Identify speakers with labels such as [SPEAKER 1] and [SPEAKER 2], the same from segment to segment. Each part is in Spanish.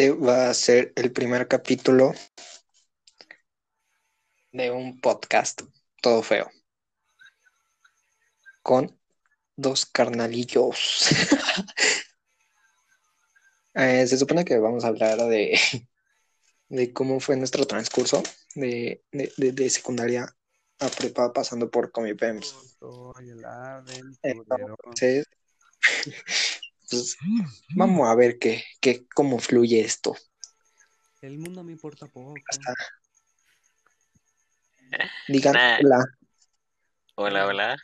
[SPEAKER 1] Este va a ser el primer capítulo de un podcast todo feo. Con dos carnalillos. Eh, se supone que vamos a hablar de, de cómo fue nuestro transcurso de, de, de- de secundaria a prepa pasando por Comipems. Entonces, pues, vamos a ver qué, qué, cómo fluye esto.
[SPEAKER 2] El mundo me importa poco.
[SPEAKER 1] Hasta... Digan
[SPEAKER 3] Nah.
[SPEAKER 1] hola.
[SPEAKER 3] Hola, hola.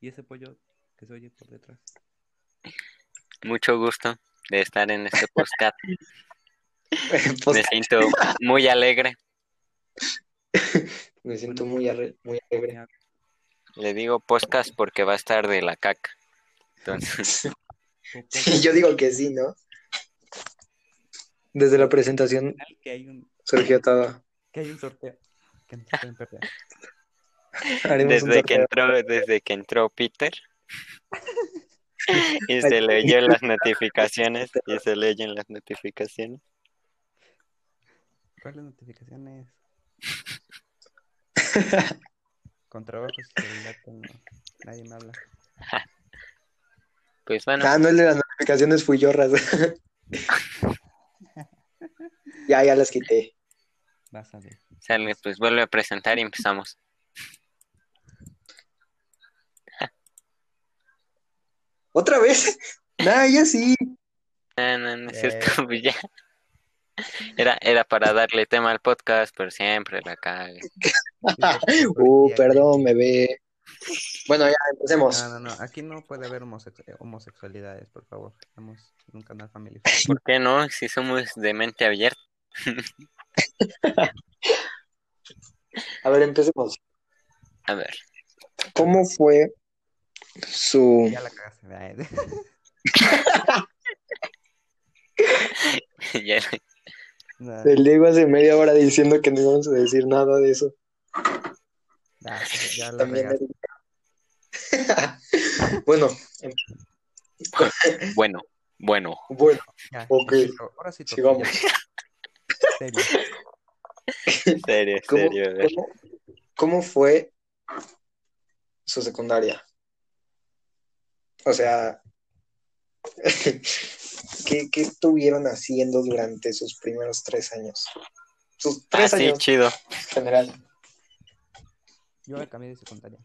[SPEAKER 2] Y ese pollo que se oye por detrás.
[SPEAKER 3] Mucho gusto de estar en este podcast. Me siento muy alegre.
[SPEAKER 1] me siento muy alegre.
[SPEAKER 3] Le digo podcast porque va a estar de la caca. Entonces,
[SPEAKER 1] yo digo que sí, ¿no? Desde la presentación
[SPEAKER 2] Que hay un,
[SPEAKER 1] surgió todo.
[SPEAKER 2] que hay un sorteo. Que no
[SPEAKER 3] desde que entró, desde que entró Peter y se leyó las notificaciones y se leyen las notificaciones.
[SPEAKER 2] ¿Cuáles notificaciones? Con trabajos tengo. Nadie me habla.
[SPEAKER 3] Pues bueno,
[SPEAKER 1] Ah, no, el de las notificaciones fui yo, raza. ya, ya las quité.
[SPEAKER 2] Vas a ver.
[SPEAKER 3] sale, pues vuelve a presentar y empezamos.
[SPEAKER 1] ¿Otra vez? Nah, ya sí.
[SPEAKER 3] No, no, no es
[SPEAKER 2] Eh.
[SPEAKER 3] cierto, pues ya. Era, era para darle tema al podcast, pero siempre la caga.
[SPEAKER 1] Uh, perdón, me ve. Bueno, ya empecemos.
[SPEAKER 2] No, no, no. Aquí no puede haber homosex- homosexualidades, por favor. Estamos en un canal familiar.
[SPEAKER 3] ¿Por qué no? Si somos de mente abierta.
[SPEAKER 1] A ver, empecemos.
[SPEAKER 3] A ver,
[SPEAKER 1] ¿Cómo fue su...
[SPEAKER 2] Ya la cagaste.
[SPEAKER 3] ya,
[SPEAKER 2] No,
[SPEAKER 1] El Diego hace media hora diciendo que no íbamos a decir nada de eso.
[SPEAKER 2] ya, ya la
[SPEAKER 1] También. bueno, em-
[SPEAKER 3] bueno, bueno.
[SPEAKER 1] bueno,
[SPEAKER 2] Ya,
[SPEAKER 1] Ok.
[SPEAKER 2] Ahora sí,
[SPEAKER 1] sigamos.
[SPEAKER 2] Serio.
[SPEAKER 3] Serio,
[SPEAKER 1] ¿Cómo,
[SPEAKER 3] serio.
[SPEAKER 1] Cómo- cómo fue su secundaria? O sea, ¿qué, qué estuvieron haciendo durante sus primeros tres años? Sus
[SPEAKER 3] Ah,
[SPEAKER 1] tres
[SPEAKER 3] sí,
[SPEAKER 1] años
[SPEAKER 3] chido.
[SPEAKER 1] en general.
[SPEAKER 2] Yo me cambié de secundaria.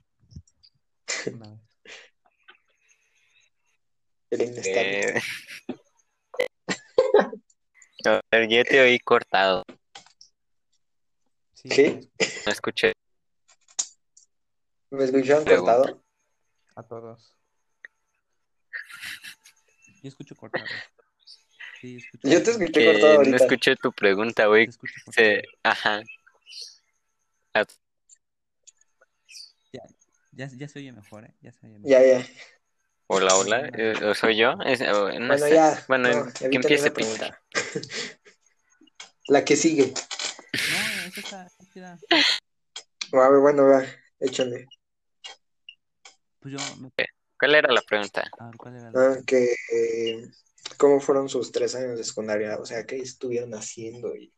[SPEAKER 1] El inestable.
[SPEAKER 3] Eh, A ver, yo te oí cortado.
[SPEAKER 2] Sí,
[SPEAKER 1] ¿Qué?
[SPEAKER 3] No escuché.
[SPEAKER 1] ¿Me escucharon
[SPEAKER 3] Pregunta.
[SPEAKER 1] cortado?
[SPEAKER 2] A todos. Yo escucho cortado. Sí, escucho
[SPEAKER 1] Yo te escuché
[SPEAKER 3] Que
[SPEAKER 1] cortado
[SPEAKER 3] no
[SPEAKER 1] ahorita.
[SPEAKER 3] escuché tu pregunta, güey. Se... Ajá. Ah,
[SPEAKER 2] Ya, ya se oye mejor, ¿eh? Ya se oye mejor.
[SPEAKER 1] Ya, ya.
[SPEAKER 3] Hola, hola. eh, ¿O soy yo? Es- o- no
[SPEAKER 1] Bueno,
[SPEAKER 3] sé.
[SPEAKER 1] ya.
[SPEAKER 3] Bueno,
[SPEAKER 1] no,
[SPEAKER 3] que empiece
[SPEAKER 1] pregunta. La que sigue.
[SPEAKER 2] No, esa está.
[SPEAKER 1] A ver, bueno, va, échale.
[SPEAKER 2] Pues yo me...
[SPEAKER 3] ¿Cuál era la pregunta?
[SPEAKER 2] A ver, ¿cuál era la...
[SPEAKER 1] Ah, que, eh, ¿Cómo fueron sus tres años de secundaria? O sea, ¿qué estuvieron haciendo y,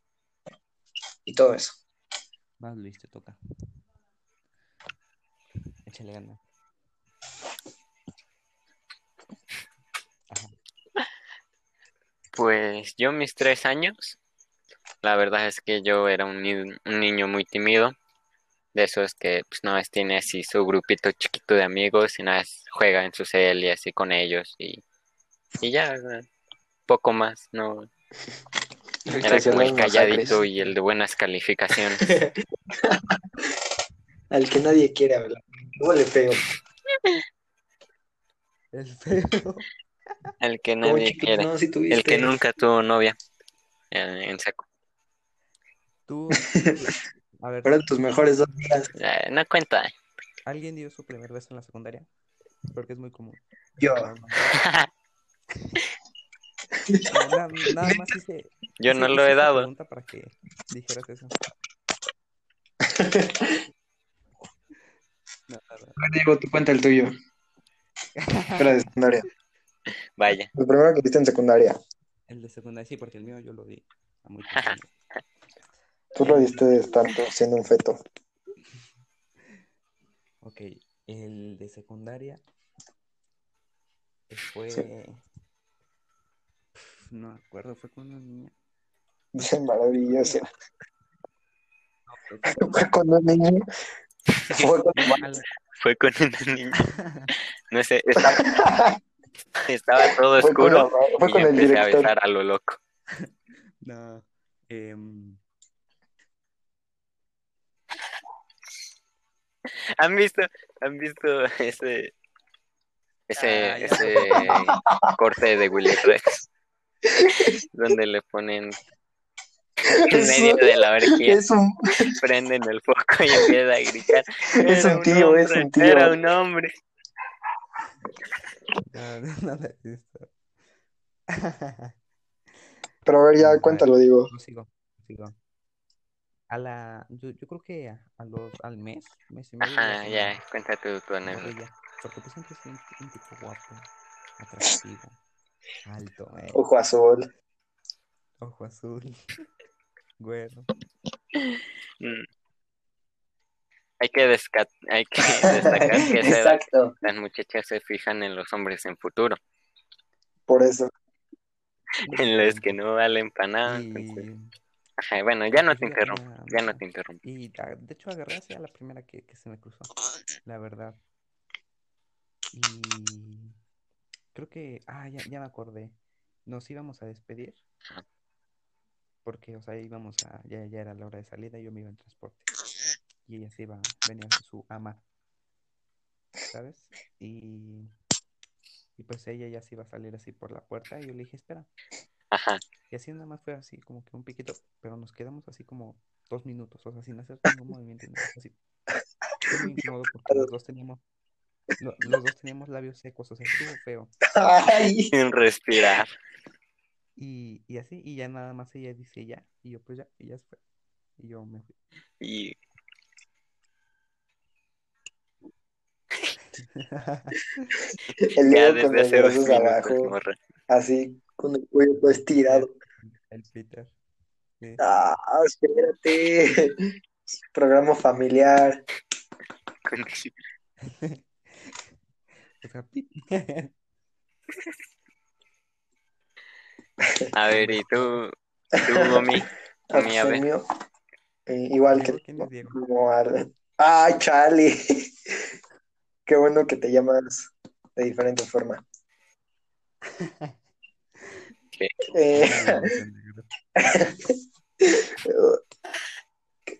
[SPEAKER 1] y todo eso?
[SPEAKER 2] Vas, Luis, te toca. Échale ganas. Ajá.
[SPEAKER 3] Pues yo mis tres años, la verdad es que yo era un, ni- un niño muy tímido, de esos que pues nada más tiene así su grupito chiquito de amigos y nada más juega en su cel y así con ellos y, y ya, poco más, no, era como el calladito y el de buenas calificaciones.
[SPEAKER 1] Al que nadie quiere hablar. No le pego.
[SPEAKER 2] El feo.
[SPEAKER 3] El que nadie
[SPEAKER 1] chiquito,
[SPEAKER 3] quiere,
[SPEAKER 1] no, si tuviste.
[SPEAKER 3] el que nunca tuvo novia eh, en seco.
[SPEAKER 2] Tú... A ver,
[SPEAKER 1] Fueron tus mejores dos días.
[SPEAKER 3] Eh, no cuenta.
[SPEAKER 2] ¿alguien dio su primer beso en la secundaria? Porque es muy común.
[SPEAKER 1] Yo.
[SPEAKER 2] Nada más, nada, nada más hice...
[SPEAKER 3] Yo
[SPEAKER 2] hice-
[SPEAKER 3] no lo he dado.
[SPEAKER 2] pregunta para que dijeras eso. No, no, no.
[SPEAKER 1] Diego, tú cuenta el tuyo. Era de secundaria.
[SPEAKER 3] Vaya.
[SPEAKER 1] El primero que viste en secundaria.
[SPEAKER 2] El de secundaria, sí, porque el mío yo lo di a muy.
[SPEAKER 1] Tú lo diste estando siendo un feto.
[SPEAKER 2] Ok, el de secundaria fue...
[SPEAKER 1] Sí.
[SPEAKER 2] Pf, No me acuerdo, fue con una niña.
[SPEAKER 1] Dice maravilloso.
[SPEAKER 2] No, fue con-
[SPEAKER 1] Fue con un niño. Fue con
[SPEAKER 3] Fue con una niña. No sé, estaba, estaba todo
[SPEAKER 1] Fue con,
[SPEAKER 3] oscuro
[SPEAKER 1] la- fue
[SPEAKER 3] y
[SPEAKER 1] con
[SPEAKER 3] yo
[SPEAKER 1] el
[SPEAKER 3] empecé a
[SPEAKER 1] director.
[SPEAKER 3] besar a lo loco.
[SPEAKER 2] No, em,
[SPEAKER 3] ¿Han visto, han visto ese, ese,
[SPEAKER 2] Ah,
[SPEAKER 3] ese corte de Willy Rex? Donde le ponen en
[SPEAKER 1] Es
[SPEAKER 3] medio
[SPEAKER 1] un-
[SPEAKER 3] de la orgía,
[SPEAKER 1] Es un,
[SPEAKER 3] prenden el foco y empieza a gritar.
[SPEAKER 1] es
[SPEAKER 3] "Era
[SPEAKER 1] un tío, es un tío.
[SPEAKER 3] Era un hombre.
[SPEAKER 2] no, no, no lo he visto.
[SPEAKER 1] Pero a ver, ya cuéntalo, digo.
[SPEAKER 2] Sigo, sigo. A la, yo, yo creo que a, a los, al mes, mes y medio
[SPEAKER 3] Ajá,
[SPEAKER 2] tenía
[SPEAKER 3] ya, cuenta tu, tu anécdota.
[SPEAKER 2] porque pues siempre es un, un tipo guapo, atractivo, alto, eh,
[SPEAKER 1] Ojo azul.
[SPEAKER 2] ojo azul,
[SPEAKER 3] Mm. Hay que, desca- hay que destacar que esa las muchachas se fijan en los hombres en futuro,
[SPEAKER 1] Por eso.
[SPEAKER 3] en los que no valen para nada. entonces-
[SPEAKER 2] Y,
[SPEAKER 3] Ajá, bueno, ya no te interrumpo, ya no te interrumpo.
[SPEAKER 2] Y de hecho agarré así a la primera que, que se me cruzó, la verdad. Y creo que, ah, ya, ya me acordé. Nos íbamos a despedir
[SPEAKER 3] Ajá.
[SPEAKER 2] Porque, o sea, íbamos a, ya, ya era la hora de salida y yo me iba en transporte. Y ella se iba, venía su ama, ¿sabes? Y, y pues ella ya se iba a salir así por la puerta y yo le dije, espera.
[SPEAKER 3] Ajá,
[SPEAKER 2] Y así nada más fue así como que un piquito, pero nos quedamos así como dos minutos, o sea, sin hacer ningún movimiento. nada, Así. Fue muy incómodo porque los dos teníamos, los dos teníamos labios secos, o sea, estuvo feo.
[SPEAKER 1] Ay.
[SPEAKER 3] sin respirar.
[SPEAKER 2] Y, y así, y ya nada más ella dice ya, y yo pues ya, y ya se fue. Y yo me fui.
[SPEAKER 3] Y
[SPEAKER 1] El
[SPEAKER 3] ya
[SPEAKER 1] dedo con
[SPEAKER 3] desde
[SPEAKER 1] los
[SPEAKER 3] hace dos
[SPEAKER 1] brazos
[SPEAKER 3] minutos,
[SPEAKER 1] abajo.
[SPEAKER 3] morra.
[SPEAKER 1] Así, con el cuello todo estirado.
[SPEAKER 2] El Peter. Sí.
[SPEAKER 1] Ah, espérate. Programa familiar.
[SPEAKER 3] A ver, ¿y tú, tú, Gomi?
[SPEAKER 1] Ah,
[SPEAKER 3] Gomi, a
[SPEAKER 1] pues, el
[SPEAKER 3] ver.
[SPEAKER 1] mío. Eh, igual que como Ay, Charlie. Qué bueno que te llamas de diferente forma.
[SPEAKER 3] ¿Qué?
[SPEAKER 1] Eh,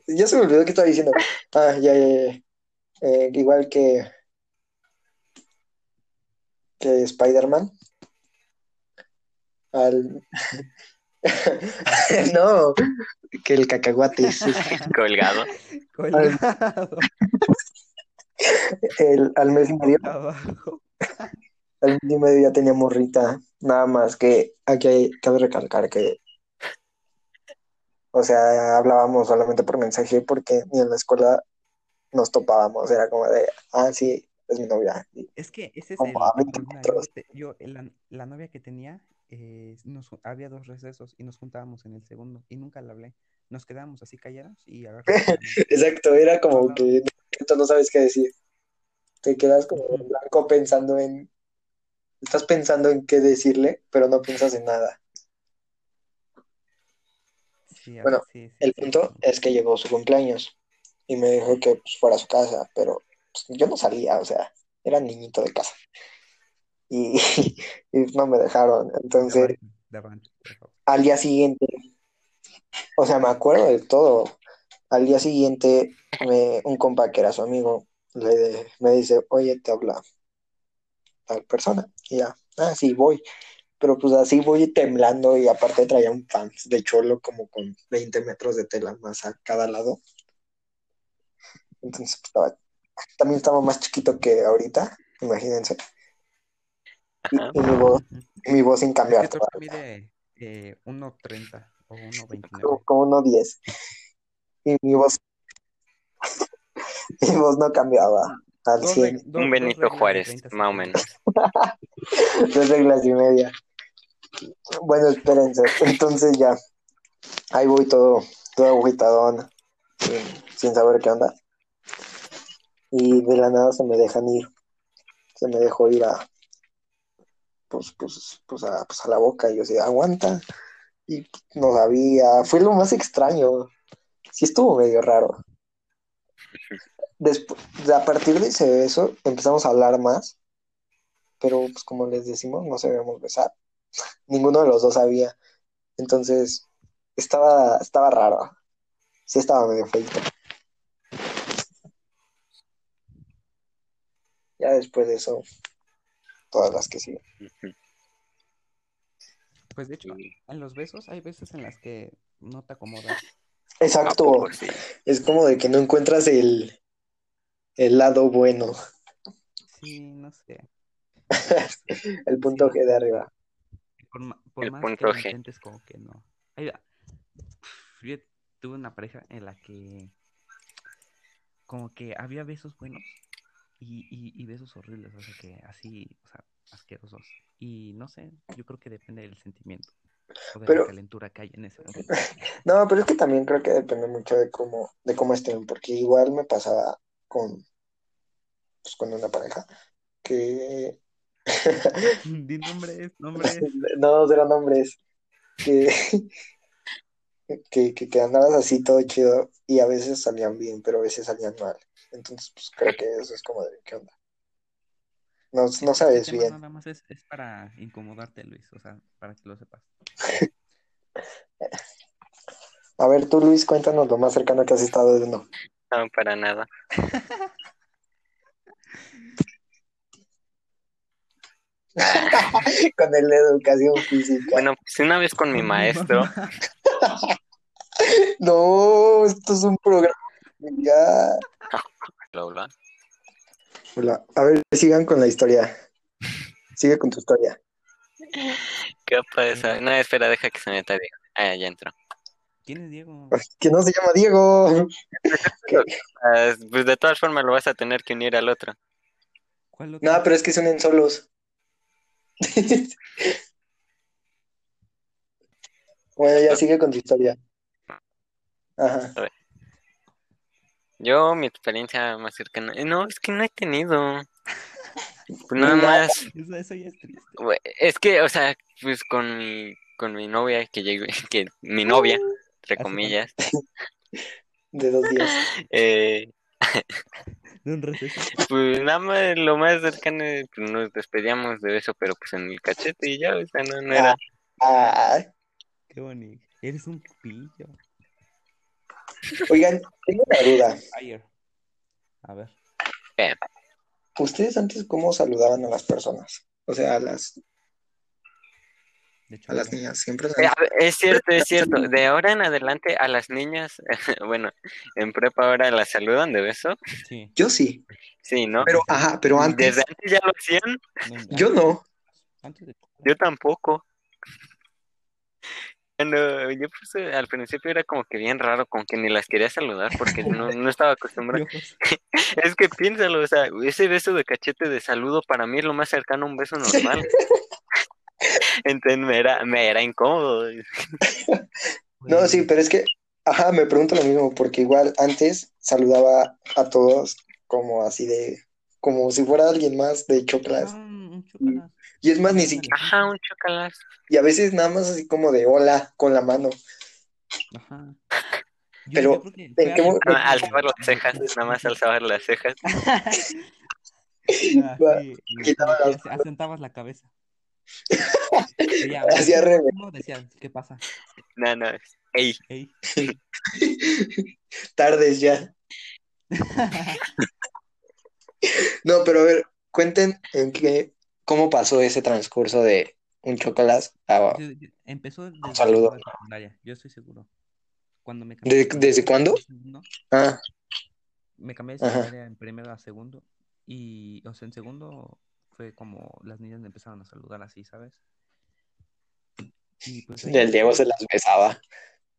[SPEAKER 1] ya se me olvidó que estaba diciendo. Ah, ya, ya, ya. Eh, igual que, que Spider-Man. Al... no, que el cacahuate. sí.
[SPEAKER 3] Colgado.
[SPEAKER 2] Colgado
[SPEAKER 1] El, al mes y medio,
[SPEAKER 2] abajo.
[SPEAKER 1] al mes y medio ya tenía morrita. Nada más que aquí hay- cabe recalcar que, o sea, hablábamos solamente por mensaje porque ni en la escuela nos topábamos. Era como de, ah, sí, es mi novia. Y-
[SPEAKER 2] Es que ese es
[SPEAKER 1] Como
[SPEAKER 2] el
[SPEAKER 1] a 20
[SPEAKER 2] problema. Yo,
[SPEAKER 1] metros.
[SPEAKER 2] te- yo, la, la novia que tenía, eh, nos, había dos recesos y nos juntábamos en el segundo y nunca la hablé. Nos quedábamos así callados y.
[SPEAKER 1] Exacto, era como que tú no sabes qué decir. Te quedas como en blanco pensando en, estás pensando en qué decirle, pero no piensas en nada.
[SPEAKER 2] Sí,
[SPEAKER 1] Bueno,
[SPEAKER 2] sí, sí,
[SPEAKER 1] El punto es que llegó su cumpleaños y me dijo que pues, fuera a su casa, pero pues, yo no salía, o sea, era niñito de casa. Y, y no me dejaron. Entonces,
[SPEAKER 2] Davante, davante,
[SPEAKER 1] al día siguiente, o sea, me acuerdo de todo. Al día siguiente, me- un compa que era su amigo le, me dice, oye, te habla tal persona. Y ya, ah, sí, voy. Pero pues así voy temblando y aparte traía un pants de cholo como con 20 metros de tela más a cada lado. Entonces, pues, estaba, también estaba más chiquito que ahorita, imagínense. Y, y mi voz,
[SPEAKER 2] Ujú.
[SPEAKER 1] mi voz sin
[SPEAKER 2] Es
[SPEAKER 1] cambiar
[SPEAKER 2] que mide eh, 1.30 o 1.29.
[SPEAKER 1] como, como uno 10. Y mi voz, mi voz no cambiaba al
[SPEAKER 2] Dos
[SPEAKER 1] 100,
[SPEAKER 2] reg- dos-
[SPEAKER 3] Un Benito Juárez,
[SPEAKER 2] 30
[SPEAKER 3] más o menos.
[SPEAKER 1] dos reglas y media. Bueno, espérense. Entonces ya. Ahí voy todo, todo agüitadón, sin, sin saber qué onda. Y de la nada se me dejan ir. Se me dejó ir a. Pues, pues, pues, a, pues a la boca. Y yo decía, aguanta. Y no sabía. Fue lo más extraño. Sí estuvo medio raro. Después, a partir de ese beso, empezamos a hablar más. Pero, pues, como les decimos, no sabíamos besar. Ninguno de los dos sabía. Entonces, estaba, estaba raro. Sí estaba medio feito. Ya después de eso, todas las que siguen.
[SPEAKER 2] Pues de hecho, en los besos hay veces en las que no te acomodas.
[SPEAKER 3] ¿A
[SPEAKER 1] Exacto.
[SPEAKER 3] poco sí?
[SPEAKER 1] Es como de que no encuentras el, el lado bueno,
[SPEAKER 2] Sí, no sé.
[SPEAKER 1] el punto G de arriba.
[SPEAKER 2] Por,
[SPEAKER 3] El
[SPEAKER 2] más
[SPEAKER 3] punto
[SPEAKER 2] que
[SPEAKER 3] G.
[SPEAKER 2] intentes, como que no. Ahí va. Yo tuve una pareja en la que como que había besos buenos y, y, y besos horribles, o sea que así, o sea, asquerosos. Y no sé, yo creo que depende del sentimiento o de
[SPEAKER 1] Pero-
[SPEAKER 2] la calentura que hay en ese momento.
[SPEAKER 1] No, pero es que también creo que depende mucho de cómo, de cómo estén, porque igual me pasaba con, pues, con una pareja que
[SPEAKER 2] Di nombres, nombres.
[SPEAKER 1] no eran hombres que, que, que, que andabas así todo chido y a veces salían bien, pero a veces salían mal. Entonces, pues creo que eso es como de qué onda. No, no sabes bien.
[SPEAKER 2] Nada más es, es para incomodarte, Luis, o sea, para que lo sepas.
[SPEAKER 1] A ver, tú, Luis, cuéntanos lo más cercano que has estado de uno.
[SPEAKER 3] No, para nada.
[SPEAKER 1] Con el de educación física.
[SPEAKER 3] Bueno, pues una vez con mi maestro,
[SPEAKER 1] No, esto es un programa. Ya.
[SPEAKER 3] bla,
[SPEAKER 1] Hola. A ver, sigan con la historia. Sigue con tu historia.
[SPEAKER 3] ¿qué pasa? No, espera, deja que se meta Diego. Ah, ya entró.
[SPEAKER 2] ¿Quién es Diego?
[SPEAKER 1] Que no se llama Diego.
[SPEAKER 3] Ah, pues de todas formas lo vas a tener que unir al otro.
[SPEAKER 2] ¿Cuál otro?
[SPEAKER 1] No, pero es que son en solos. Bueno, ya sigue con tu historia. Ajá.
[SPEAKER 3] Yo, mi experiencia más cercana. eh, No, es que no he tenido. Pues nada más.
[SPEAKER 2] Eso, eso ya es triste.
[SPEAKER 3] Es que, o sea, pues con mi, con mi novia, que llegué, que mi novia, entre
[SPEAKER 2] ¿Hace
[SPEAKER 3] comillas,
[SPEAKER 1] De dos días.
[SPEAKER 3] eh,
[SPEAKER 2] De un receso.
[SPEAKER 3] pues nada más lo más cercano, pues nos despedíamos de eso, pero pues en el cachete y ya, o sea, no, no era.
[SPEAKER 1] Ah,
[SPEAKER 2] Qué bonito. Eres un pillo.
[SPEAKER 1] Oigan, tengo una duda.
[SPEAKER 2] Ayer. A ver.
[SPEAKER 1] ¿Ustedes antes cómo saludaban a las personas? O sea, a las,
[SPEAKER 2] De hecho,
[SPEAKER 1] a las niñas. Siempre
[SPEAKER 3] Eh, a ver, Es cierto, es cierto. De ahora en adelante a las niñas, bueno, en prepa ahora las saludan de beso.
[SPEAKER 2] sí.
[SPEAKER 1] Yo sí.
[SPEAKER 3] Sí, ¿no?
[SPEAKER 1] Pero, ajá, pero antes.
[SPEAKER 3] Desde antes ya lo hacían,
[SPEAKER 1] Yo no.
[SPEAKER 2] Antes de
[SPEAKER 3] yo tampoco. Cuando yo pues, al principio era como que bien raro, como que ni las quería saludar porque no, no estaba acostumbrado. Es que piénsalo, o sea, ese beso de cachete de saludo para mí es lo más cercano a un beso normal. Entonces me era, me era incómodo.
[SPEAKER 1] No, sí, pero es que, ajá, me pregunto lo mismo, porque igual antes saludaba a todos como así de, como si fuera alguien más de choclas.
[SPEAKER 2] Ah.
[SPEAKER 1] Y es más, ni siquiera,
[SPEAKER 3] Ajá, un chocolate.
[SPEAKER 1] y a veces nada más así como de hola con la mano.
[SPEAKER 2] Ajá. Yo-
[SPEAKER 1] Pero,
[SPEAKER 2] que
[SPEAKER 1] ¿en qué
[SPEAKER 3] Ah, alzaba las cejas, nada más alzaba las cejas.
[SPEAKER 2] Ah, sí,
[SPEAKER 1] quitaba las
[SPEAKER 2] as- asentabas la cabeza.
[SPEAKER 1] Hacía revés.
[SPEAKER 2] uno decía, ¿qué pasa?
[SPEAKER 3] No, no, ey,
[SPEAKER 2] Ey.
[SPEAKER 1] Tardes ya. No, pero a ver, cuenten en qué, cómo pasó ese transcurso de un chocolate a...
[SPEAKER 2] Empezó desde
[SPEAKER 1] saludo.
[SPEAKER 2] la secundaria, yo estoy seguro. Cuando me cambié
[SPEAKER 1] ¿De-
[SPEAKER 2] de secundaria
[SPEAKER 1] desde cuándo?
[SPEAKER 2] segundo,
[SPEAKER 1] Ah,
[SPEAKER 2] me cambié de secundaria en primero a segundo y, o sea, en segundo fue como las niñas me empezaron a saludar así, ¿sabes? Y pues ahí
[SPEAKER 1] el Diego se las besaba.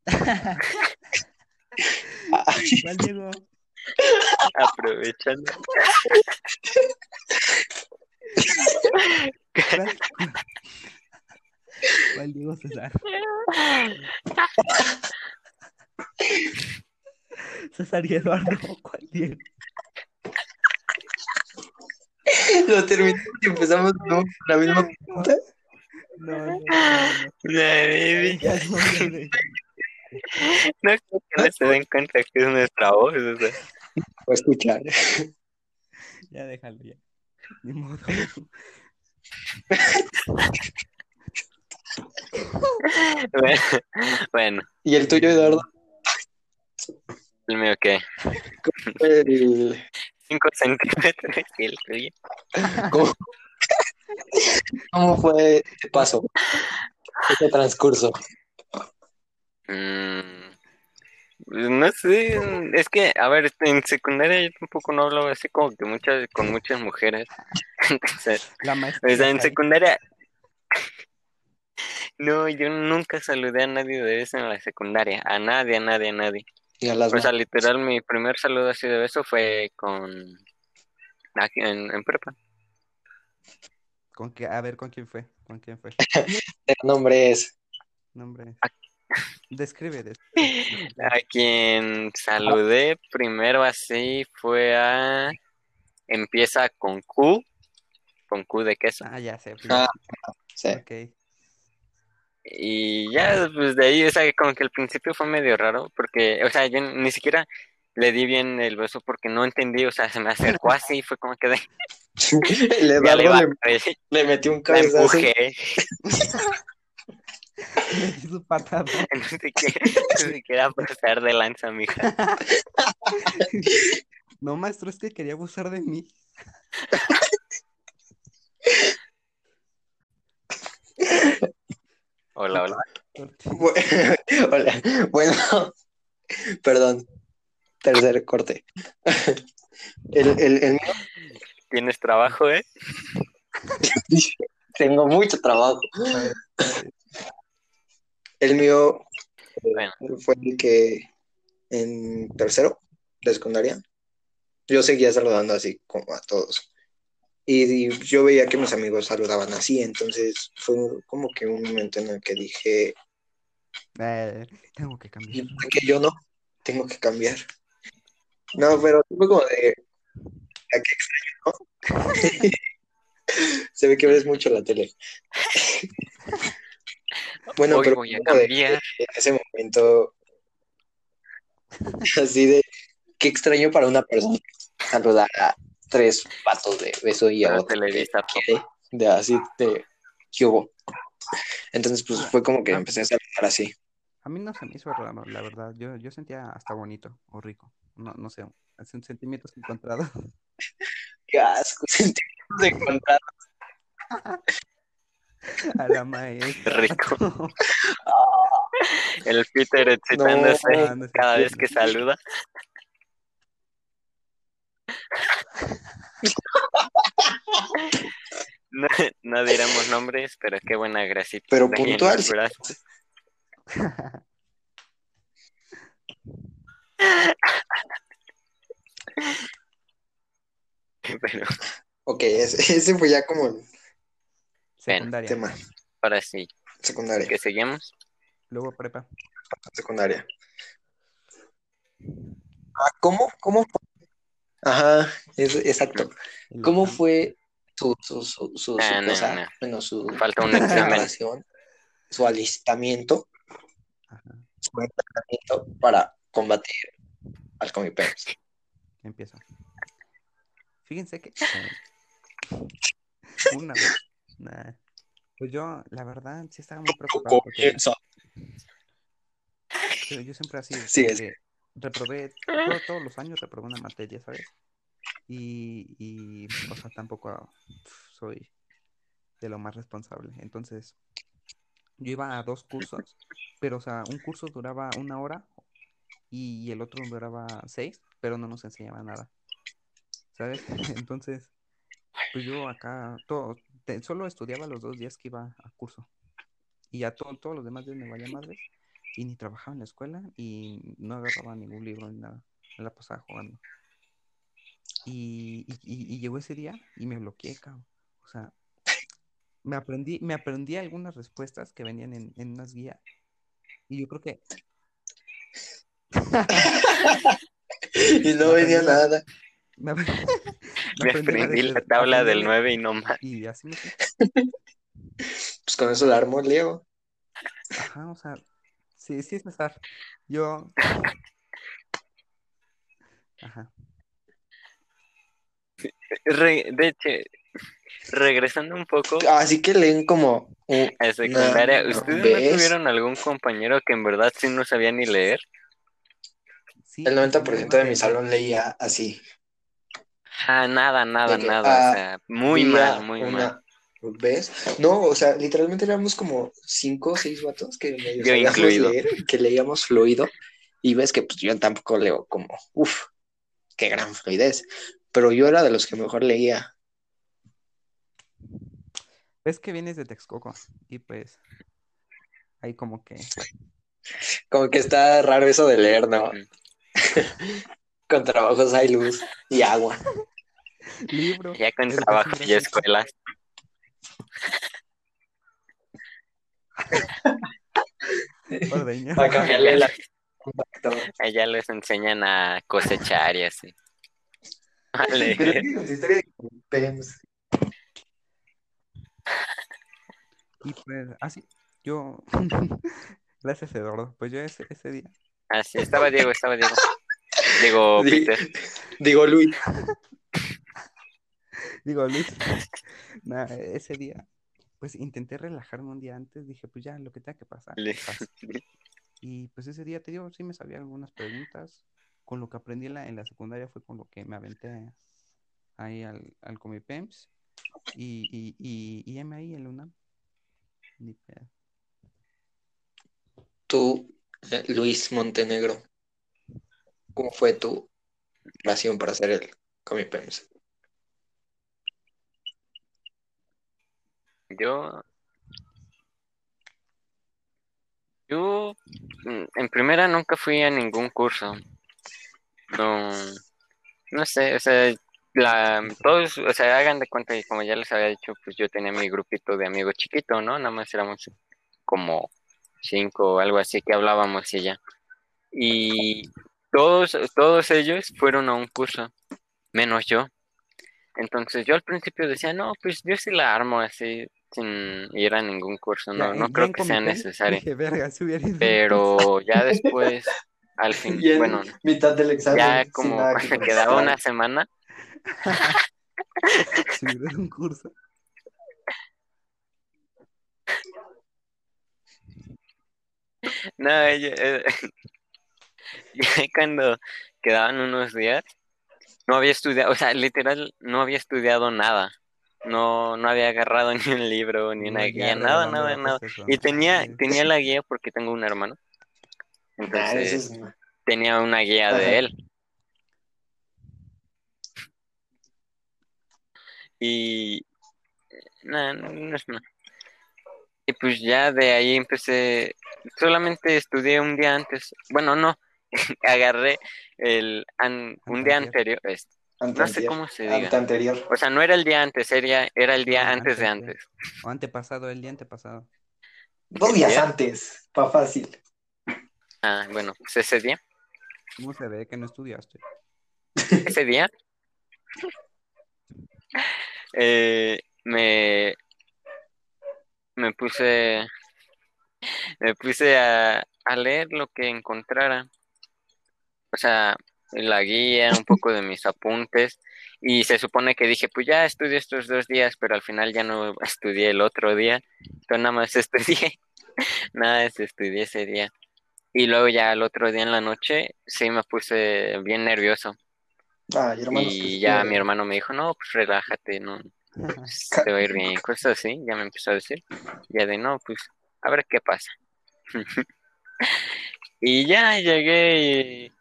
[SPEAKER 2] ¿Cuál Diego?
[SPEAKER 3] aprovechando.
[SPEAKER 2] ¿Cuál? ¿Cuál Diego César? César y Eduardo, ¿cuál Diego?
[SPEAKER 1] Lo terminamos y empezamos ¿no? con la misma pregunta.
[SPEAKER 2] No, no, no, no.
[SPEAKER 3] Creo que no se den cuenta que es nuestra voz. O sea.
[SPEAKER 1] Escuchar.
[SPEAKER 2] Ya déjalo ya. Ni modo.
[SPEAKER 3] Bueno, bueno,
[SPEAKER 1] ¿Y el tuyo, Eduardo?
[SPEAKER 3] el mío que
[SPEAKER 1] El-
[SPEAKER 3] 5 centímetros y el tuyo.
[SPEAKER 1] ¿Cómo, cómo fue ese paso? Ese transcurso.
[SPEAKER 3] Mm, no sé, es que, a ver, en secundaria yo tampoco no hablaba así como que muchas, con muchas mujeres. Entonces,
[SPEAKER 2] La maestra.
[SPEAKER 3] o sea, en secundaria, no, yo nunca saludé a nadie de eso en la secundaria, a nadie, a nadie, a nadie.
[SPEAKER 1] Y a las
[SPEAKER 3] O sea, literal, mi primer saludo así de beso fue con, aquí en, en prepa.
[SPEAKER 2] ¿Con qué? A ver, ¿con quién fue? ¿Con quién fue?
[SPEAKER 1] el nombre es.
[SPEAKER 2] Nombre. Describe. des-
[SPEAKER 3] A quien saludé primero así fue a, empieza con Q, con Q de queso.
[SPEAKER 2] Ah, ya sé.
[SPEAKER 1] Ah, sí.
[SPEAKER 2] Ok.
[SPEAKER 3] Y ya, pues de ahí, o sea, como que al principio fue medio raro, porque, o sea, yo ni siquiera le di bien el beso porque no entendí, o sea, se me acercó así y fue como que de, le
[SPEAKER 1] le, le metió un cabezazo.
[SPEAKER 3] empujé,
[SPEAKER 2] Su patada.
[SPEAKER 3] no sé qué, no sé qué era pasar de lanza, mija.
[SPEAKER 2] No, maestro, es que quería abusar de mí.
[SPEAKER 3] Hola, hola.
[SPEAKER 1] Bu- Hola. Bueno, perdón. Tercer corte. El, el, el mío,
[SPEAKER 3] ¿Tienes trabajo, eh?
[SPEAKER 1] tengo mucho trabajo. El mío
[SPEAKER 3] Bueno,
[SPEAKER 1] fue el que en tercero de secundaria yo seguía saludando así como a todos. Y, y yo veía que mis amigos saludaban así, entonces fue como que un momento en el que dije,
[SPEAKER 2] Eh, tengo que
[SPEAKER 1] ¿y
[SPEAKER 2] cambiar.
[SPEAKER 1] qué yo no? Tengo que cambiar. No, pero fue como de, ¿a qué extraño, no? Se ve que ves mucho la tele. Bueno,
[SPEAKER 3] hoy
[SPEAKER 1] pero
[SPEAKER 3] voy a
[SPEAKER 1] como de-
[SPEAKER 3] cambiar.
[SPEAKER 1] en ese momento, así de, qué extraño para una persona saludar a tres patos de beso y a otro
[SPEAKER 3] le
[SPEAKER 1] de así de ¿qué hubo? Entonces, pues fue como que empecé a saludar así.
[SPEAKER 2] A mí no se me hizo raro, la verdad. Yo, yo sentía hasta bonito o rico. No, no sé, es un sentimiento encontrado.
[SPEAKER 1] Qué asco, sentimientos de encontrar.
[SPEAKER 2] A la maestra.
[SPEAKER 3] Rico. El Peter excitándose
[SPEAKER 2] No, no es
[SPEAKER 3] cada vez que saluda. No, no diremos nombres, pero qué buena grasita.
[SPEAKER 1] Pero puntual.
[SPEAKER 3] Pero
[SPEAKER 1] Ok, ese, ese fue ya como
[SPEAKER 2] Secundaria.
[SPEAKER 1] tema.
[SPEAKER 3] ahora sí,
[SPEAKER 1] Secundaria,
[SPEAKER 3] que seguimos.
[SPEAKER 2] Luego prepa.
[SPEAKER 1] secundaria. Ah, ¿cómo? ¿Cómo? Ajá, es, exacto. ¿Cómo fue su, su, su, su, su
[SPEAKER 3] Ah, no,
[SPEAKER 1] cosa?
[SPEAKER 3] no.
[SPEAKER 1] Bueno, su
[SPEAKER 3] Falta un examen.
[SPEAKER 1] su alistamiento,
[SPEAKER 2] Ajá,
[SPEAKER 1] su entrenamiento para combatir al Comipems.
[SPEAKER 2] empiezo. Fíjense que eh, una vez, nah, pues yo, la verdad, sí estaba muy preocupado porque
[SPEAKER 1] Comienza.
[SPEAKER 2] yo, yo siempre así,
[SPEAKER 1] Sí,
[SPEAKER 2] como
[SPEAKER 1] es-
[SPEAKER 2] que reprobé, todo- todos los años reprobé una materia, ¿sabes? Y, y, o sea, tampoco ah, soy de lo más responsable. Entonces, yo iba a dos cursos, pero, o sea, un curso duraba una hora y el otro duraba seis, pero no nos enseñaba nada, ¿sabes? Entonces, pues yo acá, todo, solo estudiaba los dos días que iba a curso. Y ya todo, todos los demás días me valía madre y ni trabajaba en la escuela y no agarraba ningún libro ni nada. Me la pasaba jugando. Y, y, y- y llegó ese día y me bloqueé, cabrón. O sea, me aprendí, me aprendí algunas respuestas que venían en, en unas guías. Y yo creo que
[SPEAKER 1] Y no venía nada.
[SPEAKER 2] me,
[SPEAKER 3] Me
[SPEAKER 2] aprendí la
[SPEAKER 3] tabla del
[SPEAKER 2] la-
[SPEAKER 3] 9 y no más.
[SPEAKER 2] Y así me fui.
[SPEAKER 1] Pues con eso la armó Leo.
[SPEAKER 2] Ajá, o sea, sí, sí, César. Yo. Ajá.
[SPEAKER 3] Re- de hecho, regresando un poco
[SPEAKER 1] Así que leen como un-
[SPEAKER 3] a secundaria,
[SPEAKER 1] No,
[SPEAKER 3] ¿ustedes no tuvieron algún compañero que en verdad sí no sabía ni leer?
[SPEAKER 2] Sí,
[SPEAKER 1] el
[SPEAKER 2] que
[SPEAKER 1] 90%
[SPEAKER 2] tenía
[SPEAKER 1] de mi salón leía así.
[SPEAKER 3] Ah, nada, nada,
[SPEAKER 1] que,
[SPEAKER 3] nada.
[SPEAKER 1] ah,
[SPEAKER 3] o sea, muy mal, muy
[SPEAKER 1] una-
[SPEAKER 3] mal.
[SPEAKER 1] ¿Ves? No, o sea, literalmente éramos como cinco o seis vatos que
[SPEAKER 3] Yo incluido.
[SPEAKER 1] leer, que leíamos fluido, y ves que pues yo tampoco leo como, uff, qué gran fluidez, pero yo era de los que mejor leía.
[SPEAKER 2] Ves que vienes de Texcoco y pues ahí como que
[SPEAKER 1] Como que está raro eso de leer, ¿no? Con trabajos hay luz y agua.
[SPEAKER 2] libro.
[SPEAKER 3] Ya con trabajos y escuelas.
[SPEAKER 2] Ordeño.
[SPEAKER 1] Para cambiarle la...
[SPEAKER 3] Allá les enseñan a cosechar y así. Leer.
[SPEAKER 1] Pero es que con su historia de PEMS,
[SPEAKER 2] Y pues así, yo. Gracias, Eduardo. Pues yo ese, ese día.
[SPEAKER 3] Así estaba Diego, estaba Diego. Diego
[SPEAKER 1] Di-
[SPEAKER 3] Peter.
[SPEAKER 1] Digo, Luis,
[SPEAKER 2] Digo, Luis. Nada, ese día. Pues intenté relajarme un día antes. Dije, pues ya, lo que tenga que pasar. Y pues ese día te digo, sí me sabía algunas preguntas. Con lo que aprendí en la, en la secundaria fue con lo que me aventé ahí al, al Comipems. Y, y, y, y M ahí en la UNAM. Ni pedo.
[SPEAKER 1] tú, eh, Luis Montenegro, ¿cómo fue tu pasión para hacer el Comi
[SPEAKER 3] Yo. Yo. mm, En primera nunca fui a ningún curso. No. No sé, o sea, la, todos, o sea, hagan de cuenta que como ya les había dicho, pues yo tenía mi grupito de amigos chiquito, ¿no? Nada más éramos como cinco o algo así que hablábamos y ya. Y todos, todos ellos fueron a un curso, menos yo. Entonces yo al principio decía, no, pues yo sí la armo así, sin ir a ningún curso, no,
[SPEAKER 2] Ya-
[SPEAKER 3] no creo que sea necesario.
[SPEAKER 2] Dije, verga, si hubiera ido.
[SPEAKER 3] Pero ya después, al fin,
[SPEAKER 1] Y
[SPEAKER 3] bueno,
[SPEAKER 1] mitad del examen,
[SPEAKER 3] ya como
[SPEAKER 1] que
[SPEAKER 3] quedaba una semana,
[SPEAKER 2] Si un curso.
[SPEAKER 3] no, yo, eh, ya cuando quedaban unos días, no había estudiado, o sea, literal, no había estudiado nada. No, no había agarrado ni un libro, ni una guía, nada, nada, nada.
[SPEAKER 2] eso,
[SPEAKER 3] Y
[SPEAKER 2] ¿no?
[SPEAKER 3] tenía, tenía la guía porque tengo un hermano.
[SPEAKER 1] Ah,
[SPEAKER 3] Entonces,
[SPEAKER 1] es-
[SPEAKER 3] tenía una guía
[SPEAKER 1] Ajá.
[SPEAKER 3] de él. Y no, no, no es nada. Y pues ya de ahí empecé, solamente estudié un día antes, bueno, no, agarré el an- un día anterior, es- no sé cómo se diga.
[SPEAKER 1] Anteanterior.
[SPEAKER 3] O sea, no era el día antes, era, era el día
[SPEAKER 2] No,
[SPEAKER 3] antes de
[SPEAKER 2] antes de.
[SPEAKER 3] antes.
[SPEAKER 2] O antepasado, el día antepasado.
[SPEAKER 1] Dos días antes, pa' fácil.
[SPEAKER 3] Ah, bueno, pues ese día,
[SPEAKER 2] ¿Cómo se ve que no estudiaste?
[SPEAKER 3] ese día, eh, me, me puse, me puse a, a leer lo que encontrara. O sea, la guía, un poco de mis apuntes. Y se supone que dije, pues ya estudié estos dos días, pero al final ya no estudié el otro día. Entonces nada más estudié, nada más estudié ese día. Y luego ya el otro día en la noche, sí me puse bien nervioso.
[SPEAKER 1] Ay, hermanos,
[SPEAKER 3] Y
[SPEAKER 1] pues,
[SPEAKER 3] ya mi hermano me dijo, no, pues relájate, no, pues, te va a ir bien, cosas así, ya me empezó a decir. Ya de, no, pues, a ver qué pasa. Y ya llegué y,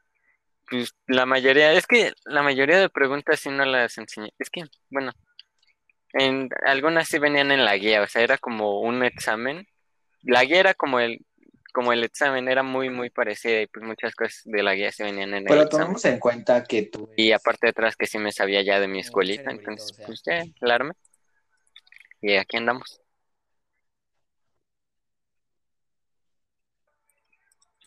[SPEAKER 3] pues la mayoría, es que la mayoría de preguntas sí no las enseñé. Es que, bueno, en algunas sí venían en la guía, o sea, era como un examen. La guía era como el como el examen era muy muy parecida y pues muchas cosas de la guía se venían en
[SPEAKER 1] Pero el
[SPEAKER 3] examen.
[SPEAKER 1] Pero tomamos en cuenta que tú
[SPEAKER 3] y aparte de atrás que sí me sabía ya de mi escuelita, entonces
[SPEAKER 4] o sea.
[SPEAKER 3] pues ya, claro. Y aquí andamos.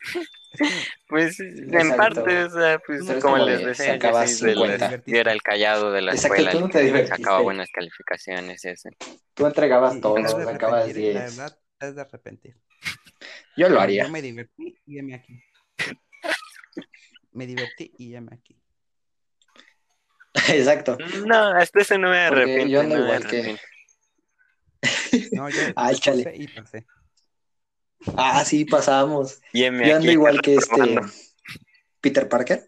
[SPEAKER 3] Pues en
[SPEAKER 1] Exacto.
[SPEAKER 3] parte, o sea, pues como
[SPEAKER 1] como
[SPEAKER 3] les
[SPEAKER 1] de
[SPEAKER 3] decía, yo,
[SPEAKER 1] sacabas
[SPEAKER 3] sí, de
[SPEAKER 1] 50.
[SPEAKER 3] las- yo era el callado de la
[SPEAKER 1] Exacto,
[SPEAKER 3] escuela,
[SPEAKER 1] tú no te
[SPEAKER 3] sacaba buenas calificaciones y eso.
[SPEAKER 1] Tú entregabas todo, sacabas
[SPEAKER 2] arrepentir, La
[SPEAKER 1] 10.
[SPEAKER 2] verdad, te has de arrepentir.
[SPEAKER 1] Yo lo
[SPEAKER 2] Yo
[SPEAKER 1] haría.
[SPEAKER 2] me divertí y heme aquí. Me divertí y heme aquí.
[SPEAKER 1] Exacto.
[SPEAKER 3] No, hasta eso no me
[SPEAKER 1] Porque
[SPEAKER 3] arrepiento,
[SPEAKER 1] yo ando
[SPEAKER 3] no me
[SPEAKER 1] igual que-.
[SPEAKER 2] No, yo
[SPEAKER 1] Ah,
[SPEAKER 2] yo
[SPEAKER 1] chale.
[SPEAKER 2] pasé y pasé.
[SPEAKER 1] Ah, sí,
[SPEAKER 3] heme
[SPEAKER 1] Yo ando igual que este. Peter Parker.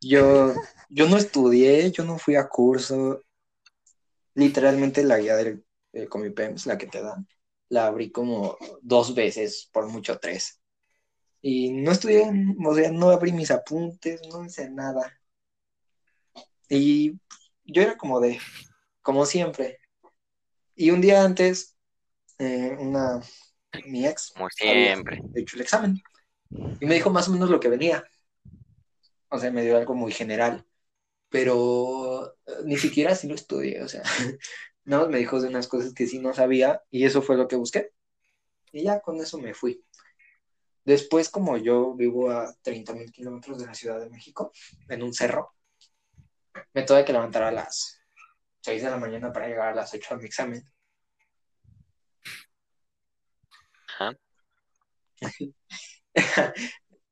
[SPEAKER 1] Yo, yo no estudié, yo no fui a curso. Literalmente la guía del del Comipems, la que te dan, la abrí como dos veces, por mucho tres. Y no estudié, o sea, no abrí mis apuntes, no hice nada. Y yo era como de, como siempre. Y un día antes, eh, una, mi ex,
[SPEAKER 3] Como
[SPEAKER 1] había
[SPEAKER 3] siempre.
[SPEAKER 1] hecho el examen. Y me dijo más o menos lo que venía. O sea, me dio algo muy general. Pero eh, ni siquiera así lo estudié. O sea, más me dijo de unas cosas que sí no sabía. Y eso fue lo que busqué. Y ya con eso me fui. Después, como yo vivo a 30 mil kilómetros de la Ciudad de México, en un cerro, me tuve que levantar a las 6 de la mañana para llegar a las 8 a mi examen.
[SPEAKER 3] Ajá.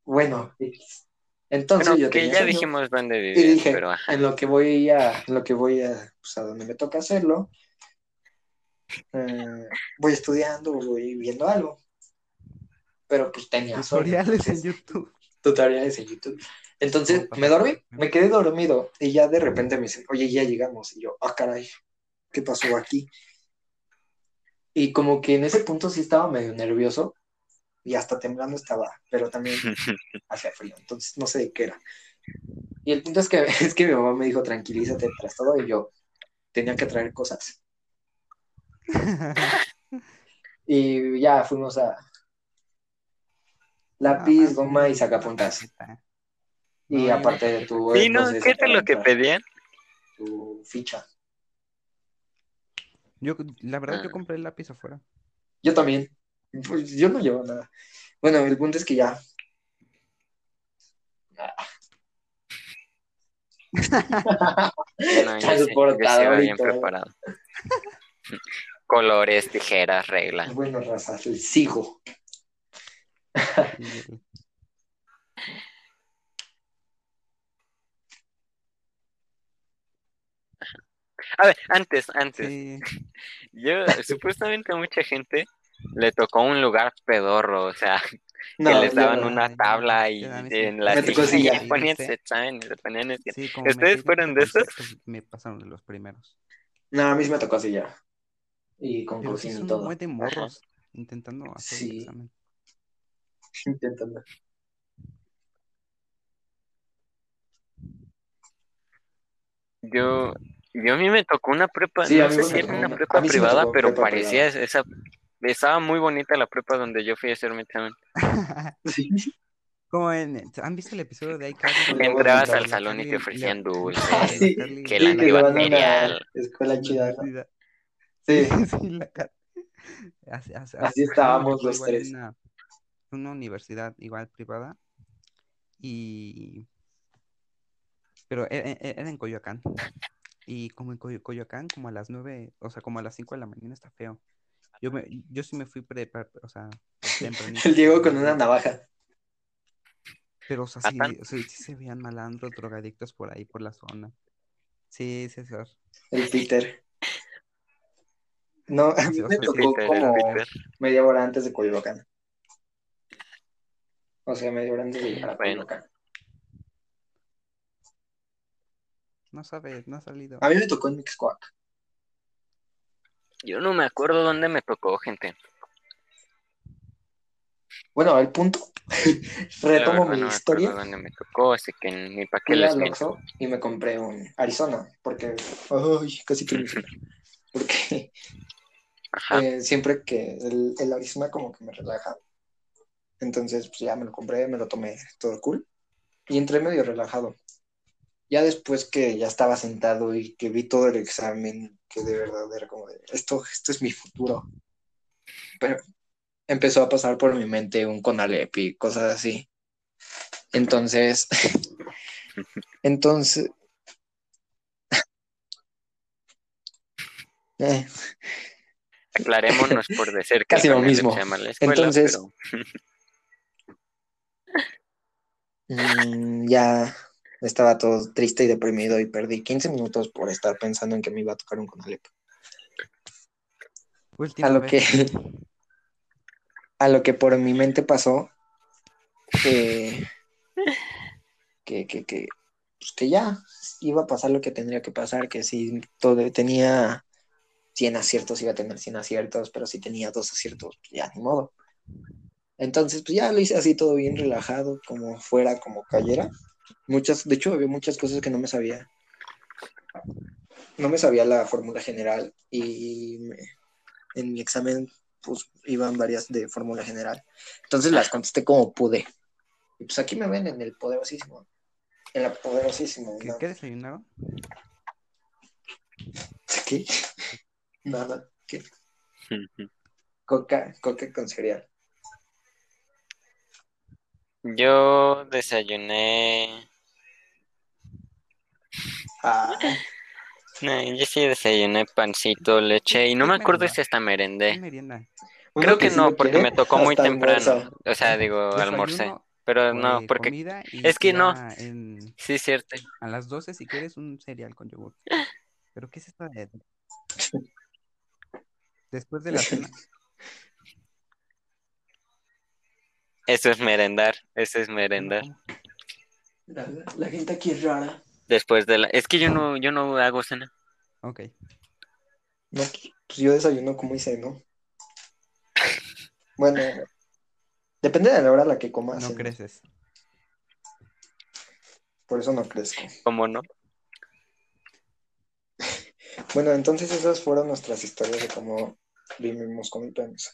[SPEAKER 1] bueno, entonces
[SPEAKER 3] Bueno,
[SPEAKER 1] yo
[SPEAKER 3] que
[SPEAKER 1] tenía
[SPEAKER 3] ya
[SPEAKER 1] sueño
[SPEAKER 3] dijimos dónde
[SPEAKER 1] y
[SPEAKER 3] vivir,
[SPEAKER 1] dije,
[SPEAKER 3] pero ajá.
[SPEAKER 1] en lo que voy a, en lo que voy a, pues a donde me toca hacerlo, eh, voy estudiando, voy viendo algo. Pero pues tenía sueño,
[SPEAKER 2] Tutoriales en YouTube.
[SPEAKER 1] tutoriales en YouTube. Entonces
[SPEAKER 2] ¿Cómo
[SPEAKER 1] me dormí, me quedé dormido y ya de repente me dicen, oye, ya llegamos. Y yo, ah, caray, ¿qué pasó aquí? Y como que en ese punto sí estaba medio nervioso y hasta temblando estaba, pero también hacía frío, entonces no sé de qué era. Y el punto es que, es que mi mamá me dijo, tranquilízate tras todo, y yo tenía que traer cosas. Y ya fuimos a lápiz, goma y sacapuntas. Y
[SPEAKER 2] No, yo
[SPEAKER 1] aparte
[SPEAKER 2] no
[SPEAKER 1] de tu...
[SPEAKER 3] ¿no?
[SPEAKER 1] entonces,
[SPEAKER 3] ¿Qué es
[SPEAKER 1] para
[SPEAKER 3] lo que pedían?
[SPEAKER 1] Tu ficha.
[SPEAKER 2] Yo, la verdad, yo
[SPEAKER 3] Ah.
[SPEAKER 2] compré el lápiz afuera.
[SPEAKER 1] Yo también. Pues yo no llevo nada. Bueno, el punto es que ya.
[SPEAKER 3] No, yo yo
[SPEAKER 1] Transportador
[SPEAKER 3] iba
[SPEAKER 1] y
[SPEAKER 3] bien preparado. Colores, tijeras, reglas.
[SPEAKER 1] Bueno, raza, el sigo.
[SPEAKER 3] A ver, antes, antes.
[SPEAKER 2] Sí,
[SPEAKER 3] Yo, supuestamente a mucha gente le tocó un lugar pedorro, o sea,
[SPEAKER 1] No,
[SPEAKER 3] que les daban una tabla y en la
[SPEAKER 1] Me tocó
[SPEAKER 3] silla y ponían
[SPEAKER 2] Sí.
[SPEAKER 3] sus exámenes, se ponían así.
[SPEAKER 2] sí,
[SPEAKER 3] ¿Ustedes fueron de esos?
[SPEAKER 2] Me pasaron de los primeros.
[SPEAKER 1] No, a mí sí me tocó así ya. Y con cocina y
[SPEAKER 2] un
[SPEAKER 1] todo.
[SPEAKER 2] buen de morros intentando hacer el
[SPEAKER 1] Sí.
[SPEAKER 2] examen.
[SPEAKER 1] Intentando.
[SPEAKER 3] Yo, yo a mí me tocó una prepa,
[SPEAKER 1] Sí,
[SPEAKER 3] no sé si era una prepa
[SPEAKER 1] sí
[SPEAKER 3] privada, pero
[SPEAKER 1] prepa
[SPEAKER 3] parecía esa, estaba muy bonita la prepa donde yo fui a hacer mi examen.
[SPEAKER 1] Sí.
[SPEAKER 2] Como en, ¿han visto el episodio de iCarly?
[SPEAKER 3] Entrabas al salón y te ofrecían dulces, que el antibacterial.
[SPEAKER 1] escuela chida, ¿no?
[SPEAKER 2] Sí,
[SPEAKER 1] Sí.
[SPEAKER 2] la Así, así-
[SPEAKER 1] estábamos los
[SPEAKER 2] en
[SPEAKER 1] tres.
[SPEAKER 2] Una, una universidad igual privada. Y. Pero e- e- era en Coyoacán. Y como en Coyo- Coyoacán, como a las nueve, o sea, como a las cinco de la mañana está feo. Yo, me, yo sí me fui pre, pre- o sea, tempranito.
[SPEAKER 1] El Diego con una navaja.
[SPEAKER 2] Pero, o sea,
[SPEAKER 3] ¿Ah,
[SPEAKER 2] sí,
[SPEAKER 3] tan?
[SPEAKER 2] o sea, sí se veían malandros, drogadictos por ahí, por la zona. Sí, sí, sí.
[SPEAKER 1] El Peter. No, a mí
[SPEAKER 2] Sí,
[SPEAKER 1] me tocó
[SPEAKER 3] Peter,
[SPEAKER 1] como media hora antes de Coyoacán. O sea, media hora antes de llegar a
[SPEAKER 3] Bueno.
[SPEAKER 1] Coyoacán.
[SPEAKER 2] No sabes, no ha salido.
[SPEAKER 1] A mí me tocó en Mixcoac.
[SPEAKER 3] Yo no me acuerdo dónde me tocó, gente.
[SPEAKER 1] Bueno, el punto. Retomo
[SPEAKER 3] verdad
[SPEAKER 1] mi
[SPEAKER 3] no me
[SPEAKER 1] historia.
[SPEAKER 3] acuerdo dónde me tocó, así que ni para qué les miento.
[SPEAKER 1] Y me compré un Arizona. Porque. Ay, casi que. Porque
[SPEAKER 3] Ajá.
[SPEAKER 1] eh, siempre que el, el Arizona como que me relaja. Entonces, pues ya me lo compré, me lo tomé todo cool. Y entré medio relajado. Ya después que ya estaba sentado y que vi todo el examen, que de verdad era como de, esto, esto es mi futuro. Pero empezó a pasar por mi mente un Conalep y cosas así. Entonces, entonces, eh,
[SPEAKER 3] Aclarémonos por decir que
[SPEAKER 1] Casi lo mismo.
[SPEAKER 3] se llama la escuela,
[SPEAKER 1] Entonces-
[SPEAKER 3] pero
[SPEAKER 1] mm, ya estaba todo triste y deprimido y perdí 15 minutos por estar pensando en que me iba a tocar un Conalep.
[SPEAKER 2] Última
[SPEAKER 1] A lo
[SPEAKER 2] vez.
[SPEAKER 1] que, a lo que por mi mente pasó, que, que, que, que, pues que ya iba a pasar lo que tendría que pasar, que si todo tenía 100 aciertos, iba a tener 100 aciertos, pero si tenía dos aciertos, pues ya ni modo. Entonces, pues ya lo hice así todo bien relajado, como fuera, como cayera. Muchas, de hecho, había muchas cosas que no me sabía. No me sabía la fórmula general y me- en mi examen pues iban varias de fórmula general. Entonces las contesté como pude. Y pues aquí me ven en el poderosísimo. En la poderosísimo.
[SPEAKER 2] ¿Qué,
[SPEAKER 1] ¿no?
[SPEAKER 2] qué desayunaron?
[SPEAKER 1] ¿Qué? Nada. ¿Qué? Coca, coca con cereal.
[SPEAKER 3] Yo desayuné.
[SPEAKER 1] Ah,
[SPEAKER 3] No, yo sí desayuné pancito, leche y no
[SPEAKER 2] ¿Qué
[SPEAKER 3] me acuerdo si hasta
[SPEAKER 2] ¿Qué
[SPEAKER 3] merendé.
[SPEAKER 2] merienda?
[SPEAKER 3] Creo que no, porque me tocó muy temprano. O sea, digo, almorcé. Pero no, porque es que no.
[SPEAKER 2] en-
[SPEAKER 3] sí cierto.
[SPEAKER 2] a las 12 si quieres un cereal con yogur. ¿Pero qué es esto de... Después de la cena?
[SPEAKER 3] Eso es merendar, eso es merendar.
[SPEAKER 1] La, la gente aquí es rara.
[SPEAKER 3] Después de la, es que yo no, yo no hago cena.
[SPEAKER 2] Ok.
[SPEAKER 1] No, pues yo desayuno como hice, ¿no? Bueno, depende de la hora a la que comas.
[SPEAKER 2] No creces.
[SPEAKER 1] Por eso no crezco.
[SPEAKER 3] ¿Cómo no?
[SPEAKER 1] Bueno, entonces esas fueron nuestras historias de cómo vivimos con mi prensa.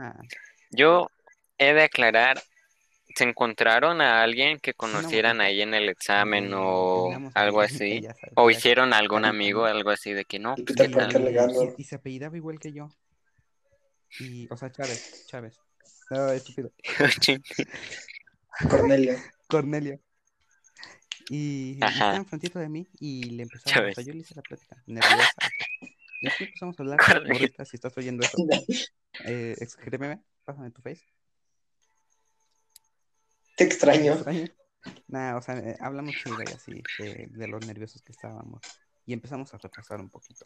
[SPEAKER 2] Ah,
[SPEAKER 3] Yo he de aclarar, ¿se encontraron a alguien que conocieran ahí en el examen o algo así? ¿O hicieron algún amigo, algo así de que no?
[SPEAKER 1] Y
[SPEAKER 3] pues,
[SPEAKER 2] y, se apellidaba igual que yo. Y, o sea, Chávez, Chávez. No, estúpido.
[SPEAKER 1] Cornelio.
[SPEAKER 2] Cornelio. Y, y estaba enfrentito de mí y le empezaba, o
[SPEAKER 3] Chávez.
[SPEAKER 2] sea, yo le hice la plática, nerviosa. Y así empezamos a hablar, morrita, si estás oyendo eso, eh, escríbeme, pásame tu face.
[SPEAKER 1] Te extraño.
[SPEAKER 2] extraño. Nah, o sea, eh, hablamos chido y así, de, de los nerviosos que estábamos. Y empezamos a repasar un poquito.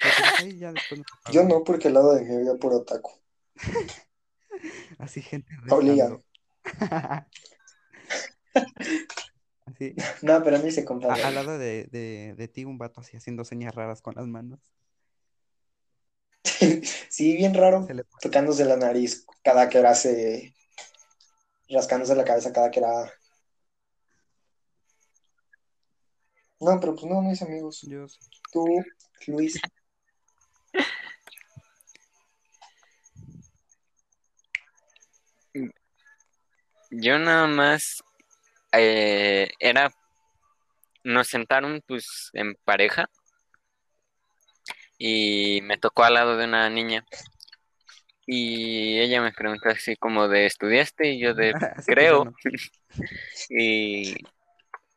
[SPEAKER 2] Pues ahí ya después nos
[SPEAKER 1] Yo no, porque al lado de mí había puro taco.
[SPEAKER 2] Así, gente
[SPEAKER 1] Obligado.
[SPEAKER 2] Así,
[SPEAKER 1] No, pero a mí se compara.
[SPEAKER 2] al lado de, de, de ti, un vato así haciendo señas raras con las manos.
[SPEAKER 1] Sí, bien raro. Tocándose la nariz cada que era se... Rascándose la cabeza cada que era... No, pero pues no, no hice amigos.
[SPEAKER 2] yo
[SPEAKER 1] Tú, Luis.
[SPEAKER 3] Yo nada más eh, era, nos sentaron pues en pareja y me tocó al lado de una niña y ella me preguntó así como de ¿estudiaste? y yo de
[SPEAKER 2] Así
[SPEAKER 3] creo y,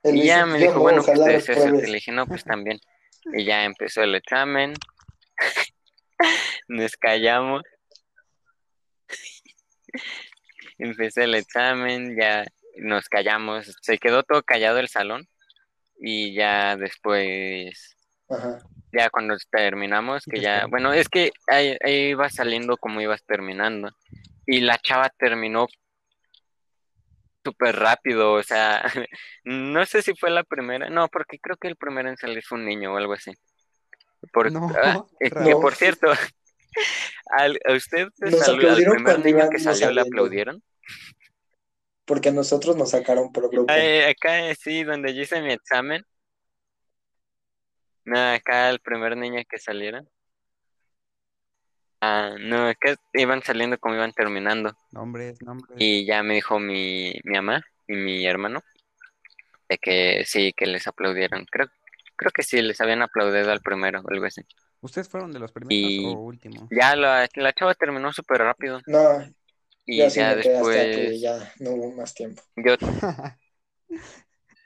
[SPEAKER 3] y ya me dijo
[SPEAKER 1] no,
[SPEAKER 3] bueno pues suerte".
[SPEAKER 1] repruebes.
[SPEAKER 3] le dije no pues también y ya empezó el examen nos callamos empecé el examen ya nos callamos se quedó todo callado el salón y ya después
[SPEAKER 1] Ajá.
[SPEAKER 3] ya cuando terminamos, que ya, bueno, es que ahí, ahí iba saliendo como ibas terminando. Y la chava terminó súper rápido, o sea, no sé si fue la primera, no, porque creo que el primero en salir fue un niño o algo así. Por,
[SPEAKER 2] No,
[SPEAKER 3] ah, eh, que por cierto, al- ¿a usted te salió- al primer niño que salió le aplaudieron?
[SPEAKER 1] Porque a nosotros nos sacaron por grupo.
[SPEAKER 3] Ay, acá sí, donde yo hice mi examen. No, acá el primer niño que saliera. Ah, no, acá iban saliendo como iban terminando.
[SPEAKER 2] Nombres, nombres.
[SPEAKER 3] Y ya me dijo mi, mi mamá y mi hermano de que sí, que les aplaudieron. Creo, creo que sí, les habían aplaudido al primero o algo así.
[SPEAKER 2] ¿Ustedes fueron de los primeros
[SPEAKER 3] Y-
[SPEAKER 2] o últimos?
[SPEAKER 3] Ya la, la chava terminó súper rápido
[SPEAKER 1] No,
[SPEAKER 3] y
[SPEAKER 1] yo
[SPEAKER 3] ya
[SPEAKER 1] me quedé hasta que
[SPEAKER 3] después
[SPEAKER 1] ya no hubo más tiempo.
[SPEAKER 3] yo,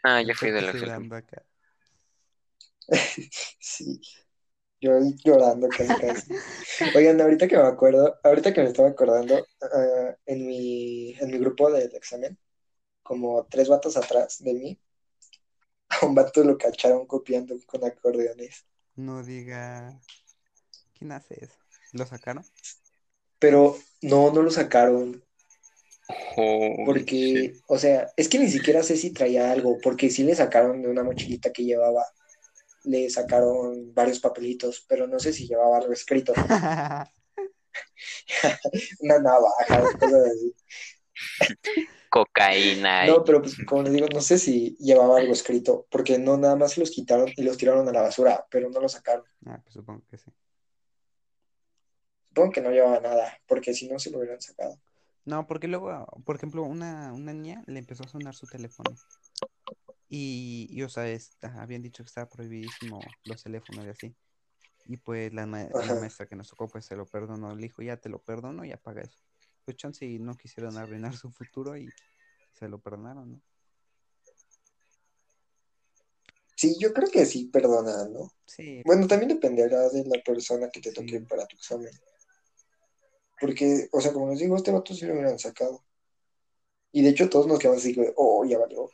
[SPEAKER 3] ah, yo fui de los últimos.
[SPEAKER 2] llorando acá.
[SPEAKER 1] Sí, yo llorando casi casi. Oigan, ahorita que me acuerdo, ahorita que me estaba acordando, ah, en mi, en mi grupo del examen, como tres vatos atrás de mí, a un vato lo cacharon copiando con acordeones.
[SPEAKER 2] No diga. ¿Quién hace eso? ¿Lo sacaron?
[SPEAKER 1] Pero no, no lo sacaron,
[SPEAKER 3] Holy
[SPEAKER 1] porque,
[SPEAKER 3] shit.
[SPEAKER 1] o sea, es que ni siquiera sé si traía algo, porque sí le sacaron de una mochilita que llevaba, le sacaron varios papelitos, pero no sé si llevaba algo escrito, una navaja, cosas así.
[SPEAKER 3] Cocaína. y-
[SPEAKER 1] No, pero pues como les digo, no sé si llevaba algo escrito, porque no nada más se los quitaron y los tiraron a la basura, pero no los sacaron.
[SPEAKER 2] ah, pues supongo que sí.
[SPEAKER 1] Supongo que no llevaba nada, porque si no se lo hubieran sacado.
[SPEAKER 2] No, porque luego, por ejemplo, una, una niña le empezó a sonar su teléfono. Y, y, o sea, está- habían dicho que estaba prohibidísimo los teléfonos y así. Y pues la, ma- la maestra que nos tocó, pues se lo perdonó. Le dijo, ya te lo perdono y apaga eso. Pues chance y no quisieron arruinar su futuro y se lo perdonaron, ¿no?
[SPEAKER 1] Sí, yo creo que sí, perdona, ¿no?
[SPEAKER 2] Sí,
[SPEAKER 1] Bueno, también dependerá de la persona que te toque
[SPEAKER 2] Sí.
[SPEAKER 1] para tu examen. Porque, o sea, como les digo, este vato sí lo hubieran sacado. Y de hecho todos nos quedamos así, que, oh, ya valió.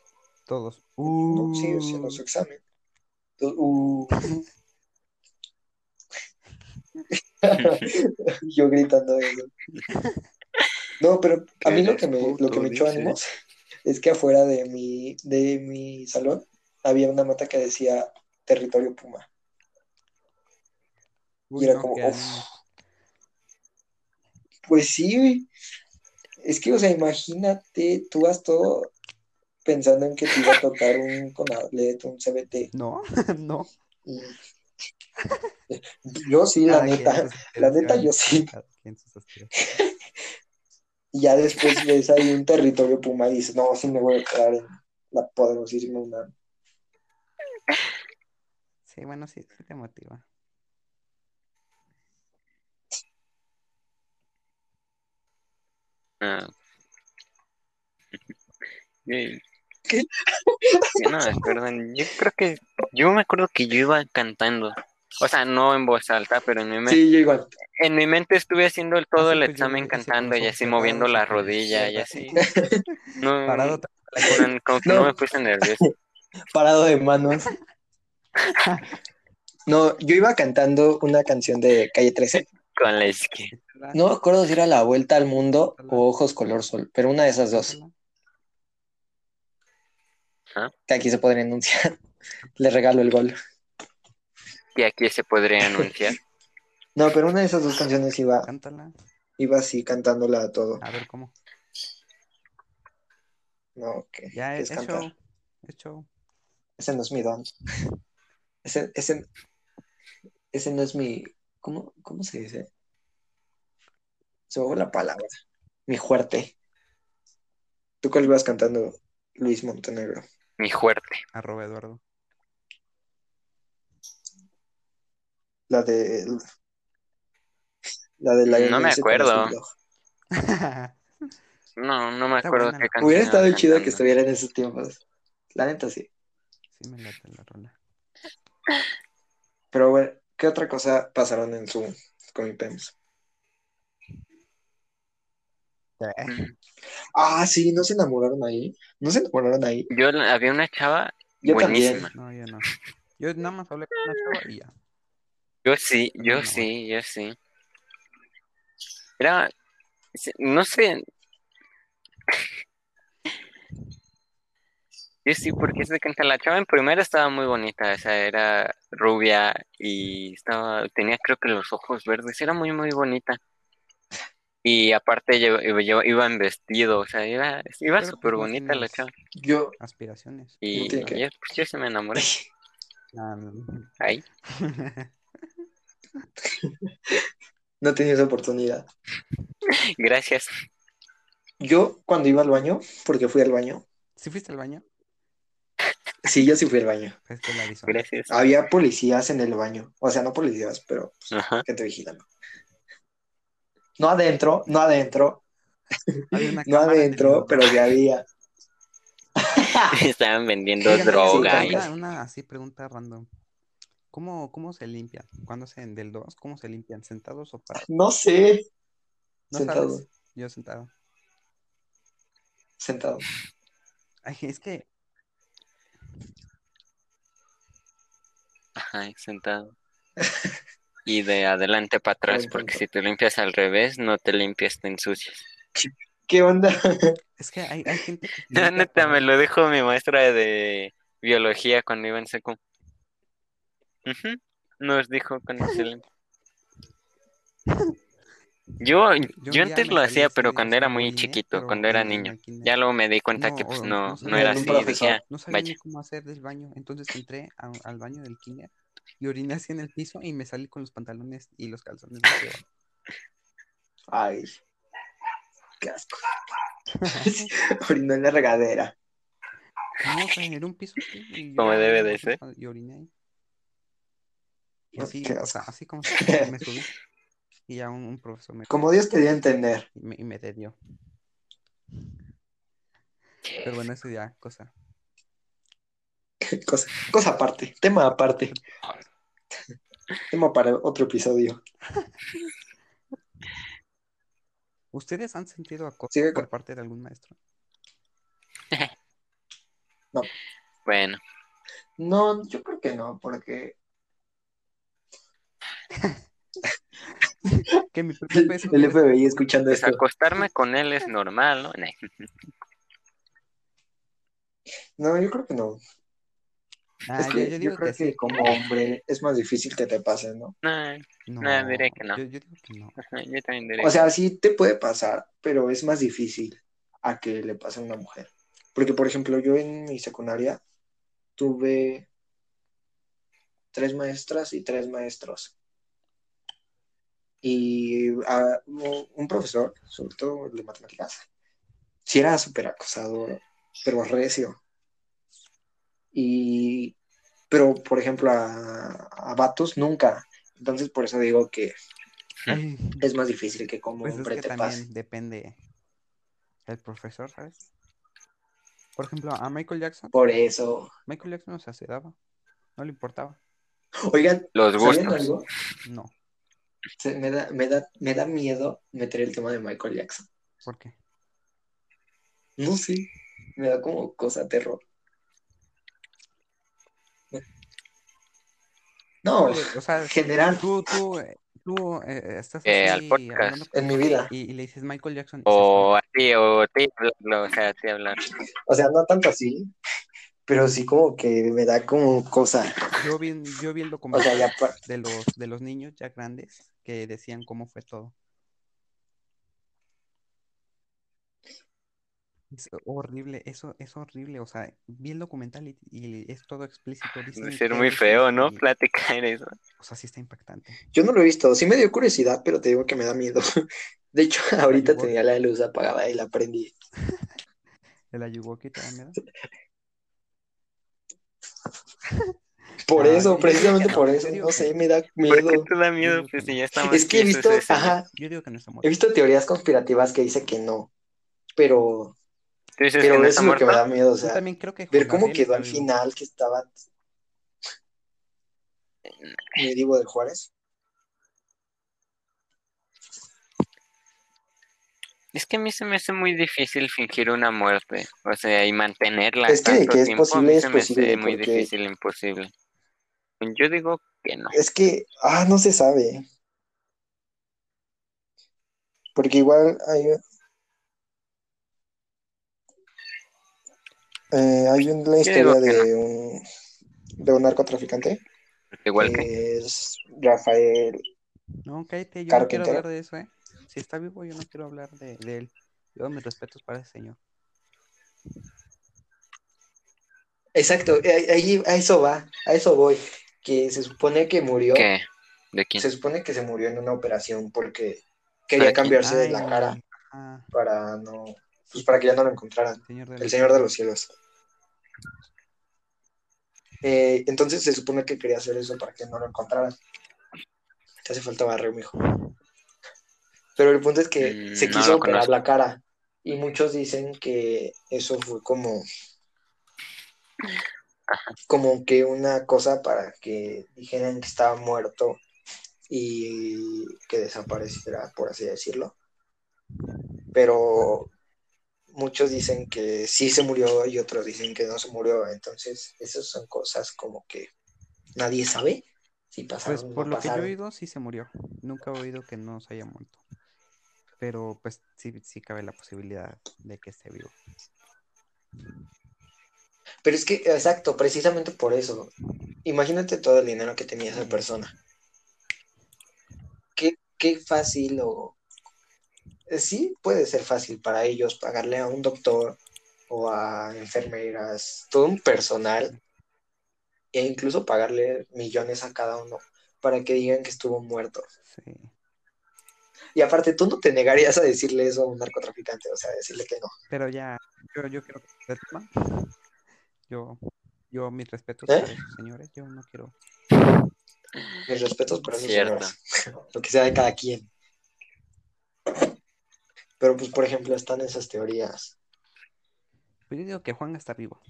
[SPEAKER 2] todos.
[SPEAKER 1] No, sigue siendo
[SPEAKER 2] Uh.
[SPEAKER 1] su examen. Uh. Yo gritando eso. No, pero a mí lo que me, lo que me echó ánimos es que afuera de mi, de mi salón había una nota que decía territorio Puma.
[SPEAKER 2] Uy,
[SPEAKER 1] Y era
[SPEAKER 2] no,
[SPEAKER 1] como,
[SPEAKER 2] qué
[SPEAKER 1] "Uf".
[SPEAKER 2] ánimo.
[SPEAKER 1] Pues sí, güey. Es que, o sea, imagínate, tú vas todo pensando en que te iba a tocar un Conadlet, un CBT.
[SPEAKER 2] No, no.
[SPEAKER 1] Y... Yo sí, la
[SPEAKER 2] Cada
[SPEAKER 1] neta. La neta, yo sí. Y ya después ves ahí un territorio Puma y dices, no, sí me voy a quedar en la poderosísima UNAM.
[SPEAKER 2] Sí, bueno, sí, sí te motiva.
[SPEAKER 3] Ah.
[SPEAKER 1] ¿Qué?
[SPEAKER 3] Yo no acuerdo. Yo creo que. Yo me acuerdo que yo iba cantando. O sea, no en voz alta, pero en mi, men-
[SPEAKER 1] Sí, yo igual.
[SPEAKER 3] en mi mente estuve haciendo el- todo
[SPEAKER 2] Ah,
[SPEAKER 3] el
[SPEAKER 2] pues yo
[SPEAKER 3] examen cantando y así moviendo la rodilla y así. No,
[SPEAKER 2] Parado.
[SPEAKER 3] como que no
[SPEAKER 1] No.
[SPEAKER 3] me puse nervioso.
[SPEAKER 1] Parado de manos. No, yo iba cantando una canción de Calle 13.
[SPEAKER 3] Con la izquierda.
[SPEAKER 1] No me acuerdo si era La Vuelta al Mundo o Ojos Color Sol, pero una de esas dos. Que aquí se podría enunciar. Le regalo el gol.
[SPEAKER 3] Y aquí se podría anunciar.
[SPEAKER 1] No, pero una de esas dos canciones iba,
[SPEAKER 2] Cántala.
[SPEAKER 1] iba así cantándola a todo.
[SPEAKER 2] A ver cómo.
[SPEAKER 1] No, que
[SPEAKER 2] Ya es,
[SPEAKER 1] es
[SPEAKER 2] es
[SPEAKER 1] cantar.
[SPEAKER 2] show. Es show.
[SPEAKER 1] Ese no es mi don. Ese, ese, ese no es mi. ¿Cómo, cómo se dice? Se me fue la palabra. Mi fuerte. ¿Tú cuál ibas cantando, Luis Montenegro?
[SPEAKER 3] Mi fuerte.
[SPEAKER 2] Arroba Eduardo.
[SPEAKER 1] La de. La de la
[SPEAKER 3] No me acuerdo. No, no me
[SPEAKER 2] Está
[SPEAKER 3] acuerdo
[SPEAKER 2] buena
[SPEAKER 3] qué canción.
[SPEAKER 1] Hubiera estado chido que estuviera en esos tiempos. La neta sí.
[SPEAKER 2] Sí me late la rola.
[SPEAKER 1] Pero bueno, ¿qué otra cosa pasaron en su con mi PEMS? Ah, sí, no se enamoraron ahí. No se enamoraron ahí.
[SPEAKER 3] Yo había una chava
[SPEAKER 1] Yo
[SPEAKER 3] buenísima.
[SPEAKER 2] No, yo no. Yo nada más hablé con una chava y ya.
[SPEAKER 3] Yo sí, yo
[SPEAKER 2] no,
[SPEAKER 3] sí, yo sí. Era, no sé. Yo sí, porque es de que la chava en primera estaba muy bonita, o sea, era rubia y estaba, tenía creo que los ojos verdes, era muy, muy bonita. Y aparte lleva- iba, iba en vestido, o sea, iba, iba súper
[SPEAKER 2] pues,
[SPEAKER 3] bonita la chava.
[SPEAKER 1] Yo.
[SPEAKER 2] Aspiraciones.
[SPEAKER 3] Y yo, pues yo se me enamoré.
[SPEAKER 2] Ah, no.
[SPEAKER 3] Ahí.
[SPEAKER 1] No tenía esa oportunidad.
[SPEAKER 3] Gracias.
[SPEAKER 1] Yo, cuando iba al baño, porque fui al baño,
[SPEAKER 2] ¿Sí fuiste al baño?
[SPEAKER 1] Sí, yo sí fui al baño.
[SPEAKER 2] Es que la Arizona.
[SPEAKER 3] Gracias.
[SPEAKER 1] Había policías en el baño. O sea, no policías, pero pues, gente vigilando. No adentro, no adentro, no adentro, pero sí había.
[SPEAKER 3] Estaban vendiendo
[SPEAKER 2] Oigan,
[SPEAKER 3] droga.
[SPEAKER 1] sí,
[SPEAKER 3] y-
[SPEAKER 2] una, una así pregunta random. ¿Cómo, cómo se limpian? Cuando hacen del 2, ¿cómo se limpian? ¿Sentados o parados?
[SPEAKER 1] No sé.
[SPEAKER 2] ¿No
[SPEAKER 1] Sentado,
[SPEAKER 2] sabes? Yo sentado.
[SPEAKER 1] sentado.
[SPEAKER 2] Ay, es que
[SPEAKER 3] Ajá, sentado. Y de adelante para atrás, porque si te limpias al revés, no te limpias, te ensucias.
[SPEAKER 1] ¿Qué onda?
[SPEAKER 2] Es que hay, hay gente que limpia
[SPEAKER 3] neta, me lo dijo mi maestra de biología cuando iba en seco. Ujú, Nos dijo cuando se limpia. Yo, yo
[SPEAKER 2] día
[SPEAKER 3] antes lo hacía, pero cuando era muy chiquito, cuando era niño. Ya luego me di cuenta
[SPEAKER 2] No,
[SPEAKER 3] que pues no,
[SPEAKER 2] no
[SPEAKER 3] no era
[SPEAKER 1] ni
[SPEAKER 3] así. dije,
[SPEAKER 2] No sabía ni
[SPEAKER 3] vaya.
[SPEAKER 2] cómo hacer del baño, entonces entré a- al baño del kinder y oriné así en el piso y me salí con los pantalones y los calzones.
[SPEAKER 1] Ay. Qué asco. Orinó en la regadera.
[SPEAKER 2] No, o sea, era un piso y
[SPEAKER 3] Como
[SPEAKER 2] ahí
[SPEAKER 3] debe
[SPEAKER 2] me
[SPEAKER 3] de ser.
[SPEAKER 2] y oriné ahí. Y así, o sea, así como se- me subí y ya un, un profesor me,
[SPEAKER 1] Como Dios te dio a entender.
[SPEAKER 2] y me, y me dio. Pero bueno, eso ya, cosa.
[SPEAKER 1] Cosa, cosa aparte, tema aparte. Tema para otro episodio.
[SPEAKER 2] ¿Ustedes han sentido acoso
[SPEAKER 1] Sigue
[SPEAKER 2] por
[SPEAKER 1] con-
[SPEAKER 2] parte de algún maestro?
[SPEAKER 3] Bueno,
[SPEAKER 1] No, yo creo que no, porque
[SPEAKER 2] Que mi primer
[SPEAKER 1] el,
[SPEAKER 2] beso
[SPEAKER 1] el
[SPEAKER 2] fue-
[SPEAKER 1] FBI escuchando
[SPEAKER 3] pues
[SPEAKER 1] esto.
[SPEAKER 3] acostarme con él es normal, ¿no? Nah.
[SPEAKER 1] No, yo creo que no. Es
[SPEAKER 2] yo-
[SPEAKER 1] que
[SPEAKER 2] yo
[SPEAKER 1] yo,
[SPEAKER 2] digo
[SPEAKER 1] creo
[SPEAKER 2] que
[SPEAKER 1] que,
[SPEAKER 2] sí.
[SPEAKER 1] como hombre es más difícil que te pase, ¿no?
[SPEAKER 3] Nah,
[SPEAKER 2] No,
[SPEAKER 3] Nah, diré que no.
[SPEAKER 2] Yo, yo digo que no.
[SPEAKER 3] ajá, yo también diré.
[SPEAKER 1] O sea, sí te puede pasar, pero es más difícil a que le pase a una mujer. Porque, por ejemplo, yo en mi secundaria tuve tres maestras y tres maestros. Y ah, un profesor, sobre todo el de matemáticas, sí era súper acosador, pero recio. Y, pero, por ejemplo, a, a vatos nunca. Entonces, por eso digo que es más difícil que como
[SPEAKER 2] pues es
[SPEAKER 1] hombre
[SPEAKER 2] que
[SPEAKER 1] te
[SPEAKER 2] también
[SPEAKER 1] pase.
[SPEAKER 2] depende del profesor, ¿sabes? Por ejemplo, a Michael Jackson,
[SPEAKER 1] Por eso.
[SPEAKER 2] Michael Jackson no se sedaba, no le importaba.
[SPEAKER 1] Oigan,
[SPEAKER 3] Los
[SPEAKER 1] ¿saben
[SPEAKER 3] gustos.
[SPEAKER 1] algo?
[SPEAKER 2] No,
[SPEAKER 1] Se- me, da, me, da, me da miedo meter el tema de Michael Jackson.
[SPEAKER 2] ¿por qué?
[SPEAKER 1] No sé, me da como cosa terror. No,
[SPEAKER 2] Oye, o sea,
[SPEAKER 1] en general,
[SPEAKER 2] tú, tú, eh, tú eh, estás
[SPEAKER 3] Eh,
[SPEAKER 2] así
[SPEAKER 3] al podcast.
[SPEAKER 2] hablando con
[SPEAKER 1] en mi vida.
[SPEAKER 2] y, y le dices Michael Jackson
[SPEAKER 3] O a ti, o a ti hablarlo, o sea, a ti hablar.
[SPEAKER 1] O sea, no tanto así, pero sí como que me da como cosa.
[SPEAKER 2] Yo vi, yo vi el
[SPEAKER 1] O sea,
[SPEAKER 2] documental
[SPEAKER 1] ya
[SPEAKER 2] de los, de los niños ya grandes que decían cómo fue todo. Es horrible, eso es horrible, o sea, vi el documental y, y es todo explícito, dicen
[SPEAKER 3] Debe ser muy feo, ¿no?
[SPEAKER 2] y-
[SPEAKER 3] Platicar eso.
[SPEAKER 2] o sea, sí está impactante.
[SPEAKER 1] yo no lo he visto, sí me dio curiosidad, pero te digo que me da miedo. De hecho, ahorita tenía la luz apagada y la prendí.
[SPEAKER 2] ¿El Ayuwoki te da miedo?
[SPEAKER 1] Por
[SPEAKER 2] Ah,
[SPEAKER 1] eso, precisamente por eso, no sé, me da
[SPEAKER 3] ¿Por
[SPEAKER 1] miedo.
[SPEAKER 3] qué te da miedo? Pues si ya está
[SPEAKER 1] Es que he visto, ajá,
[SPEAKER 2] Yo digo que no está
[SPEAKER 1] he visto teorías conspirativas que dice que no, pero,
[SPEAKER 3] Tú dices
[SPEAKER 1] pero
[SPEAKER 3] que no
[SPEAKER 1] eso es lo que me da miedo, o
[SPEAKER 2] Yo
[SPEAKER 1] sea,
[SPEAKER 2] también creo que
[SPEAKER 1] ver cómo quedó al final que estaba mi Divo de Juárez.
[SPEAKER 3] Es que a mí se me hace muy difícil fingir una muerte, o sea, y mantenerla
[SPEAKER 1] Es que
[SPEAKER 3] tanto
[SPEAKER 1] que es
[SPEAKER 3] tiempo,
[SPEAKER 1] posible, es
[SPEAKER 3] se me
[SPEAKER 1] posible,
[SPEAKER 3] hace muy
[SPEAKER 1] porque-
[SPEAKER 3] difícil, imposible. Yo digo que no.
[SPEAKER 1] Es que, ah, no se sabe. Porque igual hay, eh, hay una historia de un, de un narcotraficante,
[SPEAKER 3] Igual que
[SPEAKER 1] es Rafael.
[SPEAKER 2] No, cállate, yo no quiero hablar de eso, ¿eh? Si está vivo, yo no quiero hablar de, de él. Yo mis respetos para ese señor.
[SPEAKER 1] Exacto, eh, ahí a eso va, a eso voy, que se supone que murió,
[SPEAKER 3] ¿qué? ¿De quién?
[SPEAKER 1] se supone que se murió en una operación porque quería cambiarse de la cara
[SPEAKER 2] ah,
[SPEAKER 1] para no, pues para que ya no lo encontraran.
[SPEAKER 2] señor
[SPEAKER 1] El Señor de los Cielos. Eh, entonces se supone que quería hacer eso para que no lo encontraran. Te hace falta barrio, mijo. Pero el punto es que
[SPEAKER 3] Mm,
[SPEAKER 1] se
[SPEAKER 3] no
[SPEAKER 1] quiso
[SPEAKER 3] lo
[SPEAKER 1] operar la cara. Y muchos dicen que eso fue como. Como que una cosa para que dijeran que estaba muerto y que desapareciera, por así decirlo. Pero muchos dicen que sí se murió y otros dicen que no se murió. Entonces, esas son cosas como que nadie sabe si pasaron
[SPEAKER 2] Pues
[SPEAKER 1] no
[SPEAKER 2] por lo que yo he oído, sí se murió. Nunca he oído que no se haya muerto. Pero pues sí, sí cabe la posibilidad de que esté vivo.
[SPEAKER 1] Pero es que, exacto, precisamente por eso. Imagínate todo el dinero que tenía esa persona. Qué, qué fácil o... eh, Sí, puede ser fácil para ellos pagarle a un doctor o a enfermeras, todo un personal, e incluso pagarle millones a cada uno para que digan que estuvo muerto.
[SPEAKER 2] Sí.
[SPEAKER 1] Y aparte, tú no te negarías a decirle eso a un narcotraficante, o sea, decirle que no.
[SPEAKER 2] Pero ya, yo, yo quiero que el tema. Yo, yo mis respetos
[SPEAKER 1] ¿Eh?
[SPEAKER 2] para esos señores. Yo no quiero.
[SPEAKER 1] Mis respetos para esos
[SPEAKER 3] Cierto.
[SPEAKER 1] señores. Lo que sea de cada quien. Pero pues, por ejemplo, están esas teorías.
[SPEAKER 2] Pues yo digo que Juan está vivo.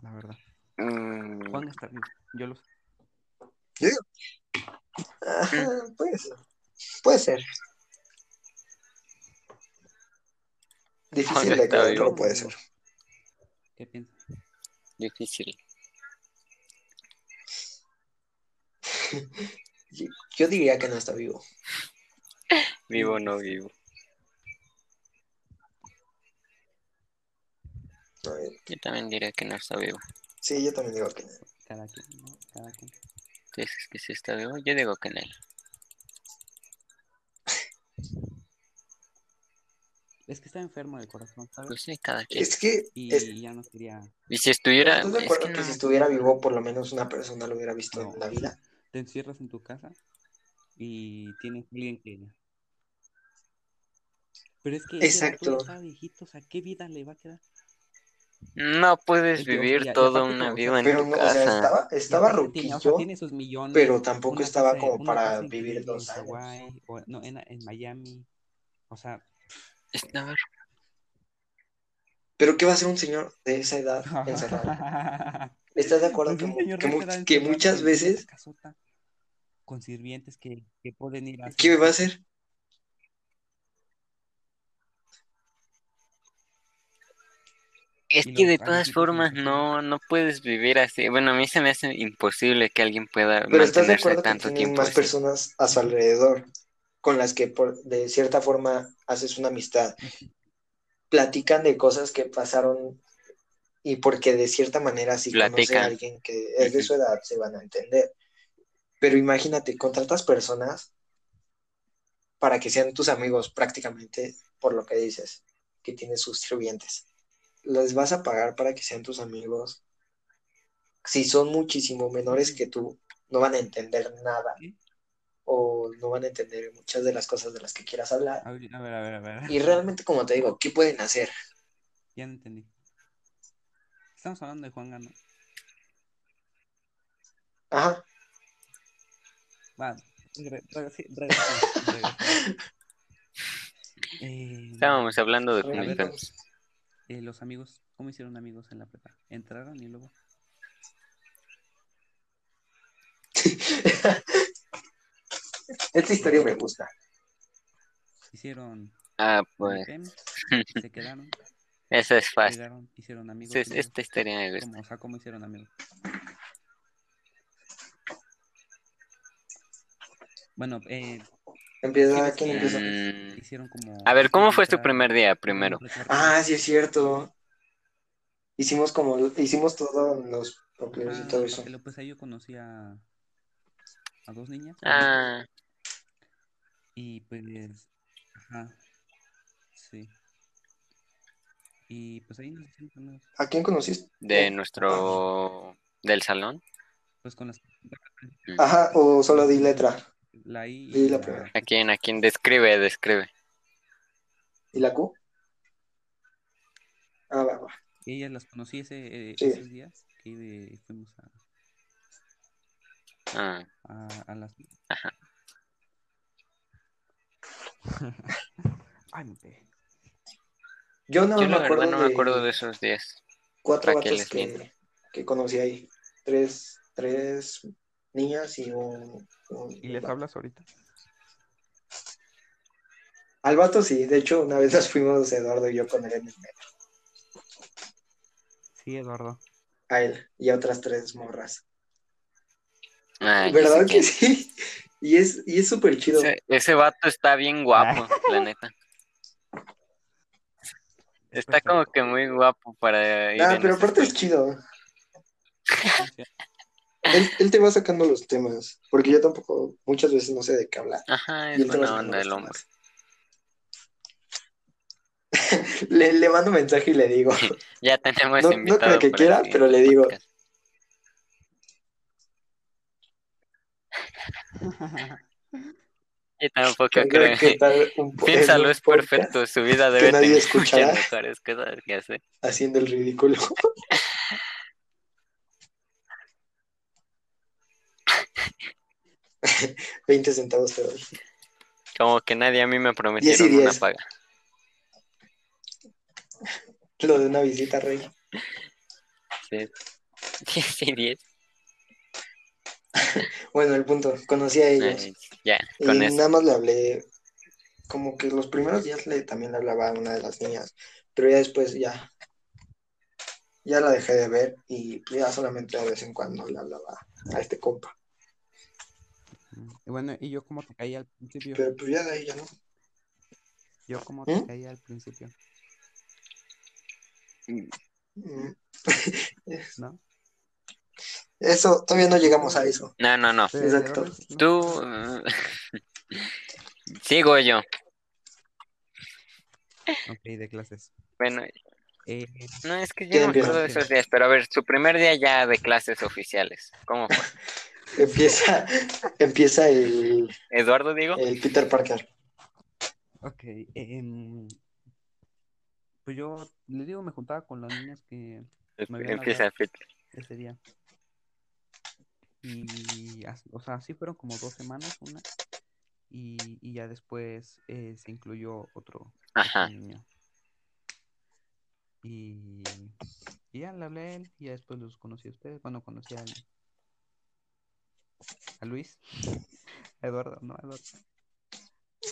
[SPEAKER 2] La verdad.
[SPEAKER 3] Mm,
[SPEAKER 2] Juan está vivo. Yo lo sé.
[SPEAKER 1] Ajá, puede ser. Puede ser. Difícil de creer, pero puede ser.
[SPEAKER 2] ¿Qué piensas?
[SPEAKER 3] difícil.
[SPEAKER 1] Yo, yo diría que no está vivo.
[SPEAKER 3] Vivo o no vivo.
[SPEAKER 1] A ver,
[SPEAKER 3] Yo también diría que no está vivo.
[SPEAKER 1] Sí, yo también digo que no.
[SPEAKER 2] Cada quien, ¿no? Cada quien.
[SPEAKER 3] ¿Tú dices que sí está vivo? Yo digo que en él.
[SPEAKER 2] Es que está enfermo del corazón, ¿sabes?
[SPEAKER 3] Pues sí, cada quien.
[SPEAKER 1] Es que,
[SPEAKER 2] Y
[SPEAKER 1] es-
[SPEAKER 2] ya no quería.
[SPEAKER 3] Y si estuviera.
[SPEAKER 1] ¿estás de
[SPEAKER 3] es
[SPEAKER 1] acuerdo
[SPEAKER 3] que
[SPEAKER 1] que,
[SPEAKER 3] no.
[SPEAKER 1] si estuviera vivo, por lo menos una persona lo hubiera visto
[SPEAKER 2] No.
[SPEAKER 1] en la vida?
[SPEAKER 2] Te encierras en tu casa y tienes alguien que. Pero es que
[SPEAKER 1] Exacto.
[SPEAKER 2] está viejito, o sea, ¿qué vida le va a quedar?
[SPEAKER 3] No puedes vivir
[SPEAKER 2] y- y
[SPEAKER 3] toda una vida en
[SPEAKER 1] Pero
[SPEAKER 3] tu
[SPEAKER 1] no, o sea,
[SPEAKER 3] casa.
[SPEAKER 1] estaba, estaba
[SPEAKER 2] aparte tiene, o sea,
[SPEAKER 1] ruquillo,
[SPEAKER 2] tiene sus millones,
[SPEAKER 1] pero tampoco estaba
[SPEAKER 2] casa,
[SPEAKER 1] como para
[SPEAKER 2] casa
[SPEAKER 1] vivir
[SPEAKER 2] increíble
[SPEAKER 1] dos
[SPEAKER 2] en
[SPEAKER 1] años.
[SPEAKER 2] Hawái, o no, en, en Miami. O sea,
[SPEAKER 3] Estaba-
[SPEAKER 1] Pero ¿qué va a hacer un señor de esa edad encerrado? ¿Estás de acuerdo
[SPEAKER 2] Pues
[SPEAKER 1] que, que mu- que muchas
[SPEAKER 2] en- en
[SPEAKER 1] veces,
[SPEAKER 2] casota con sirvientes que, que pueden ir a
[SPEAKER 1] ¿qué va a hacer?
[SPEAKER 3] Es que de todas formas no, no puedes vivir así. Bueno, a mí se me hace imposible que alguien pueda
[SPEAKER 1] Pero ¿estás de
[SPEAKER 3] mantenerse
[SPEAKER 1] acuerdo que
[SPEAKER 3] tanto
[SPEAKER 1] tienes
[SPEAKER 3] tiempo
[SPEAKER 1] más
[SPEAKER 3] así.
[SPEAKER 1] personas a su alrededor con las que por, de cierta forma haces una amistad? Platican de cosas que pasaron y porque de cierta manera si conoce a
[SPEAKER 3] Platican.
[SPEAKER 1] alguien que es de su edad se van a entender. Pero imagínate, contratas personas para que sean tus amigos prácticamente por lo que dices, que tienes sus sirvientes. Les vas a pagar para que sean tus amigos. Si son muchísimo menores que tú, no van a entender nada o no van a entender muchas de las cosas de las que quieras hablar.
[SPEAKER 2] A ver, a ver, a ver.
[SPEAKER 1] Y realmente, como te digo, ¿qué pueden hacer?
[SPEAKER 2] Ya no entendí. Estamos hablando de Juan Gano.
[SPEAKER 1] Ajá.
[SPEAKER 2] Regresemos. Eh,
[SPEAKER 3] Estábamos hablando de
[SPEAKER 1] ver,
[SPEAKER 2] a ver,
[SPEAKER 3] comunicaciones.
[SPEAKER 2] Eh, los amigos, ¿cómo hicieron amigos en la prepa? Entraron y luego.
[SPEAKER 1] Esta historia me gusta.
[SPEAKER 2] Hicieron
[SPEAKER 3] Ah, pues,
[SPEAKER 2] se quedaron,
[SPEAKER 3] eso es fácil.
[SPEAKER 2] llegaron, hicieron amigos. Luego,
[SPEAKER 3] esta historia me gusta.
[SPEAKER 2] ¿cómo? O sea, ¿cómo hicieron amigos? Bueno, eh,
[SPEAKER 1] Empieza, ¿quién empieza?
[SPEAKER 3] Mm,
[SPEAKER 2] hicieron como.
[SPEAKER 3] a ver, ¿cómo fue tu primer día
[SPEAKER 2] hicieron
[SPEAKER 3] primero?
[SPEAKER 1] Ah, sí es cierto. Hicimos como, hicimos todo en los papeles y
[SPEAKER 2] Ah,
[SPEAKER 1] todo eso.
[SPEAKER 2] pues ahí yo conocí a, a dos niñas.
[SPEAKER 3] Ah,
[SPEAKER 2] Y pues, ajá, sí. Y pues ahí nos hicimos amigos,
[SPEAKER 1] ¿A quién conociste?
[SPEAKER 3] de nuestro... del salón.
[SPEAKER 2] pues con las
[SPEAKER 1] Ajá, o solo di letra.
[SPEAKER 2] La I y
[SPEAKER 1] la
[SPEAKER 2] la,
[SPEAKER 1] primera.
[SPEAKER 3] ¿A quién? ¿A quién? Describe, describe.
[SPEAKER 1] ¿Y la Q? Ah, va, va.
[SPEAKER 2] ellas las conocí ese, eh,
[SPEAKER 1] Sí.
[SPEAKER 2] esos días que eh, fuimos a,
[SPEAKER 3] Ah,
[SPEAKER 2] a, a las...
[SPEAKER 3] Ajá.
[SPEAKER 2] Ay, mi pe.
[SPEAKER 1] Yo no
[SPEAKER 3] yo
[SPEAKER 1] me acuerdo
[SPEAKER 3] no
[SPEAKER 1] de
[SPEAKER 3] me acuerdo de esos días.
[SPEAKER 1] cuatro
[SPEAKER 3] ¿Para qué
[SPEAKER 1] vatos que, que conocí ahí. Tres, tres niñas y un...
[SPEAKER 2] ¿Y les hablas ahorita?
[SPEAKER 1] Al vato sí, de hecho una vez nos fuimos Eduardo y yo con él en el metro.
[SPEAKER 2] Sí, Eduardo.
[SPEAKER 1] A él y a otras tres morras.
[SPEAKER 3] Ah,
[SPEAKER 1] ¿Verdad que sí? Y es y es súper chido.
[SPEAKER 3] Ese, ese vato está bien guapo, la neta. Está como que muy guapo para ir
[SPEAKER 1] Ah, pero aparte es chido. Él, él te va sacando los temas, porque yo tampoco muchas veces no sé de qué hablar.
[SPEAKER 3] Ajá,
[SPEAKER 1] Y
[SPEAKER 3] es
[SPEAKER 1] te va
[SPEAKER 3] buena onda el hombre.
[SPEAKER 1] Le, le mando mensaje y le digo,
[SPEAKER 3] Ya tenemos
[SPEAKER 1] No- no
[SPEAKER 3] invitado
[SPEAKER 1] creo que quiera, pero le digo.
[SPEAKER 3] podcast. Y tampoco
[SPEAKER 1] creo
[SPEAKER 3] creo.
[SPEAKER 1] que un
[SPEAKER 3] Piénsalo,
[SPEAKER 1] un
[SPEAKER 3] es perfecto. Su vida debe
[SPEAKER 1] nadie
[SPEAKER 3] tener
[SPEAKER 1] escuchará.
[SPEAKER 3] muchas mejores cosas que hacer.
[SPEAKER 1] haciendo el ridículo. Veinte centavos te doy.
[SPEAKER 3] Como que nadie a mí me
[SPEAKER 1] y
[SPEAKER 3] prometieron una paga.
[SPEAKER 1] Lo de una visita, rey.
[SPEAKER 3] Sí. 10 y 10.
[SPEAKER 1] Bueno, el punto, conocí a ellos.
[SPEAKER 3] Ya,
[SPEAKER 1] y
[SPEAKER 3] con eso.
[SPEAKER 1] nada más le hablé, como que los primeros días le, también le hablaba a una de las niñas, pero ya después ya, ya la dejé de ver y ya solamente de vez en cuando le hablaba a este compa.
[SPEAKER 2] Y bueno, ¿y yo cómo te caía al principio?
[SPEAKER 1] Pero pues ya de ahí ya no.
[SPEAKER 2] Yo cómo
[SPEAKER 1] ¿Mm?
[SPEAKER 2] te caía al principio,
[SPEAKER 1] Mm.
[SPEAKER 2] ¿no?
[SPEAKER 1] Eso, todavía no llegamos a eso.
[SPEAKER 3] No, no, no.
[SPEAKER 1] Exacto.
[SPEAKER 3] Tú. Sigo yo.
[SPEAKER 2] Ok, de clases.
[SPEAKER 3] Bueno,
[SPEAKER 2] Eh,
[SPEAKER 3] no es que yo
[SPEAKER 1] ¿Quién
[SPEAKER 3] no me
[SPEAKER 1] empieza?
[SPEAKER 3] acuerdo de esos días, pero a ver, su primer día ya de clases oficiales. ¿Cómo fue?
[SPEAKER 1] Empieza, empieza el,
[SPEAKER 3] ¿Eduardo, digo?
[SPEAKER 1] el Peter Parker.
[SPEAKER 2] ok, em, pues yo les digo, me juntaba con las niñas que me habían
[SPEAKER 3] Empieza Peter.
[SPEAKER 2] ese día. Y, o sea, sí fueron como dos semanas, una. Y, y ya después eh, se incluyó otro,
[SPEAKER 3] Ajá.
[SPEAKER 2] otro niño. Y, y ya le hablé a él y ya después los conocí a ustedes. Bueno, conocí a, a Luis. A Eduardo, no, a Eduardo.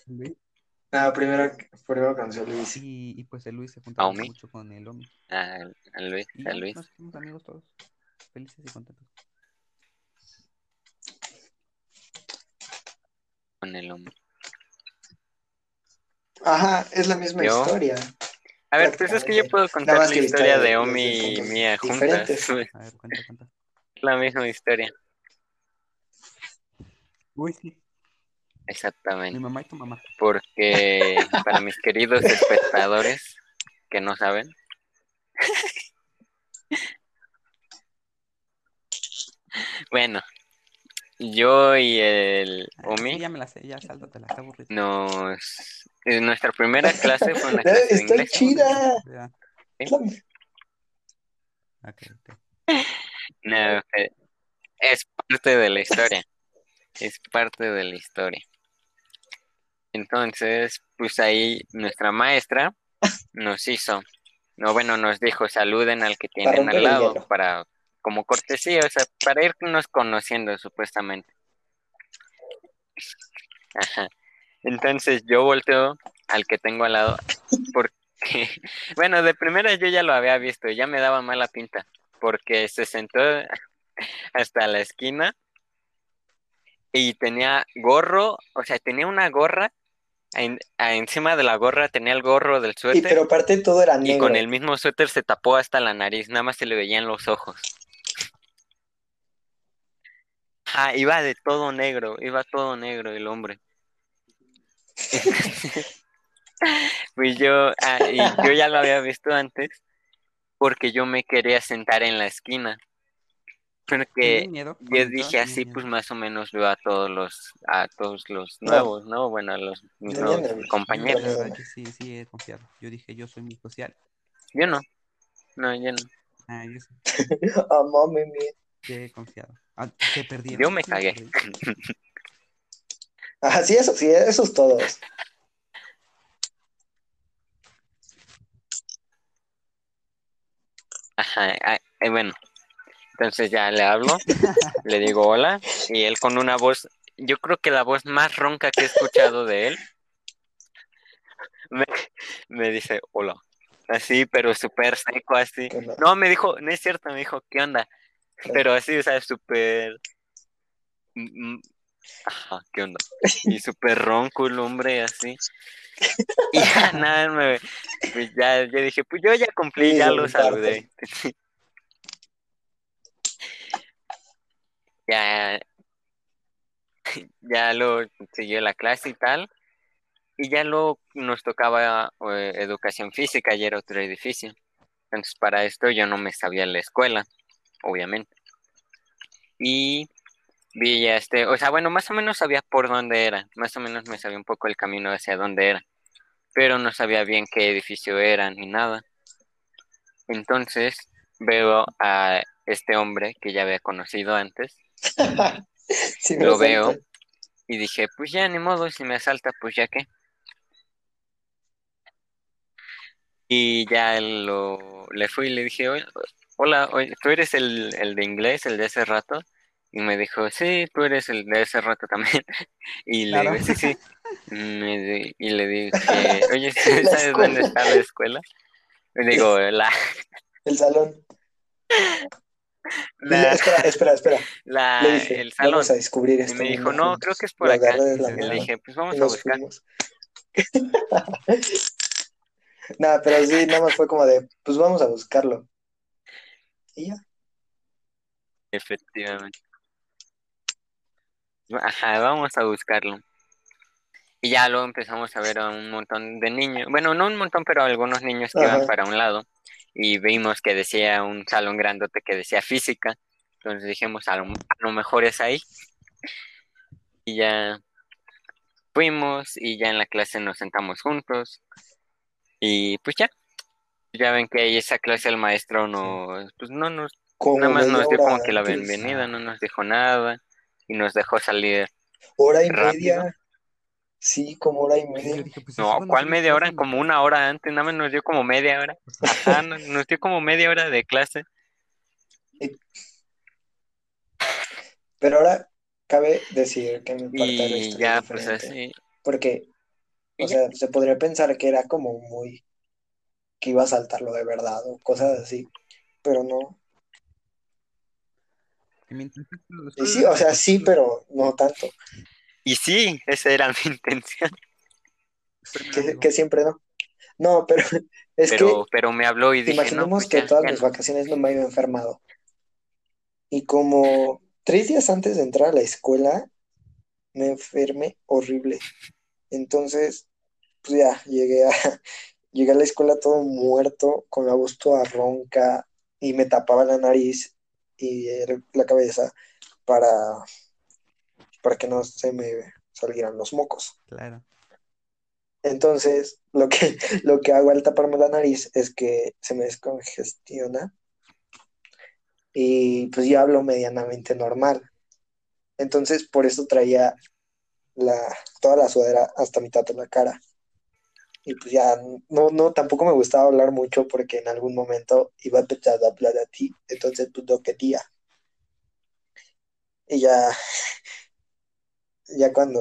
[SPEAKER 2] Luis.
[SPEAKER 1] Ah, primero, primero conocí a Luis.
[SPEAKER 2] Y, y pues el Luis se juntaba
[SPEAKER 3] Omi.
[SPEAKER 2] mucho con el Omi.
[SPEAKER 3] A, a Luis,
[SPEAKER 2] Y
[SPEAKER 3] Luis.
[SPEAKER 2] nos hicimos amigos todos. Felices y contentos.
[SPEAKER 3] Con el hombre.
[SPEAKER 1] Ajá, es la misma
[SPEAKER 3] Yo,
[SPEAKER 1] historia.
[SPEAKER 3] A ver, pues es que yo puedo contar la historia de Omi y Mía juntas.
[SPEAKER 1] diferentes.
[SPEAKER 2] A ver, cuenta, cuenta.
[SPEAKER 3] La misma historia.
[SPEAKER 2] Uy, sí. Mi
[SPEAKER 3] Exactamente.
[SPEAKER 2] mamá y tu mamá.
[SPEAKER 3] Porque para mis queridos espectadores que no saben, bueno, yo y el Omi
[SPEAKER 2] Sí, ya me la sé, ya sáltatela, está aburrida.
[SPEAKER 3] nos... en Nuestra primera clase fue una clase de inglés.
[SPEAKER 1] chida.
[SPEAKER 2] Ya.
[SPEAKER 1] Es la-
[SPEAKER 2] Ok, ok.
[SPEAKER 3] No, eh, es parte de la historia. Es parte de la historia. Entonces, pues ahí nuestra maestra nos hizo, no, bueno, nos dijo, saluden al que tienen al lado para, como cortesía, o sea, para irnos conociendo supuestamente. Ajá. Entonces yo volteo al que tengo al lado porque, bueno, de primera yo ya lo había visto, ya me daba mala pinta, porque se sentó hasta la esquina y tenía gorro, o sea, tenía una gorra, en- encima de la gorra tenía el gorro del
[SPEAKER 1] Y
[SPEAKER 3] suéter
[SPEAKER 1] pero aparte todo era
[SPEAKER 3] y
[SPEAKER 1] negro.
[SPEAKER 3] con el mismo suéter se tapó hasta la nariz, nada más se le veían los ojos. Ah, iba de todo negro, iba todo negro el hombre. Pues yo, ah, y yo ya lo había visto antes porque yo me quería sentar en la esquina. Porque
[SPEAKER 2] ¿Tienes miedo?
[SPEAKER 3] yo dije así,
[SPEAKER 2] ¿Tienes
[SPEAKER 3] pues más o menos veo a todos los, a todos los nuevos, ¿no? Bueno, a los mis nuevos compañeros.
[SPEAKER 2] sí, sí he confiado. Yo dije, yo soy muy social.
[SPEAKER 3] Yo no, no, yo no.
[SPEAKER 2] Ah, yo sí.
[SPEAKER 1] Mami mía.
[SPEAKER 2] Qué confiado. Ah, ¿Te?
[SPEAKER 3] Yo me
[SPEAKER 2] ¿Sí los
[SPEAKER 3] cagué.
[SPEAKER 1] Ah, sí, eso, sí, esos todos.
[SPEAKER 3] Ajá, ah, eh, bueno. Entonces ya le hablo, le digo hola, y él con una voz, yo creo que la voz más ronca que he escuchado de él, me, me dice hola. Así, pero súper seco, así. No, me dijo, no es cierto, me dijo, ¿qué onda? Pero así, o sea, súper... mm, mm, Ajá, ¿qué onda? Y súper ronco el hombre, así. Y ya nada, me, pues ya, yo dije, pues yo ya cumplí,
[SPEAKER 1] Sí,
[SPEAKER 3] ya lo saludé. Ya, ya lo siguió la clase y tal. Y ya luego nos tocaba eh, educación física y era otro edificio. Entonces, para esto yo no me sabía la escuela, obviamente. Y vi ya este, o sea, bueno, más o menos sabía por dónde era, más o menos me sabía un poco el camino hacia dónde era, pero no sabía bien qué edificio era ni nada. Entonces veo a este hombre que ya había conocido antes Lo veo. y dije, pues ya ni modo, si me asalta, pues ya qué. Y ya lo, le fui y le dije, "Oye, hola, ¿tú eres el, el de inglés, el de hace rato? Y me dijo, sí, tú eres el de hace rato también. Y le
[SPEAKER 2] Claro.
[SPEAKER 3] digo, sí, sí. Me y le dije, oye, ¿sabes dónde está la escuela? Le digo, la,
[SPEAKER 1] El salón.
[SPEAKER 3] La,
[SPEAKER 1] espera, espera, espera.
[SPEAKER 3] la-
[SPEAKER 1] Le dije,
[SPEAKER 3] el salón.
[SPEAKER 1] vamos a descubrir
[SPEAKER 3] Y
[SPEAKER 1] esto.
[SPEAKER 3] me dijo,
[SPEAKER 1] juntos".
[SPEAKER 3] no, creo que es por
[SPEAKER 1] Lo
[SPEAKER 3] acá.
[SPEAKER 2] Y
[SPEAKER 3] Y le dije, pues
[SPEAKER 1] y
[SPEAKER 3] vamos a buscar.
[SPEAKER 1] Nada, pero sí, nada más fue como de, pues vamos a buscarlo. Y ya.
[SPEAKER 3] Efectivamente. Ajá, vamos a buscarlo. Y ya luego empezamos a ver a un montón de niños. Bueno, no un montón, pero algunos niños que iban
[SPEAKER 1] Ajá.
[SPEAKER 3] para un lado. Y vimos que decía un salón grandote que decía física. Entonces dijimos, a lo, a lo mejor es ahí. Y ya fuimos y ya en la clase nos sentamos juntos. Y pues ya. Ya ven que ahí esa clase el maestro no, pues no nos
[SPEAKER 1] Como
[SPEAKER 3] Nada más nos dio como que la bienvenida, no nos dijo nada y nos dejó salir.
[SPEAKER 1] Hora y
[SPEAKER 3] rápido.
[SPEAKER 1] media. Sí, como hora y media.
[SPEAKER 2] dije, pues,
[SPEAKER 3] No, ¿cuál media hora? Como una hora antes, nada más nos dio como media hora. Ajá, no- nos dio como media hora de clase.
[SPEAKER 1] Pero ahora cabe decir que mi parte de la
[SPEAKER 3] Y
[SPEAKER 1] historia
[SPEAKER 3] ya,
[SPEAKER 1] es
[SPEAKER 3] pues así.
[SPEAKER 1] Porque, o
[SPEAKER 3] ya.
[SPEAKER 1] sea, se podría pensar que era como muy, que iba a saltarlo de verdad o cosas así, pero no. Y sí, o sea, sí, pero no tanto,
[SPEAKER 3] Y sí, esa era mi intención.
[SPEAKER 1] Que, que siempre no. No, pero es
[SPEAKER 3] Pero, pero me habló y
[SPEAKER 1] que
[SPEAKER 3] dije, no,
[SPEAKER 1] imaginemos
[SPEAKER 3] pues
[SPEAKER 1] que
[SPEAKER 3] ya,
[SPEAKER 1] todas
[SPEAKER 3] ya
[SPEAKER 1] mis
[SPEAKER 3] no.
[SPEAKER 1] vacaciones no me había enfermado. Y como tres días antes de entrar a la escuela, me enfermé horrible. Entonces, pues ya, llegué a, llegué a la escuela todo muerto, con la voz toda ronca, y me tapaba la nariz y la cabeza para, para que no se me salieran los mocos.
[SPEAKER 2] Claro.
[SPEAKER 1] Entonces, lo que, lo que hago al taparme la nariz es que se me descongestiona y pues ya hablo medianamente normal. Entonces, por eso traía la, toda la sudadera hasta mitad de la cara. Y pues ya, no, no, tampoco me gustaba hablar mucho porque en algún momento iba a empezar a hablar a ti, entonces pues no quería. Y ya, ya cuando,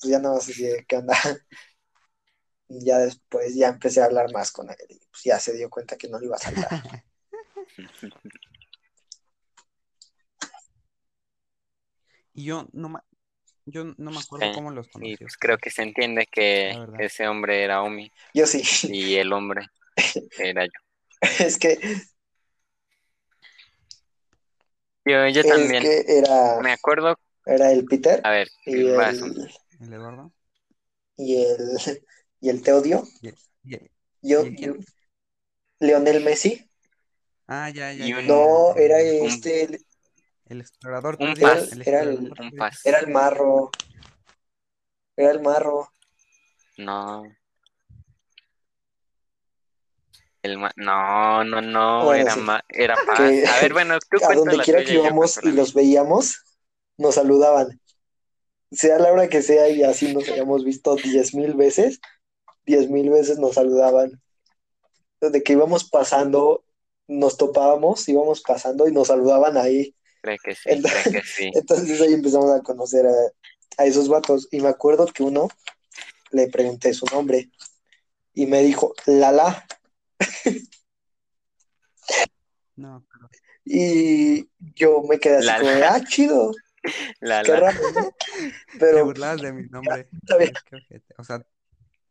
[SPEAKER 1] pues ya no más así de qué onda, ya después ya empecé a hablar más con él y pues ya se dio cuenta que no le iba a saltar.
[SPEAKER 2] Y yo no me, yo no me acuerdo
[SPEAKER 3] Sí,
[SPEAKER 2] cómo los
[SPEAKER 3] Y
[SPEAKER 2] conocí.
[SPEAKER 3] pues creo que se entiende que ese hombre era Omi
[SPEAKER 1] Yo sí,
[SPEAKER 3] y el hombre era yo.
[SPEAKER 1] es que,
[SPEAKER 3] Yo, yo
[SPEAKER 1] es
[SPEAKER 3] también.
[SPEAKER 1] que era,
[SPEAKER 3] Me acuerdo,
[SPEAKER 1] era el Peter
[SPEAKER 3] a ver,
[SPEAKER 1] y el,
[SPEAKER 2] El Eduardo.
[SPEAKER 1] y el, y el Teodio.
[SPEAKER 2] Y, y-
[SPEAKER 1] Yo, Leonel Messi.
[SPEAKER 2] ah, ya, ya,
[SPEAKER 1] No,
[SPEAKER 2] ya,
[SPEAKER 1] era este, el-
[SPEAKER 2] El explorador
[SPEAKER 3] un
[SPEAKER 1] Era el-
[SPEAKER 3] un
[SPEAKER 1] era el marro. Era el marro.
[SPEAKER 3] No, El ma- No, no, no,
[SPEAKER 1] Bueno,
[SPEAKER 3] era,
[SPEAKER 1] sí.
[SPEAKER 3] ma- era paz. A ver, bueno, tú
[SPEAKER 1] a donde quiera que íbamos y los veíamos, nos saludaban. Sea la hora que sea y así nos hayamos visto diez mil veces, diez mil veces nos saludaban. Desde que íbamos pasando, nos topábamos, íbamos pasando y nos saludaban ahí.
[SPEAKER 3] Creo que sí,
[SPEAKER 1] Entonces-
[SPEAKER 3] creo que sí.
[SPEAKER 1] Entonces ahí empezamos a conocer a, a esos vatos. Y me acuerdo que uno le pregunté su nombre y me dijo Lala.
[SPEAKER 2] No, pero
[SPEAKER 1] Y yo me quedé así
[SPEAKER 3] Lala.
[SPEAKER 1] como, de, ah, chido,
[SPEAKER 3] La,
[SPEAKER 1] qué
[SPEAKER 3] la.
[SPEAKER 1] raro, ¿no?
[SPEAKER 2] te burlabas de mi nombre. O sea,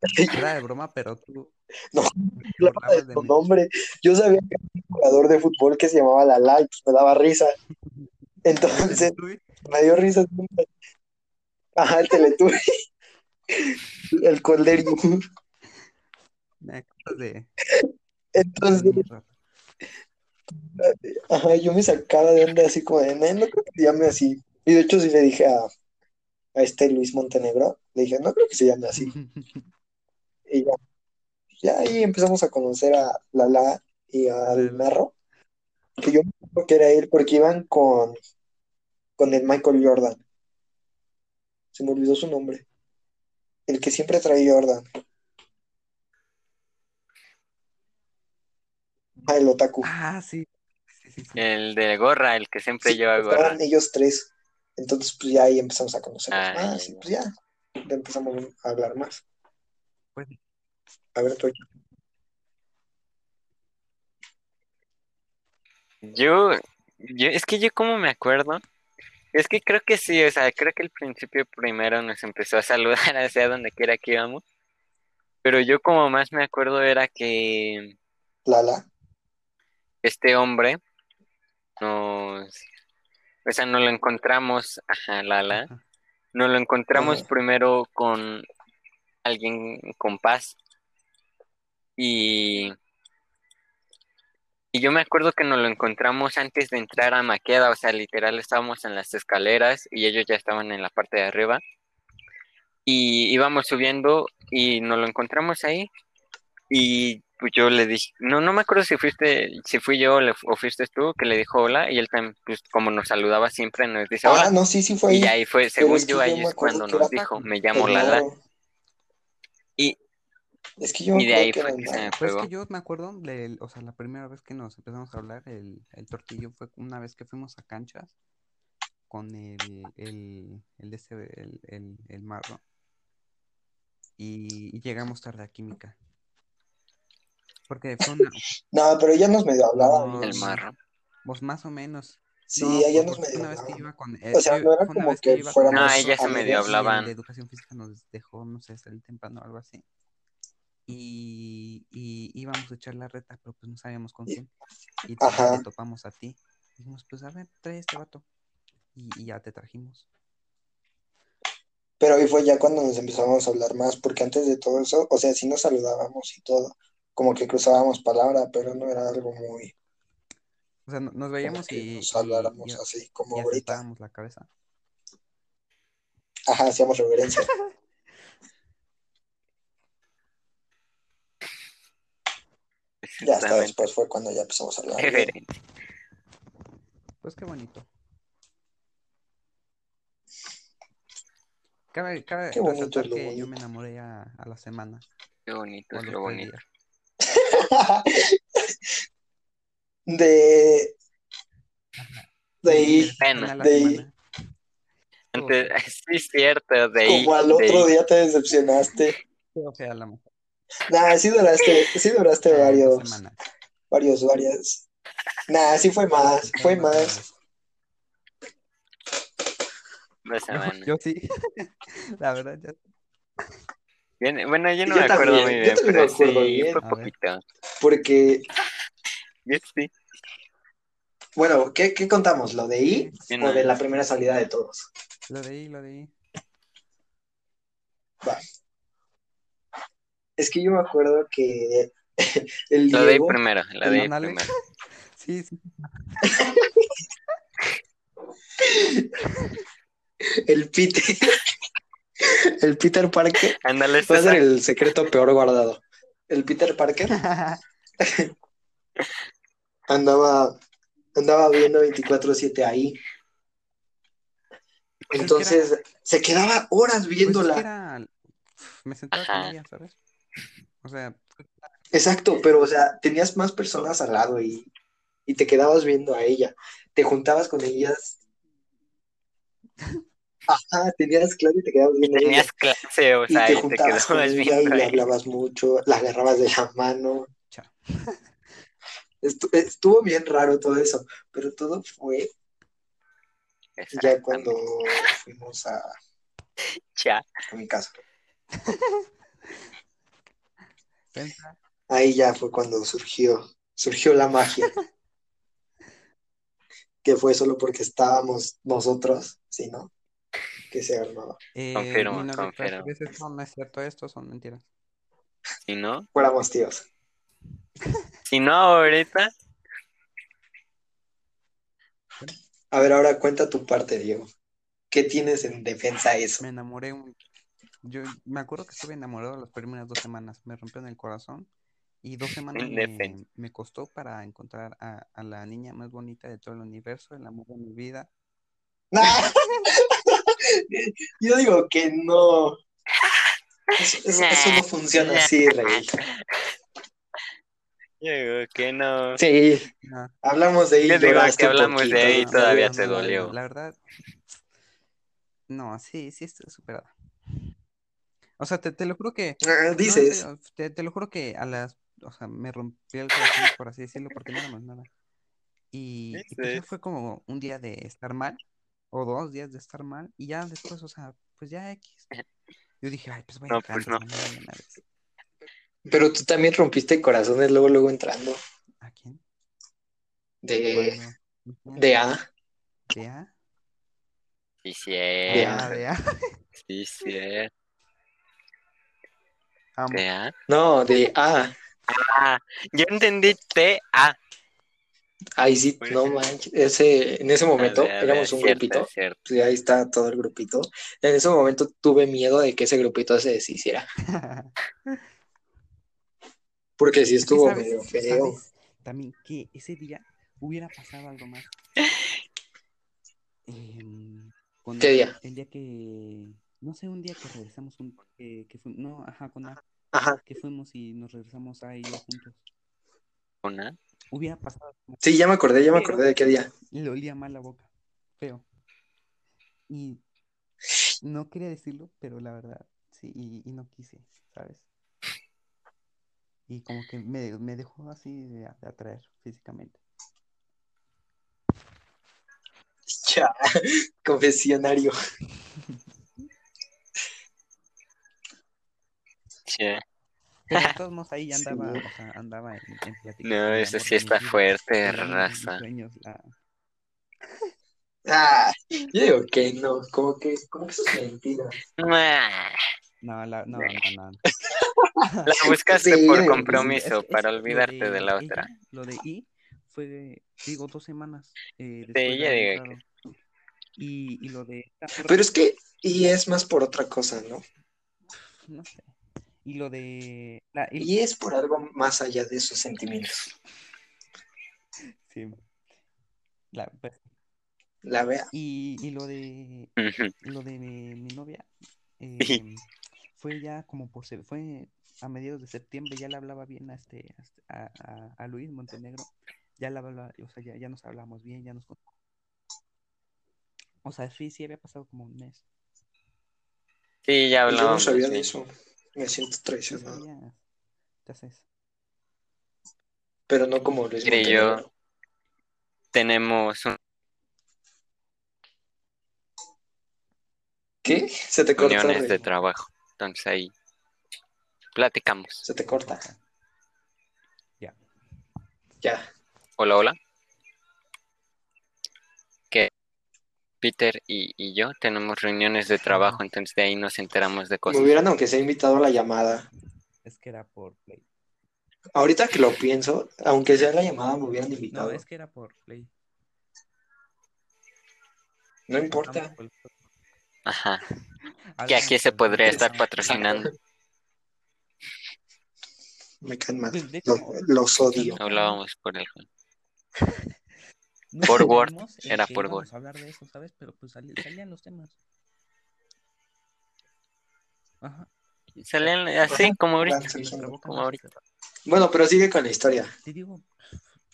[SPEAKER 2] era de broma, pero tú
[SPEAKER 1] No, hablaba de
[SPEAKER 2] burlabas de
[SPEAKER 1] tu nombre. Yo sabía que era un jugador de fútbol que se llamaba y pues me daba risa. Entonces me dio risa. Ajá, el Teletubby. El Colderio.
[SPEAKER 2] me
[SPEAKER 1] Entonces, ajá, yo me sacaba de onda así como de, no, no creo que llame así. Y de hecho sí le dije a, a este Luis Montenegro, le dije, no creo que se llame así. Y ya, ya ahí empezamos a conocer a Lala y al. Narro, que yo me acuerdo que era él porque iban con, con el Michael Jordan. Se me olvidó su nombre. El que siempre trae Jordan. Ah, el Otaku.
[SPEAKER 2] Ah, sí. Sí, sí, sí.
[SPEAKER 3] El de gorra, el que siempre
[SPEAKER 1] Sí,
[SPEAKER 3] lleva gorra.
[SPEAKER 1] estaban ellos tres. Entonces, pues ya ahí empezamos a conocernos
[SPEAKER 3] Ah,
[SPEAKER 1] más
[SPEAKER 3] ya,
[SPEAKER 1] y pues ya, ya empezamos a hablar más.
[SPEAKER 2] Pues,
[SPEAKER 1] A ver, tú.
[SPEAKER 3] Yo, yo, es que yo como me acuerdo, es que creo que sí, o sea, creo que al principio primero nos empezó a saludar hacia donde quiera que íbamos, pero yo como más me acuerdo era que
[SPEAKER 1] Lala.
[SPEAKER 3] este hombre nos, o sea, no lo encontramos, ajá, Lala,
[SPEAKER 2] ajá.
[SPEAKER 3] nos lo encontramos
[SPEAKER 1] Ajá.
[SPEAKER 3] primero con alguien con paz y Y yo me acuerdo que nos lo encontramos antes de entrar a Maqueda, o sea, literal estábamos en las escaleras y ellos ya estaban en la parte de arriba. Y íbamos subiendo y nos lo encontramos ahí. Y pues yo le dije, no, no me acuerdo si fuiste, si fui yo o le- o fuiste tú que le dijo hola. Y él también, pues como nos saludaba siempre, nos dice
[SPEAKER 1] Ah,
[SPEAKER 3] hola.
[SPEAKER 1] no, sí, sí fue
[SPEAKER 3] Y
[SPEAKER 1] ahí.
[SPEAKER 3] fue, según yo,
[SPEAKER 1] yo
[SPEAKER 3] ahí es cuando nos
[SPEAKER 1] era
[SPEAKER 3] dijo, me llamo Lala. Y,
[SPEAKER 1] Es que yo me
[SPEAKER 3] y de
[SPEAKER 1] acuerdo
[SPEAKER 3] ahí
[SPEAKER 1] que
[SPEAKER 3] fue que se me.
[SPEAKER 2] Pues es
[SPEAKER 3] pegó.
[SPEAKER 2] que yo me acuerdo, del, o sea, la primera vez que nos empezamos a hablar, el, el tortillo fue una vez que fuimos a canchas con el, el, el, de ese, el, el, el marro y, y llegamos tarde a química. Porque fue una,
[SPEAKER 1] No, pero ya nos medio hablaba
[SPEAKER 3] El marro.
[SPEAKER 2] pues más o menos.
[SPEAKER 1] Sí,
[SPEAKER 2] No,
[SPEAKER 1] ella
[SPEAKER 2] por-
[SPEAKER 1] nos medio
[SPEAKER 2] una vez que
[SPEAKER 1] hablaba.
[SPEAKER 2] iba con,
[SPEAKER 1] O sea,
[SPEAKER 2] eh,
[SPEAKER 1] no era
[SPEAKER 2] fue una
[SPEAKER 1] como
[SPEAKER 2] vez que
[SPEAKER 1] que
[SPEAKER 2] iba con
[SPEAKER 3] No,
[SPEAKER 1] fuéramos
[SPEAKER 3] ella se medio
[SPEAKER 2] y el
[SPEAKER 3] hablaban.
[SPEAKER 2] de educación física nos dejó, no sé, salir temprano o algo así. Y, y íbamos a echar la reta, pero pues no sabíamos con
[SPEAKER 1] Y-
[SPEAKER 2] quién. Y te topamos a ti. Dijimos, pues a ver, trae este vato. Y, y ya te trajimos.
[SPEAKER 1] Pero ahí fue ya cuando nos empezamos a hablar más, porque antes de todo eso, o sea, sí nos saludábamos y todo, como que cruzábamos palabra, pero no era algo muy,
[SPEAKER 2] O sea, no- nos veíamos y,
[SPEAKER 1] nos habláramos
[SPEAKER 2] y,
[SPEAKER 1] así como
[SPEAKER 2] y
[SPEAKER 1] ahorita.
[SPEAKER 2] la cabeza.
[SPEAKER 1] Ajá, hacíamos reverencia. Ya hasta después fue cuando ya empezamos a hablar.
[SPEAKER 2] Pues qué bonito. Cabe, cabe
[SPEAKER 1] Qué bonito
[SPEAKER 2] resaltar que yo me enamoré a, a la semana.
[SPEAKER 3] Qué bonito es lo bonito.
[SPEAKER 2] días.
[SPEAKER 1] De, de de
[SPEAKER 2] fea.
[SPEAKER 3] sí es cierto, de ahí,
[SPEAKER 1] como al otro día te decepcionaste. Nah, sí duraste, sí duraste varios, varios, varias. Nah, sí fue más,
[SPEAKER 2] Fue más yo sí. La verdad, ya.
[SPEAKER 3] Bien, Bueno, yo no
[SPEAKER 1] Yo
[SPEAKER 3] me acuerdo
[SPEAKER 1] también,
[SPEAKER 3] muy
[SPEAKER 1] yo
[SPEAKER 3] bien,
[SPEAKER 1] me
[SPEAKER 3] pero
[SPEAKER 1] acuerdo
[SPEAKER 3] sí,
[SPEAKER 1] bien.
[SPEAKER 3] fue poquito.
[SPEAKER 1] Porque,
[SPEAKER 3] Yo sí.
[SPEAKER 1] bueno, ¿qué, qué contamos? ¿Lo de I
[SPEAKER 3] Yo
[SPEAKER 1] o
[SPEAKER 3] no.
[SPEAKER 1] de la primera salida de todos?
[SPEAKER 2] Lo de ahí, lo de ahí.
[SPEAKER 1] Va. Es que yo me acuerdo que el
[SPEAKER 3] Lo de ahí
[SPEAKER 1] Diego,
[SPEAKER 3] primero, lo
[SPEAKER 1] el-
[SPEAKER 3] de
[SPEAKER 2] Ándale.
[SPEAKER 3] primero.
[SPEAKER 2] Sí, sí.
[SPEAKER 1] el Peter, el Peter Parker,
[SPEAKER 3] Ándale,
[SPEAKER 1] va a ser el secreto peor guardado. El Peter Parker andaba, andaba viendo 24/7 ahí.
[SPEAKER 2] Pues
[SPEAKER 1] Entonces se quedaba horas
[SPEAKER 2] Pues es que
[SPEAKER 1] viéndola.
[SPEAKER 2] era. Me sentaba con ella, ¿sabes? O sea,
[SPEAKER 1] Exacto, pero o sea, tenías más personas al lado y, y te quedabas viendo a ella. Te juntabas con ellas. Ajá, tenías clase y te quedabas viendo a ella.
[SPEAKER 3] Tenías clase, o
[SPEAKER 1] Y
[SPEAKER 3] sea,
[SPEAKER 1] te
[SPEAKER 3] y te
[SPEAKER 1] juntabas con ella y le hablabas mucho, la agarrabas de la mano. Estu- estuvo bien raro todo eso, pero todo fue ya cuando fuimos a,
[SPEAKER 3] Ya.
[SPEAKER 1] a mi casa. Ahí ya fue cuando surgió, surgió la magia. Que fue solo porque estábamos nosotros, ¿sí, no? Que se armaba.
[SPEAKER 2] eh,
[SPEAKER 3] Confirmo,
[SPEAKER 2] ¿tú
[SPEAKER 3] confirmo.
[SPEAKER 2] crees esto? No es cierto, esto son mentiras.
[SPEAKER 3] Si no,
[SPEAKER 1] Fuéramos tíos.
[SPEAKER 3] si no ahorita,
[SPEAKER 1] A ver, ahora cuenta tu parte, Diego. ¿Qué tienes en defensa de eso?
[SPEAKER 2] Me enamoré un... Yo me acuerdo que estuve enamorado las primeras dos semanas. Me rompió en el corazón. Y dos semanas me, me costó para encontrar a, a la niña más bonita de todo el universo, el amor de mi vida.
[SPEAKER 1] ¡Nah! Yo digo que no. Eso, eso- eso no funciona así, Rey.
[SPEAKER 3] yo digo que no.
[SPEAKER 1] Sí,
[SPEAKER 2] No,
[SPEAKER 1] hablamos de ahí,
[SPEAKER 3] Yo digo que hablamos de ahí
[SPEAKER 2] no,
[SPEAKER 3] todavía
[SPEAKER 2] no,
[SPEAKER 3] te dolió.
[SPEAKER 2] La verdad, no, sí, sí estoy superada. O sea, te, te lo juro que,
[SPEAKER 1] Ah, Dices,
[SPEAKER 2] te, te lo juro que a las, o sea, me rompió el corazón, por así decirlo, porque no éramos nada. Y, y pues fue como un día de estar mal, o dos días de estar mal, y ya después, o sea, pues ya X. Yo dije, ay, pues voy a
[SPEAKER 3] No, pues no.
[SPEAKER 2] una vez.
[SPEAKER 1] pero tú también rompiste corazones luego, luego entrando.
[SPEAKER 2] ¿A quién?
[SPEAKER 1] De, de A.
[SPEAKER 2] ¿De A?
[SPEAKER 3] Sí, sí,
[SPEAKER 1] De. A.
[SPEAKER 2] De A.
[SPEAKER 3] Sí, sí.
[SPEAKER 2] Amo.
[SPEAKER 3] ¿De A?
[SPEAKER 1] No, de A.
[SPEAKER 3] Ah, yo entendí T-A.
[SPEAKER 1] Ahí sí,
[SPEAKER 3] Pues
[SPEAKER 1] no
[SPEAKER 3] sí.
[SPEAKER 1] manches. Ese, en ese momento
[SPEAKER 3] ver,
[SPEAKER 1] éramos un
[SPEAKER 3] cierto,
[SPEAKER 1] grupito.
[SPEAKER 3] cierto.
[SPEAKER 1] Pues ahí está todo el grupito. En ese momento tuve miedo de que ese grupito se deshiciera. Porque sí estuvo
[SPEAKER 2] ¿sabes?
[SPEAKER 1] medio feo.
[SPEAKER 2] ¿Sabes? También que ese día hubiera pasado algo más. Em,
[SPEAKER 1] ¿Qué día?
[SPEAKER 2] El día que, no sé, un día que regresamos, un, que, que fu- no, ajá, con
[SPEAKER 1] Ajá.
[SPEAKER 2] que fuimos y nos regresamos a ella juntos. Hubiera pasado.
[SPEAKER 1] Sí, ya me acordé, ya me acordé de qué día.
[SPEAKER 2] Le olía mal la boca, feo. Y no quería decirlo, pero la verdad, sí, y, y no quise, ¿sabes? Y como que me, me dejó así de, de atraer físicamente.
[SPEAKER 1] Ya, confesionario.
[SPEAKER 3] Sí.
[SPEAKER 2] Pero de todos modos ahí ya
[SPEAKER 1] Sí.
[SPEAKER 2] andaba, o sea, andaba en, en
[SPEAKER 3] No, eso sí
[SPEAKER 2] de
[SPEAKER 3] está fuerte,
[SPEAKER 2] de
[SPEAKER 3] raza.
[SPEAKER 2] sueños, la-
[SPEAKER 1] Ah, yo digo que no, como que, como que eso es mentira.
[SPEAKER 3] Nah,
[SPEAKER 2] No, la, no, no, no.
[SPEAKER 3] La buscaste
[SPEAKER 1] Sí,
[SPEAKER 3] por
[SPEAKER 1] que sí.
[SPEAKER 3] compromiso
[SPEAKER 2] Es que- es
[SPEAKER 3] para
[SPEAKER 2] que
[SPEAKER 3] olvidarte de, la
[SPEAKER 2] ella,
[SPEAKER 3] otra.
[SPEAKER 2] lo de I fue, digo, dos semanas eh, de
[SPEAKER 3] ya
[SPEAKER 2] haber
[SPEAKER 3] digo
[SPEAKER 2] entrado. Y, y lo de
[SPEAKER 1] Pero es que, y es más por otra cosa, ¿no?
[SPEAKER 2] no sé. Y lo de la, y-
[SPEAKER 1] Y es por algo más allá de sus sentimientos.
[SPEAKER 2] sí, la- pues,
[SPEAKER 1] La vea.
[SPEAKER 2] y, y lo de lo de mi, mi novia eh, fue ya como por se- fue a mediados de septiembre ya le hablaba bien a este a, este- a, a- Luis Montenegro ya le hablaba o sea ya, ya nos hablamos bien ya nos o sea sí sí había pasado como un mes
[SPEAKER 3] Sí, ya
[SPEAKER 1] Yo no
[SPEAKER 3] hablamos.
[SPEAKER 1] sabía de eso. Me siento traicionado.
[SPEAKER 2] entonces
[SPEAKER 1] Pero no como Luis
[SPEAKER 3] Mire, yo-. Tenemos un-
[SPEAKER 1] ¿Qué? Se te corta,
[SPEAKER 3] reuniones
[SPEAKER 1] Rey.
[SPEAKER 3] de trabajo. Entonces ahí platicamos.
[SPEAKER 1] Se te corta.
[SPEAKER 2] ya
[SPEAKER 1] Ya.
[SPEAKER 3] Hola, hola. Peter y, y yo tenemos reuniones de trabajo, entonces de ahí nos enteramos de
[SPEAKER 1] Me
[SPEAKER 3] cosas.
[SPEAKER 1] hubieran, aunque sea invitado a la llamada.
[SPEAKER 2] es que era por play
[SPEAKER 1] Ahorita que lo pienso, aunque sea la llamada, me hubieran
[SPEAKER 2] no
[SPEAKER 1] invitado.
[SPEAKER 2] es que era por play
[SPEAKER 1] No importa.
[SPEAKER 3] Ajá. Que aquí se podría estar patrocinando.
[SPEAKER 1] Me caen mal.
[SPEAKER 2] De- de hecho,
[SPEAKER 1] Lo- los odio.
[SPEAKER 2] no-
[SPEAKER 3] Hablábamos por el juego.
[SPEAKER 2] No
[SPEAKER 3] Por Word, era por Word.
[SPEAKER 2] a hablar de eso, ¿sabes? Pero pues salían los temas. Ajá.
[SPEAKER 3] Salían así como ahorita. Como ahorita.
[SPEAKER 1] Bueno, pero sigue con la historia.
[SPEAKER 2] Te digo,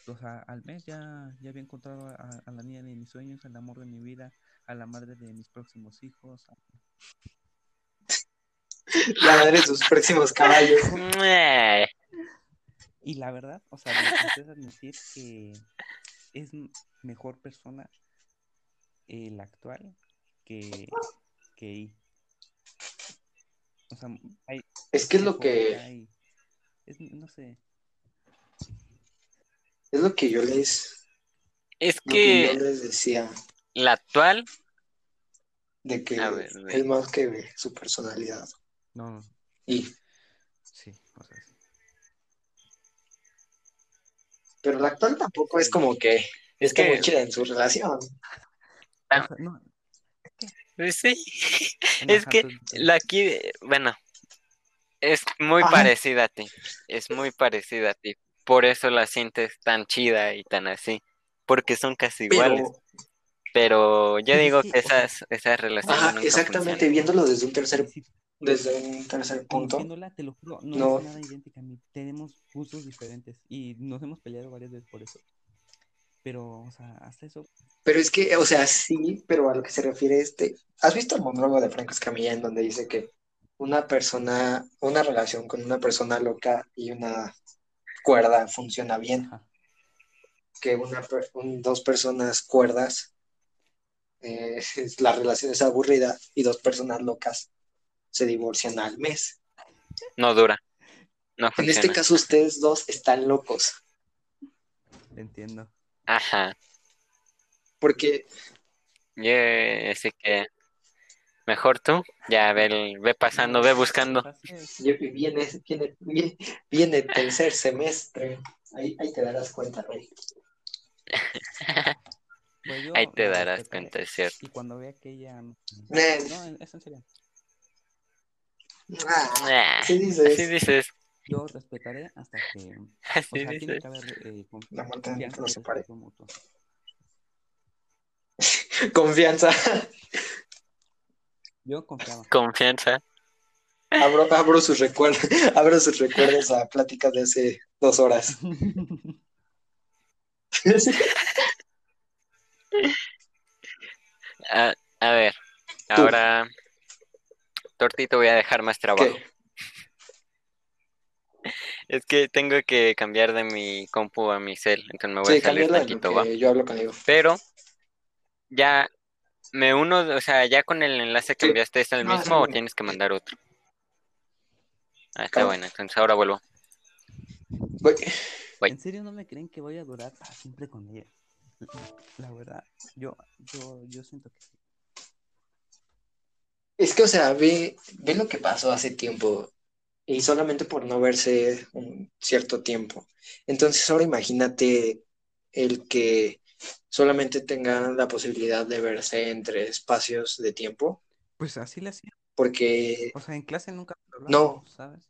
[SPEAKER 2] o sea, al mes ya, ya había encontrado a, a la niña de mis sueños, al amor de mi vida, a la madre de mis próximos hijos. a-
[SPEAKER 1] La madre de sus próximos caballos.
[SPEAKER 3] Eh,
[SPEAKER 2] Y la verdad, o sea, me necesitas admitir que es mejor persona el actual que, que I. O sea, hay,
[SPEAKER 1] Es que es lo que,
[SPEAKER 2] hay- es, no sé,
[SPEAKER 1] es lo que yo les,
[SPEAKER 3] Es
[SPEAKER 1] lo que yo les decía,
[SPEAKER 3] la actual,
[SPEAKER 1] de que
[SPEAKER 3] A ver,
[SPEAKER 1] es más que su personalidad.
[SPEAKER 2] no, no,
[SPEAKER 1] Y,
[SPEAKER 2] sí, o sea, sí.
[SPEAKER 1] Pero la actual tampoco es como que es
[SPEAKER 3] que-
[SPEAKER 1] muy chida en su relación.
[SPEAKER 2] Sea, no,
[SPEAKER 3] pues sí. Es que la aquí, bueno, es muy
[SPEAKER 1] Ajá.
[SPEAKER 3] parecida a ti. Es muy parecida a ti. Por eso la sientes tan chida y tan así. Porque son casi iguales.
[SPEAKER 1] Pero,
[SPEAKER 3] yo digo
[SPEAKER 2] que,
[SPEAKER 3] esas, esas relaciones
[SPEAKER 1] ajá,
[SPEAKER 3] nunca
[SPEAKER 1] exactamente,
[SPEAKER 3] funcionan.
[SPEAKER 1] viéndolo desde un tercer, desde un tercer punto.
[SPEAKER 2] Te lo juro, no,
[SPEAKER 1] No.
[SPEAKER 2] es nada idéntica a mí. Tenemos gustos diferentes y nos hemos peleado varias veces por eso. Pero, o sea, hasta eso,
[SPEAKER 1] Pero es que, o sea, sí, pero a lo que se refiere este, ¿has visto el monólogo de Franco Escamilla en donde dice que una persona, una relación con una persona loca y una cuerda funciona bien,
[SPEAKER 2] ajá,
[SPEAKER 1] que una, un- dos personas cuerdas, eh, la relación es aburrida y dos personas locas se divorcian al mes.
[SPEAKER 3] No dura. No
[SPEAKER 1] En este caso ustedes dos están locos,
[SPEAKER 2] entiendo.
[SPEAKER 3] Ajá.
[SPEAKER 1] porque
[SPEAKER 3] Yo así que mejor tú. Ya ve, ve pasando, ve buscando.
[SPEAKER 2] O sea, sí,
[SPEAKER 1] ye- viene, viene, viene, viene tercer semestre, ahí, ahí te darás cuenta, Rey.
[SPEAKER 2] pues yo
[SPEAKER 3] Ahí te darás cuenta, es cierto.
[SPEAKER 2] Y cuando vea que ella... No, es en serio.
[SPEAKER 1] Ah,
[SPEAKER 3] Ah,
[SPEAKER 1] así dices.
[SPEAKER 3] Así dices.
[SPEAKER 2] Yo respetaré hasta que... O
[SPEAKER 3] Así
[SPEAKER 2] sea, tiene
[SPEAKER 3] dices.
[SPEAKER 2] que haber eh,
[SPEAKER 1] La muerte
[SPEAKER 2] confianza
[SPEAKER 1] separe.
[SPEAKER 2] respeto mutuo.
[SPEAKER 1] Confianza.
[SPEAKER 2] Yo confiaba.
[SPEAKER 3] Confianza.
[SPEAKER 1] Abro, abro sus recuerdos, abro sus recuerdos a pláticas de hace dos horas.
[SPEAKER 3] A, a ver, ahora Tortito voy a dejar más trabajo.
[SPEAKER 1] ¿Qué?
[SPEAKER 3] Es que tengo que cambiar de mi compu a mi cel, entonces me voy
[SPEAKER 1] Sí,
[SPEAKER 3] a salir tantito, va.
[SPEAKER 1] yo hablo conmigo.
[SPEAKER 3] Pero ya me uno, o sea, ya con el enlace que enviaste es el
[SPEAKER 1] Ah,
[SPEAKER 3] mismo o tienes que mandar otro. Ah, está
[SPEAKER 1] ¿Cómo?
[SPEAKER 3] bueno, entonces ahora vuelvo.
[SPEAKER 1] Voy-
[SPEAKER 3] Voy.
[SPEAKER 2] ¿En serio no me creen que voy a durar para siempre con ella? La verdad, yo, yo, yo siento que sí.
[SPEAKER 1] Es que, o sea, ve, ve lo que pasó hace tiempo y solamente por no verse un cierto tiempo. Entonces, ahora imagínate el que solamente tengan la posibilidad de verse entre espacios de tiempo,
[SPEAKER 2] Pues así le hacía.
[SPEAKER 1] porque,
[SPEAKER 2] O sea, en clase nunca
[SPEAKER 1] No.
[SPEAKER 2] ¿sabes?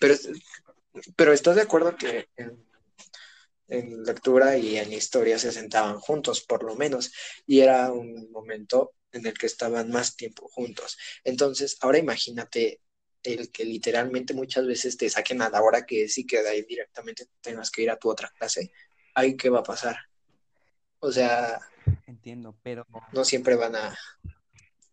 [SPEAKER 1] pero, pero ¿estás de acuerdo que en, en lectura y en historia se sentaban juntos, por lo menos, y era un momento en el que estaban más tiempo juntos? Entonces, ahora imagínate el que literalmente muchas veces te saquen a la hora que sí que de ahí directamente tengas que ir a tu otra clase. Ahí, ¿qué va a pasar? O sea,
[SPEAKER 2] Entiendo, pero
[SPEAKER 1] no siempre van a,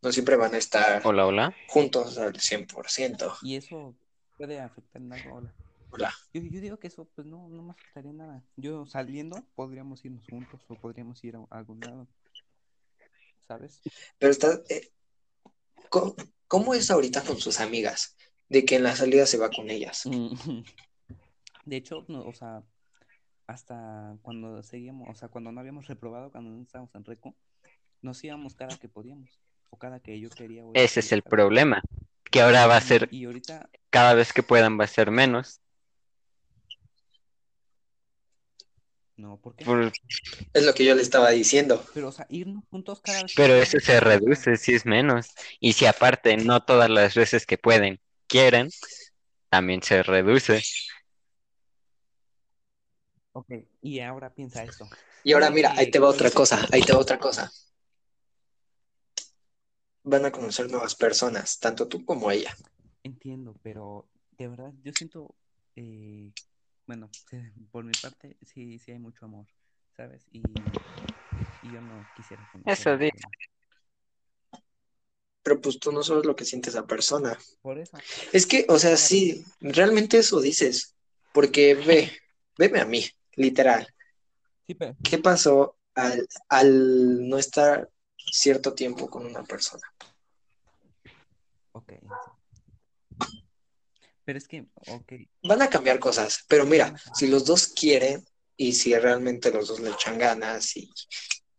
[SPEAKER 1] no siempre van a estar
[SPEAKER 3] Hola, hola.
[SPEAKER 1] juntos al 100%.
[SPEAKER 2] y eso puede afectar en algo. Hola.
[SPEAKER 1] Hola.
[SPEAKER 2] Yo, yo digo que eso pues no, no me afectaría nada. Yo saliendo podríamos irnos juntos o podríamos ir a, a algún lado. ¿Sabes?
[SPEAKER 1] Pero está, eh, ¿cómo, cómo es ahorita con sus amigas? De que en la salida se va con ellas.
[SPEAKER 2] Mm. De hecho, no, o sea, hasta cuando seguíamos, o sea, cuando no habíamos reprobado, cuando no estábamos en reco, nos íbamos cada que podíamos, o cada que yo quería.
[SPEAKER 3] Ese es el problema, que ahora va a ser,
[SPEAKER 2] Y ahorita,
[SPEAKER 3] cada vez que puedan va a ser menos.
[SPEAKER 2] No, ¿por qué?
[SPEAKER 3] por-
[SPEAKER 1] Es lo que yo le estaba diciendo.
[SPEAKER 2] Pero, o sea, irnos juntos cada vez
[SPEAKER 3] pero eso se reduce si es menos. Y si aparte no todas las veces que pueden quieren, también se reduce.
[SPEAKER 2] Ok, y ahora piensa esto.
[SPEAKER 1] Y ahora mira, ahí
[SPEAKER 2] que-
[SPEAKER 1] te va otra cosa, ahí te va otra cosa. Van a conocer nuevas personas, tanto tú como ella.
[SPEAKER 2] Entiendo, pero de verdad yo siento, eh, bueno, por mi parte sí, sí hay mucho amor, ¿sabes? Y, y yo no quisiera conocer
[SPEAKER 3] Eso dice.
[SPEAKER 1] Pero pues tú no sabes lo que siente esa persona.
[SPEAKER 2] Por eso,
[SPEAKER 1] Es que, o sea, sí, realmente eso dices. Porque ve, veme a mí, literal.
[SPEAKER 2] sí, pero
[SPEAKER 1] ¿Qué pasó al, al no estar cierto tiempo con una persona?
[SPEAKER 2] ok. Pero es que, ok,
[SPEAKER 1] Van a cambiar cosas, pero mira, si los dos quieren y si realmente los dos le echan ganas y,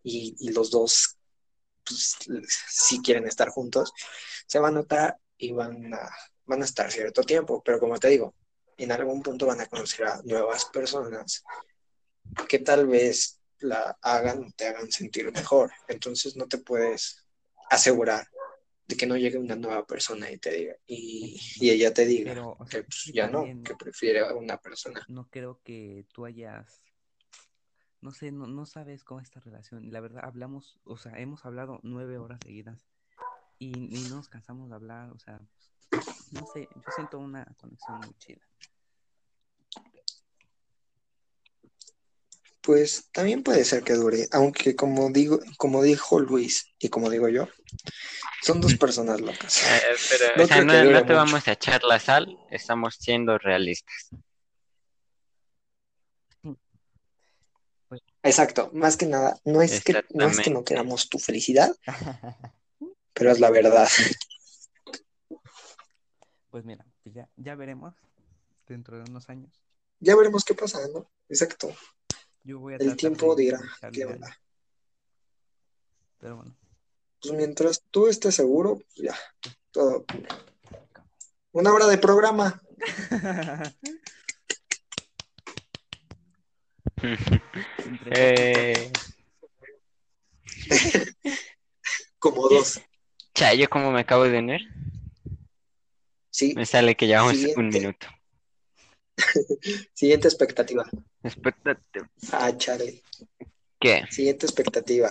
[SPEAKER 1] y, y los dos pues, si quieren estar juntos, se va a notar y van a, van a estar cierto tiempo, pero como te digo, en algún punto van a conocer a nuevas personas que tal vez la hagan o te hagan sentir mejor. Entonces no te puedes asegurar de que no llegue una nueva persona y te diga, y, y ella te diga
[SPEAKER 2] pero o sea,
[SPEAKER 1] que pues, ya no, que prefiere a una persona.
[SPEAKER 2] no creo que tú hayas, no sé, no, no sabes cómo es esta relación. La verdad, hablamos, o sea, hemos hablado nueve horas seguidas y, y no nos cansamos de hablar, o sea, no sé, yo siento una conexión muy chida.
[SPEAKER 1] Pues también puede ser que dure, aunque como digo, como dijo Luis y como digo yo, son dos personas locas.
[SPEAKER 3] Eh, pero,
[SPEAKER 1] No
[SPEAKER 3] o sea, no, te
[SPEAKER 1] mucho.
[SPEAKER 3] vamos a echar la sal, estamos siendo realistas.
[SPEAKER 1] Exacto, más que nada, no es que, no es que no queramos tu felicidad, pero es la verdad.
[SPEAKER 2] Pues mira, pues ya, ya veremos dentro de unos años.
[SPEAKER 1] Ya veremos qué pasa, ¿no? Exacto.
[SPEAKER 2] Yo voy a
[SPEAKER 1] El tiempo
[SPEAKER 2] de
[SPEAKER 1] dirá qué onda.
[SPEAKER 2] Pero bueno,
[SPEAKER 1] Pues mientras tú estés seguro, pues ya, todo. Una hora de programa.
[SPEAKER 3] Eh,
[SPEAKER 1] Como dos.
[SPEAKER 3] cha, yo como me acabo de unir,
[SPEAKER 1] Sí,
[SPEAKER 3] me sale que llevamos un
[SPEAKER 1] Siguiente.
[SPEAKER 3] minuto.
[SPEAKER 1] siguiente expectativa.
[SPEAKER 3] Expectativa.
[SPEAKER 1] Ah, chale.
[SPEAKER 3] ¿Qué?
[SPEAKER 1] Siguiente expectativa.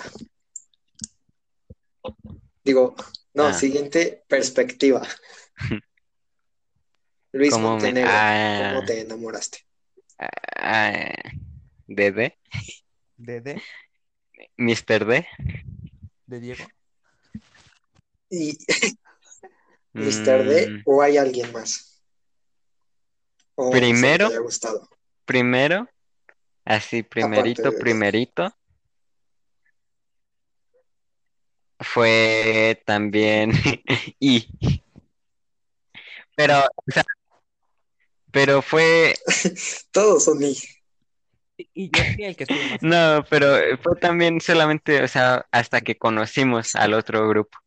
[SPEAKER 1] Digo, no,
[SPEAKER 3] Ah.
[SPEAKER 1] siguiente perspectiva. Luis
[SPEAKER 3] ¿Cómo me-
[SPEAKER 1] Montenegro,
[SPEAKER 3] ah.
[SPEAKER 1] ¿cómo te enamoraste?
[SPEAKER 3] Ah, ¿de
[SPEAKER 2] de, de,
[SPEAKER 3] ¿Mr. D?
[SPEAKER 2] de Diego.
[SPEAKER 1] ¿Y Mr. D
[SPEAKER 3] Mm,
[SPEAKER 1] o hay alguien más?
[SPEAKER 3] Primero.
[SPEAKER 1] te haya gustado.
[SPEAKER 3] primero, así primerito, primerito, fue también I. Pero, o sea, pero fue,
[SPEAKER 1] Todos son I.
[SPEAKER 2] Y, y yo fui el que estuvo más.
[SPEAKER 3] no, pero fue también solamente, o sea, hasta que conocimos al otro grupo.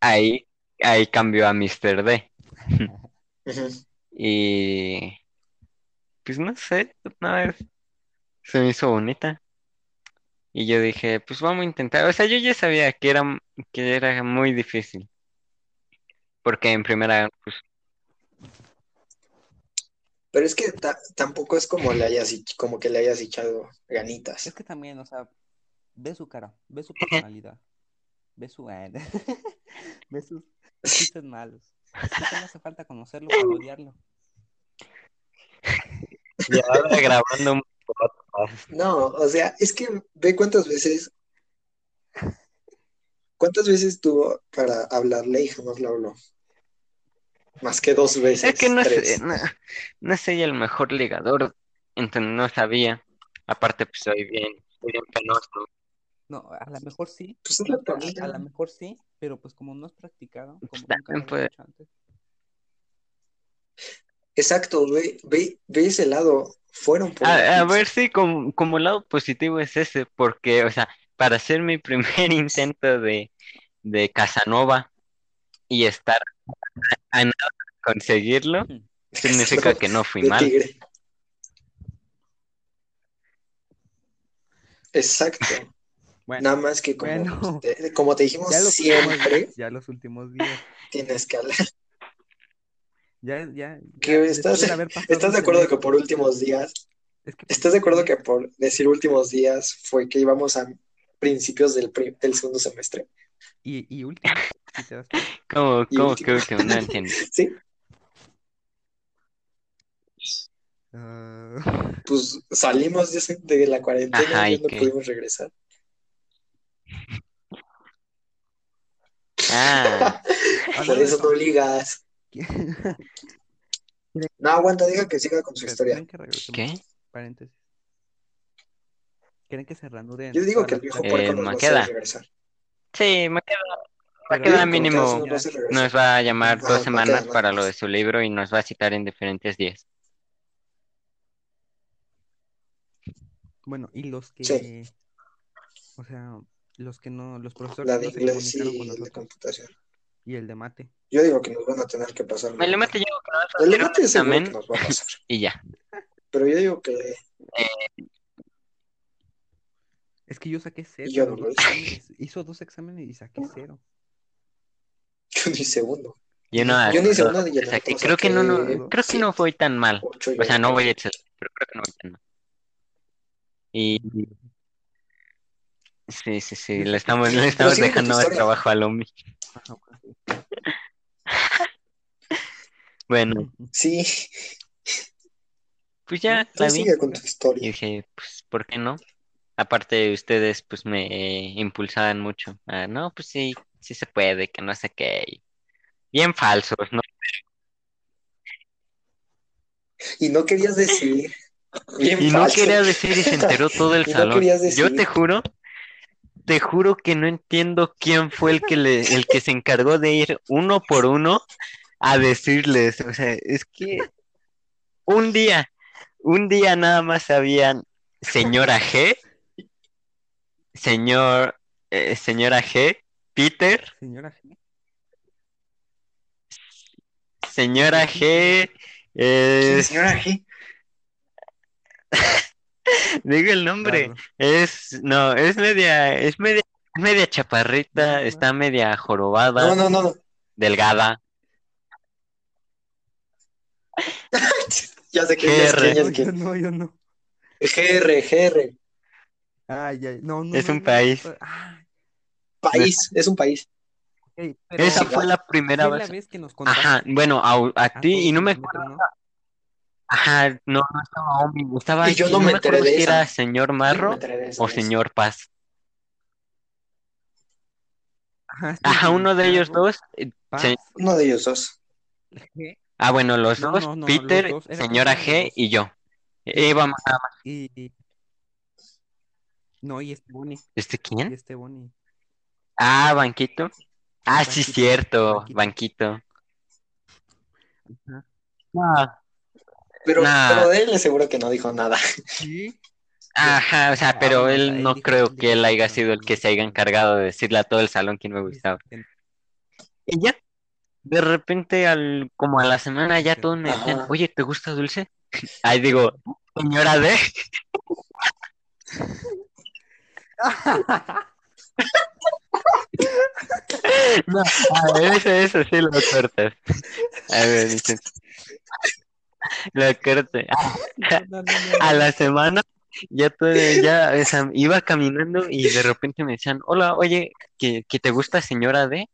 [SPEAKER 3] Ahí, ahí cambió a Mr. D. Y pues no sé, una vez se me hizo bonita. Y yo dije, pues vamos a intentar. O sea, yo ya sabía que era, que era muy difícil. Porque en primera, pues,
[SPEAKER 1] Pero es que ta- tampoco es como le hayas, como que le hayas echado ganitas.
[SPEAKER 2] Es que también, o sea, ve su cara, ve su personalidad, ve su. ve sus chistes malos. Es que no hace falta conocerlo para odiarlo.
[SPEAKER 3] y ahora grabando un podcast.
[SPEAKER 1] No, o sea, es que ve cuántas veces, cuántas veces tuvo para hablarle y jamás le habló. Más que dos veces,
[SPEAKER 3] Es que no,
[SPEAKER 1] tres.
[SPEAKER 3] sé, no, no soy el mejor ligador, entonces no sabía. Aparte, pues soy bien, soy bien penoso.
[SPEAKER 2] No, a lo mejor sí.
[SPEAKER 1] Pues
[SPEAKER 2] no, a, lo mejor sí, pero pues como no has practicado, como
[SPEAKER 3] Pues
[SPEAKER 2] nunca lo
[SPEAKER 3] puede-
[SPEAKER 2] hecho antes.
[SPEAKER 1] Exacto, ve, ve, ve ese lado. Fueron por
[SPEAKER 3] A, a ver si como, como lado positivo es ese, porque, o sea, para hacer mi primer intento de, de Casanova y estar a nada conseguirlo, significa que no fui mal.
[SPEAKER 1] tigre. Exacto.
[SPEAKER 2] Bueno,
[SPEAKER 1] Nada más que como,
[SPEAKER 2] Bueno.
[SPEAKER 1] te, como te dijimos
[SPEAKER 2] ya
[SPEAKER 1] siempre,
[SPEAKER 2] días, ya los últimos días.
[SPEAKER 1] tienes que hablar.
[SPEAKER 2] Ya, ya,
[SPEAKER 1] Que
[SPEAKER 2] ya,
[SPEAKER 1] estás,
[SPEAKER 2] de
[SPEAKER 1] ¿estás de acuerdo que por últimos días,
[SPEAKER 2] es que
[SPEAKER 1] estás de acuerdo que por decir últimos días fue que íbamos a principios del, del segundo semestre?
[SPEAKER 2] Y, y último.
[SPEAKER 3] ¿Cómo,
[SPEAKER 1] Y
[SPEAKER 3] cómo
[SPEAKER 1] último.
[SPEAKER 3] que? No entiendo.
[SPEAKER 1] Sí,
[SPEAKER 2] Ah,
[SPEAKER 1] pues salimos de, de la cuarentena
[SPEAKER 3] Ajá,
[SPEAKER 1] y
[SPEAKER 3] ¿y
[SPEAKER 1] ya no
[SPEAKER 3] qué?
[SPEAKER 1] pudimos regresar.
[SPEAKER 3] Ah,
[SPEAKER 1] Por eso no ligas.
[SPEAKER 2] ¿Quieren
[SPEAKER 1] No, aguanta, diga que siga con su historia.
[SPEAKER 3] ¿qué?
[SPEAKER 2] Paréntesis. ¿Quieren que se reanuden
[SPEAKER 1] Yo digo que el viejo
[SPEAKER 2] pláticas?
[SPEAKER 3] Eh,
[SPEAKER 1] puerco nos va a
[SPEAKER 3] Maqueda.
[SPEAKER 1] regresar.
[SPEAKER 3] Sí, me queda, me
[SPEAKER 2] Pero
[SPEAKER 3] queda
[SPEAKER 1] digo que
[SPEAKER 3] mínimo.
[SPEAKER 1] Maqueda sí nos va a hacer regresar.
[SPEAKER 3] Nos va a llamar
[SPEAKER 1] Ajá,
[SPEAKER 3] dos
[SPEAKER 1] Maqueda,
[SPEAKER 3] semanas para lo de su libro y nos va a citar en diferentes días.
[SPEAKER 2] Bueno, y los que,
[SPEAKER 1] Sí.
[SPEAKER 2] o sea, los que no, los profesores
[SPEAKER 1] La
[SPEAKER 2] que
[SPEAKER 1] de
[SPEAKER 2] no
[SPEAKER 1] inglés y el de computación.
[SPEAKER 2] y el de mate.
[SPEAKER 1] Yo digo que nos van a tener que pasar.
[SPEAKER 3] Me lo
[SPEAKER 1] mate.
[SPEAKER 3] yo que nos va a
[SPEAKER 1] El de mate seguro que
[SPEAKER 3] examen
[SPEAKER 1] nos va a pasar.
[SPEAKER 3] y ya.
[SPEAKER 1] Pero yo digo que
[SPEAKER 2] Es que yo saqué cero.
[SPEAKER 1] Yo no lo hice.
[SPEAKER 2] Hizo dos exámenes y saqué cero.
[SPEAKER 1] yo ni segundo.
[SPEAKER 3] Yo no,
[SPEAKER 1] Yo ni segundo ni el
[SPEAKER 3] que creo que no, no,
[SPEAKER 1] saqué
[SPEAKER 3] creo que no fue tan mal. O sea, no voy a excelente, pero creo que no voy tan mal. Y sí, sí, sí, le estamos, le estamos dejando
[SPEAKER 1] historia.
[SPEAKER 3] trabajo al.
[SPEAKER 2] Ajá, bueno.
[SPEAKER 1] Sí,
[SPEAKER 3] pues ya, bien.
[SPEAKER 1] sigue con tu
[SPEAKER 3] Y
[SPEAKER 1] historia.
[SPEAKER 3] dije, pues, ¿por qué no? Aparte, ustedes, pues, me eh, impulsaban mucho. Ah, no, pues sí, sí se puede, que no sé qué. Bien falsos, ¿no?
[SPEAKER 1] Y no querías decir. Bien
[SPEAKER 3] Y no quería decir y se enteró todo el
[SPEAKER 1] Y
[SPEAKER 3] salón. Yo te juro, te juro que no entiendo quién fue el que le, el que se encargó de ir uno por uno a decirles. O sea, es que un día, un día nada más sabían señora G, señor, eh, señora G, Peter,
[SPEAKER 2] Señora G.
[SPEAKER 3] señora G, eh,
[SPEAKER 1] Sí, señora G.
[SPEAKER 3] digo el nombre.
[SPEAKER 2] Dardo.
[SPEAKER 3] Es, no, es media, es media, es media chaparrita,
[SPEAKER 2] No, no.
[SPEAKER 3] está media jorobada,
[SPEAKER 1] No, no, no, no.
[SPEAKER 3] delgada.
[SPEAKER 1] Ya sé quién es,
[SPEAKER 3] GR.
[SPEAKER 1] es
[SPEAKER 2] yo
[SPEAKER 1] quién.
[SPEAKER 2] no, yo no.
[SPEAKER 1] GR, GR.
[SPEAKER 2] Ay, ay, no, no,
[SPEAKER 3] Es
[SPEAKER 2] no,
[SPEAKER 3] un
[SPEAKER 2] no,
[SPEAKER 3] país.
[SPEAKER 2] ay,
[SPEAKER 1] País, es un país.
[SPEAKER 2] pero
[SPEAKER 3] Esa fue la primera
[SPEAKER 2] fue la
[SPEAKER 3] vez.
[SPEAKER 2] vez que nos contaste
[SPEAKER 3] Ajá, bueno, a, a
[SPEAKER 2] a
[SPEAKER 3] ti,
[SPEAKER 2] todos
[SPEAKER 3] y no me acuerdo,
[SPEAKER 2] ¿no?
[SPEAKER 3] Ajá, no, no estaba Omi, estaba,
[SPEAKER 1] Y yo no
[SPEAKER 3] no
[SPEAKER 1] me
[SPEAKER 3] me
[SPEAKER 1] enteré
[SPEAKER 3] acuerdo
[SPEAKER 1] de
[SPEAKER 3] si
[SPEAKER 1] esa.
[SPEAKER 3] era señor
[SPEAKER 1] Yo no me
[SPEAKER 3] Marro
[SPEAKER 1] enteré de esa
[SPEAKER 3] o señor Paz.
[SPEAKER 2] Ajá, sí,
[SPEAKER 3] Ajá,
[SPEAKER 2] sí,
[SPEAKER 3] uno de ellos dos, eh,
[SPEAKER 2] Paz,
[SPEAKER 3] se-
[SPEAKER 1] Uno de ellos dos.
[SPEAKER 2] G,
[SPEAKER 3] ah, bueno, los
[SPEAKER 2] No,
[SPEAKER 3] dos,
[SPEAKER 2] no, no, los
[SPEAKER 3] Peter,
[SPEAKER 2] dos, era-
[SPEAKER 3] señora
[SPEAKER 2] los
[SPEAKER 3] G
[SPEAKER 2] dos.
[SPEAKER 3] y yo. Íbamos a,
[SPEAKER 2] y, y- no, y este Bonnie,
[SPEAKER 3] ¿este
[SPEAKER 2] y
[SPEAKER 3] quién?
[SPEAKER 2] este Bonnie.
[SPEAKER 3] Ah, Banquito. Ah, sí,
[SPEAKER 2] Banquito,
[SPEAKER 3] cierto,
[SPEAKER 2] Banquito.
[SPEAKER 3] Banquito.
[SPEAKER 2] Ajá.
[SPEAKER 3] Ah,
[SPEAKER 1] Pero,
[SPEAKER 3] Nah.
[SPEAKER 1] pero de él seguro que no dijo nada.
[SPEAKER 2] Sí.
[SPEAKER 3] Ajá, o sea, pero él no creo que él haya sido el que se haya encargado de decirle a todo el salón quién me gustaba.
[SPEAKER 2] Este,
[SPEAKER 3] Y ya, de repente, al, como a la semana, ya todos me decían, oye, ¿te gusta Dulce? Ahí digo, señora D. No, a ver, eso, eso sí lo cortas. A ver, dicen.
[SPEAKER 2] No, no, no,
[SPEAKER 3] A la semana ya todo, ya, o sea, iba caminando y de repente me decían, hola, oye, ¿que, que te gusta señora D?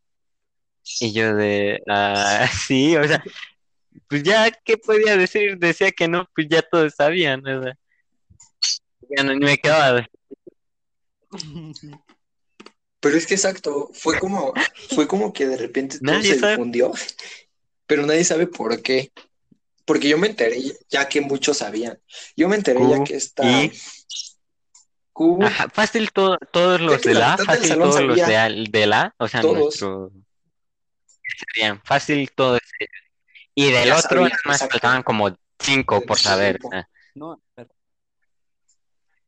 [SPEAKER 3] Y yo de, ah, sí, o sea, pues ya, ¿qué podía decir? Decía que no, pues ya todos sabían, o sea, ya no, ni me quedaba de-
[SPEAKER 1] Pero es que exacto, fue como, fue como que de repente todo
[SPEAKER 3] Nadie
[SPEAKER 1] se
[SPEAKER 3] sabe.
[SPEAKER 1] difundió, pero nadie sabe por qué. Porque yo me enteré ya que muchos sabían. Yo me enteré ya que está
[SPEAKER 3] I.
[SPEAKER 1] Q,
[SPEAKER 3] Ajá, fácil todo, todos los de
[SPEAKER 1] la
[SPEAKER 3] fácil todos los de, la, o sea,
[SPEAKER 1] Todos.
[SPEAKER 3] nuestro, serían fácil todos ellos. Y del
[SPEAKER 1] Ya
[SPEAKER 3] otro nada más
[SPEAKER 1] exacto.
[SPEAKER 3] faltaban como cinco por saber, sea,
[SPEAKER 2] No, pero-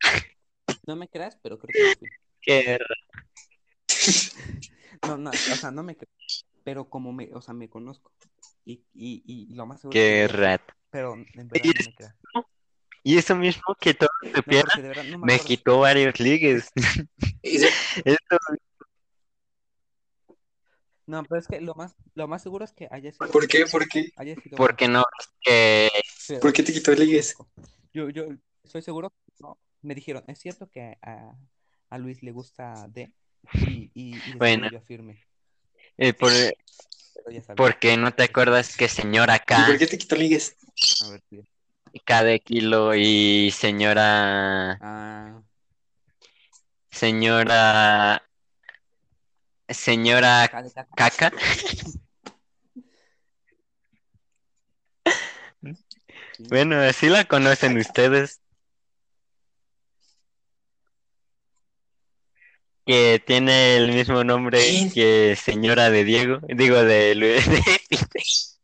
[SPEAKER 2] no me creas, pero creo que fui.
[SPEAKER 3] que
[SPEAKER 2] No, no, o sea, no me creas. Pero como me, o sea, me conozco. Y, y, y lo más seguro
[SPEAKER 3] Qué
[SPEAKER 2] es que
[SPEAKER 3] rato.
[SPEAKER 2] Pero en verdad no me creas.
[SPEAKER 3] Y eso mismo que
[SPEAKER 2] porque de verdad no me
[SPEAKER 3] me quitó varios ligues.
[SPEAKER 1] Se-
[SPEAKER 2] No, pero es que lo más, lo más seguro es que haya sido.
[SPEAKER 1] ¿Por qué? ¿Por qué?
[SPEAKER 2] Haya sido
[SPEAKER 3] Porque no, que
[SPEAKER 2] Pero-
[SPEAKER 1] ¿Por qué te quitó el ligues?
[SPEAKER 2] Yo, yo estoy seguro. No, me dijeron, es cierto que a, a Luis le gusta D. Y, y, y
[SPEAKER 3] Bueno.
[SPEAKER 2] yo afirmé.
[SPEAKER 3] Eh, por, no te acuerdas que señora
[SPEAKER 1] ¿Y
[SPEAKER 3] K,
[SPEAKER 1] por qué te quitó ligues?
[SPEAKER 2] A ver, tío.
[SPEAKER 3] K de kilo y señora,
[SPEAKER 2] Ah,
[SPEAKER 3] señora, señora
[SPEAKER 2] acá caca.
[SPEAKER 3] Bueno, así la conocen ustedes, que tiene el mismo nombre
[SPEAKER 1] ¿Quién?
[SPEAKER 3] que señora de Diego, digo de Luis.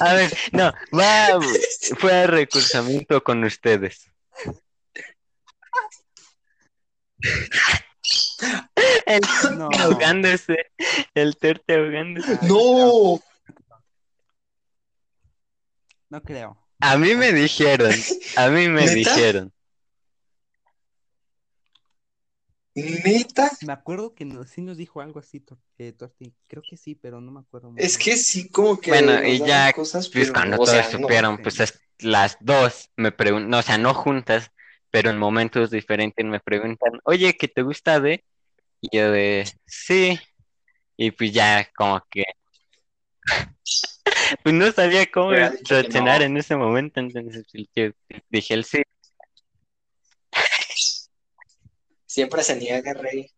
[SPEAKER 3] A ver, no, va, fue a recursamiento con ustedes. El
[SPEAKER 2] No.
[SPEAKER 3] ahogándose, el torte ahogándose.
[SPEAKER 1] ¡No!
[SPEAKER 2] No creo.
[SPEAKER 3] A mí me dijeron, a mí me
[SPEAKER 1] ¿Neta?
[SPEAKER 3] dijeron.
[SPEAKER 1] ¿Neta?
[SPEAKER 2] Me acuerdo que nos, sí nos dijo algo así, Tor- eh, Torti. Creo que sí, pero no me acuerdo muy
[SPEAKER 1] Es
[SPEAKER 2] bien.
[SPEAKER 1] que sí, como que
[SPEAKER 3] Bueno, y ya,
[SPEAKER 1] cosas,
[SPEAKER 3] Pues
[SPEAKER 1] pero,
[SPEAKER 3] cuando
[SPEAKER 1] o
[SPEAKER 3] todos
[SPEAKER 1] sea, no.
[SPEAKER 3] supieron, pues es- las dos me preguntan, o sea, no juntas, pero en momentos diferentes me preguntan, oye, ¿qué te gusta de? Y yo de, sí, y pues ya como que, pues no sabía cómo reaccionar
[SPEAKER 1] no.
[SPEAKER 3] en ese momento, entonces dije el sí.
[SPEAKER 1] Siempre se niega, Rey.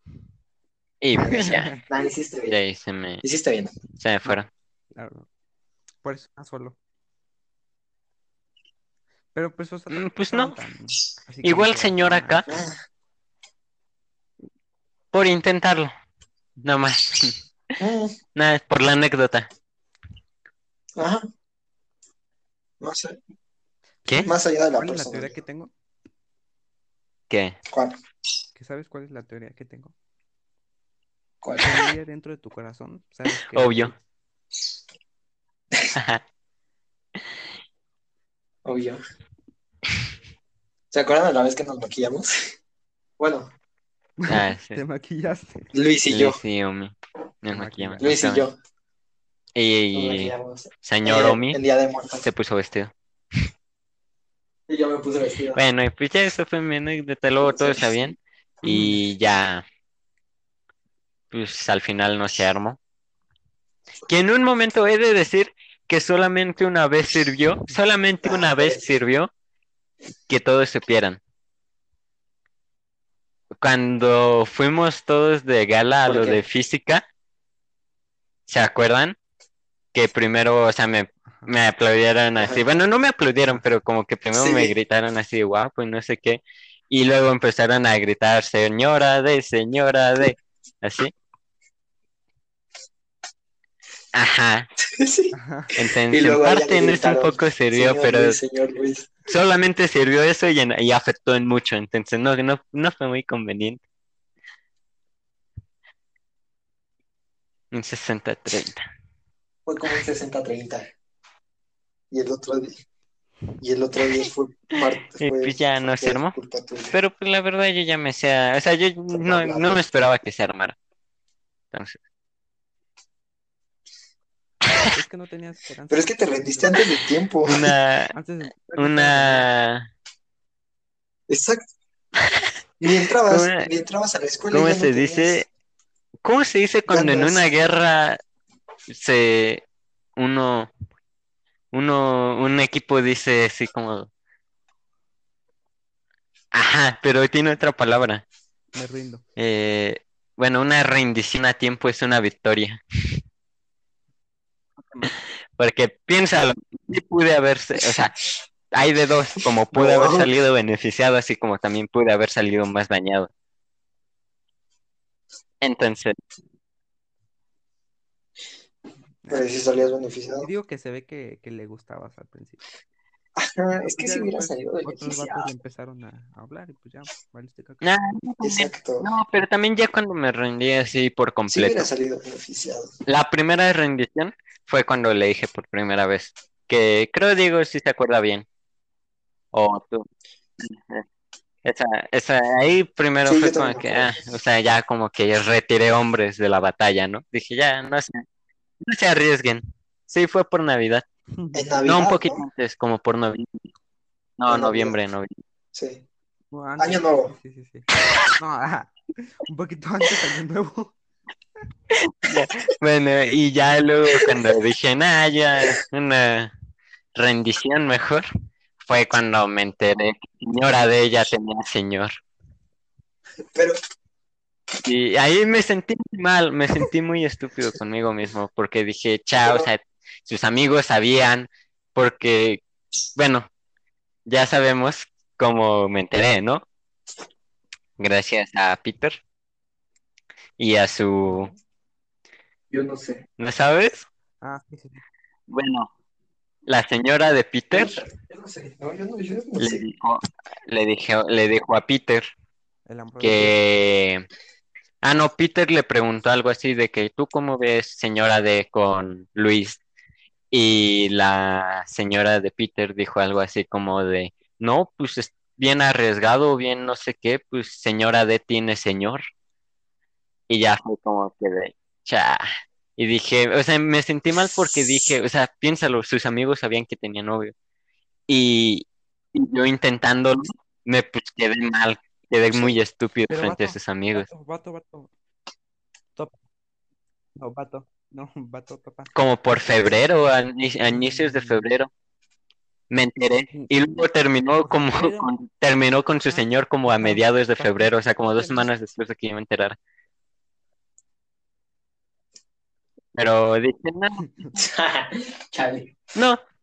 [SPEAKER 3] Y pues ya,
[SPEAKER 1] Nah, hiciste bien.
[SPEAKER 3] ahí se me,
[SPEAKER 1] Hiciste bien.
[SPEAKER 3] se me fueron.
[SPEAKER 2] Claro. Por eso, ah, solo. Pero pues, o sea,
[SPEAKER 3] Mm, pues no. Igual señora
[SPEAKER 2] ah,
[SPEAKER 3] acá,
[SPEAKER 1] Ah,
[SPEAKER 3] por intentarlo, no más,
[SPEAKER 1] mm,
[SPEAKER 3] nada, por la anécdota.
[SPEAKER 1] Ajá. Más, a-
[SPEAKER 3] ¿Qué?
[SPEAKER 1] más allá de la
[SPEAKER 2] ¿Cuál es la
[SPEAKER 1] persona.
[SPEAKER 2] teoría que tengo?
[SPEAKER 3] ¿Qué?
[SPEAKER 1] ¿Cuál?
[SPEAKER 2] ¿Que sabes cuál es la teoría que tengo?
[SPEAKER 1] ¿Cuál?
[SPEAKER 2] Muy dentro de tu corazón, sabes que
[SPEAKER 3] Obvio.
[SPEAKER 1] Obvio. ¿Se acuerdan de la vez que nos maquillamos? Bueno,
[SPEAKER 3] Ah, sí.
[SPEAKER 2] te maquillaste.
[SPEAKER 1] Luis y yo.
[SPEAKER 3] Luis y Omi. Nos maquillamos.
[SPEAKER 1] Luis y yo.
[SPEAKER 3] Y señor Omi se puso vestido.
[SPEAKER 1] Y yo me puse vestido.
[SPEAKER 3] Bueno, y pues ya eso fue mi anécdota. Luego todos sabían. Y ya. Pues al final no se armó. Que en un momento he de decir que solamente una vez sirvió. Solamente una vez sirvió que todos supieran. Cuando fuimos todos de gala a
[SPEAKER 1] ¿Por
[SPEAKER 3] lo
[SPEAKER 1] qué?
[SPEAKER 3] de física, ¿se acuerdan? Que primero, o sea, me, me aplaudieron así.
[SPEAKER 1] Ajá.
[SPEAKER 3] Bueno, no me aplaudieron, pero como que primero
[SPEAKER 1] Sí.
[SPEAKER 3] me gritaron así, guapo y no sé qué. Y luego empezaron a gritar, señora de, señora de, así. Ajá.
[SPEAKER 1] Sí.
[SPEAKER 3] Entonces,
[SPEAKER 1] Y
[SPEAKER 3] en parte en eso un poco sirvió,
[SPEAKER 1] Señor
[SPEAKER 3] pero
[SPEAKER 1] Luis, señor Luis.
[SPEAKER 3] solamente sirvió eso y, en- y afectó en mucho. Entonces, no, no, no fue muy conveniente. Un 60-30.
[SPEAKER 1] Fue como un 60-30. Y el otro día. Y el otro día fue parte.
[SPEAKER 3] Pues ya no se armó. Pero pues la verdad yo ya me sé, o sea, yo no, no me esperaba que se armara. Entonces,
[SPEAKER 2] Es que no tenías esperanza.
[SPEAKER 1] Pero es que te rendiste antes del tiempo.
[SPEAKER 3] una, una,
[SPEAKER 1] Exacto. Ni entrabas,
[SPEAKER 3] ¿Cómo-
[SPEAKER 1] ni entrabas a la escuela. y
[SPEAKER 3] ¿cómo
[SPEAKER 1] no
[SPEAKER 3] se
[SPEAKER 1] tenías-
[SPEAKER 3] dice? ¿Cómo se dice cuando en una guerra se, uno, uno, un equipo dice así como, ajá, pero tiene otra palabra.
[SPEAKER 2] Me rindo.
[SPEAKER 3] Eh, bueno, una rendición a tiempo es una victoria. Porque piénsalo, sí pude haberse, o sea, hay de dos, como pude
[SPEAKER 1] No.
[SPEAKER 3] haber salido beneficiado, así como también pude haber salido más dañado. Entonces,
[SPEAKER 1] Pero si salías beneficiado.
[SPEAKER 2] Y digo que se ve que, que le gustabas al principio.
[SPEAKER 1] Ajá, es que
[SPEAKER 2] Ya
[SPEAKER 1] si hubiera salido
[SPEAKER 2] Otros vatos empezaron a, a hablar y pues ya, valiste caca.
[SPEAKER 3] nah,
[SPEAKER 1] Exacto.
[SPEAKER 3] no, pero también ya cuando me rendí así por
[SPEAKER 1] Si
[SPEAKER 3] completo.
[SPEAKER 1] hubiera salido beneficiado.
[SPEAKER 3] La primera rendición fue cuando le dije por primera vez, que creo Diego si se acuerda bien. O tú. Esa, esa, ahí primero
[SPEAKER 1] Sí,
[SPEAKER 3] fue como que, ah, o sea, ya como que retiré hombres de la batalla, ¿no? Dije, ya, no se, no se arriesguen. Sí, fue por Navidad.
[SPEAKER 1] En
[SPEAKER 3] No, un poquito
[SPEAKER 1] ¿no?
[SPEAKER 3] antes, como por noviembre. No,
[SPEAKER 1] En
[SPEAKER 3] noviembre, noviembre.
[SPEAKER 1] Sí. Año nuevo.
[SPEAKER 2] Sí, sí, sí. No, ajá, un poquito antes año nuevo.
[SPEAKER 3] Bueno, y ya luego cuando dije, nah, ya, una rendición mejor, fue cuando me enteré que señora de ella tenía señor.
[SPEAKER 1] Pero,
[SPEAKER 3] Y ahí me sentí muy mal, me sentí muy estúpido conmigo mismo, porque dije, chao, o sea, sus amigos sabían, porque, bueno, ya sabemos cómo me enteré, ¿no? Gracias a Peter y a su,
[SPEAKER 1] yo no sé.
[SPEAKER 3] ¿no sabes?
[SPEAKER 2] Ah, sí, sí.
[SPEAKER 3] Bueno, la señora de Peter
[SPEAKER 1] Yo no sé. No, yo no, yo no
[SPEAKER 3] le
[SPEAKER 1] sé.
[SPEAKER 3] dijo, le dijo, le dijo a Peter
[SPEAKER 2] El amor de
[SPEAKER 3] que, ah, no, Peter le preguntó algo así de que tú cómo ves señora de con Luis y la señora de Peter dijo algo así como de, no, pues es bien arriesgado, bien no sé qué, pues señora D tiene señor. Y ya fue como que de, cha. Y dije, o sea, me sentí mal porque dije, o sea, piénsalo, sus amigos sabían que tenía novio. Y, y yo intentándolo, me pues quedé mal, quedé muy estúpido
[SPEAKER 2] Pero
[SPEAKER 3] frente a sus amigos.
[SPEAKER 2] Vato, vato. Topa. No, vato. No, vato, topa.
[SPEAKER 3] Como por febrero, a, ini- a inicios de febrero, me enteré. Y luego terminó como
[SPEAKER 2] Febrero.
[SPEAKER 3] con, terminó con su señor como a mediados de febrero, o sea, como dos semanas después de que yo me enterara. Pero dije, no,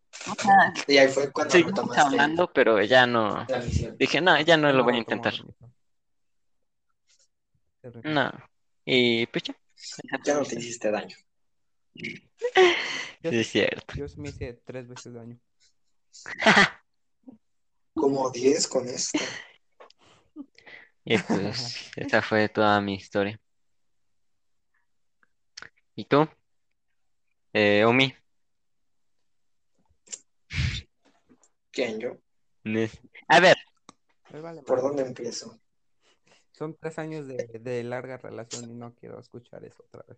[SPEAKER 1] Y ahí fue cuando
[SPEAKER 3] seguimos hablando, pero ya no. Dije, no, ya no lo voy a intentar. No. Y pues ya.
[SPEAKER 1] Ya no te hiciste daño.
[SPEAKER 3] Sí, es cierto.
[SPEAKER 2] yo me hice tres veces daño.
[SPEAKER 1] Como 10 con esto.
[SPEAKER 3] Y pues esa fue toda mi historia. ¿Y tú? Eh, Omi.
[SPEAKER 1] ¿Quién yo?
[SPEAKER 3] A ver,
[SPEAKER 2] vale
[SPEAKER 1] ¿Por dónde empiezo?
[SPEAKER 2] Son tres años de, de larga relación y no quiero escuchar eso otra vez.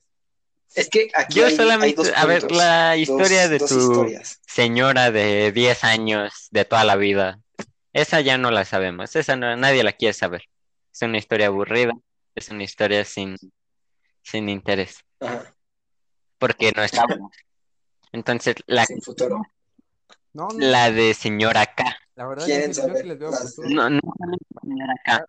[SPEAKER 1] Es que aquí
[SPEAKER 3] yo
[SPEAKER 1] hay, hay
[SPEAKER 3] solamente, a ver, la historia
[SPEAKER 1] dos-
[SPEAKER 3] de
[SPEAKER 1] dos
[SPEAKER 3] tu
[SPEAKER 1] historias.
[SPEAKER 3] señora de 10 años de toda la vida, esa ya no la sabemos, esa no, nadie la quiere saber. Es una historia aburrida, es una historia sin, sin interés,
[SPEAKER 1] Ajá,
[SPEAKER 3] porque no estamos. Entonces, la,
[SPEAKER 1] sin futuro.
[SPEAKER 2] No, no,
[SPEAKER 3] la de señora K,
[SPEAKER 2] la verdad yo
[SPEAKER 1] ¿Quieren
[SPEAKER 2] sí, yo sí
[SPEAKER 1] saber
[SPEAKER 2] les veo
[SPEAKER 1] las-
[SPEAKER 2] futuro.
[SPEAKER 3] no, no señora K,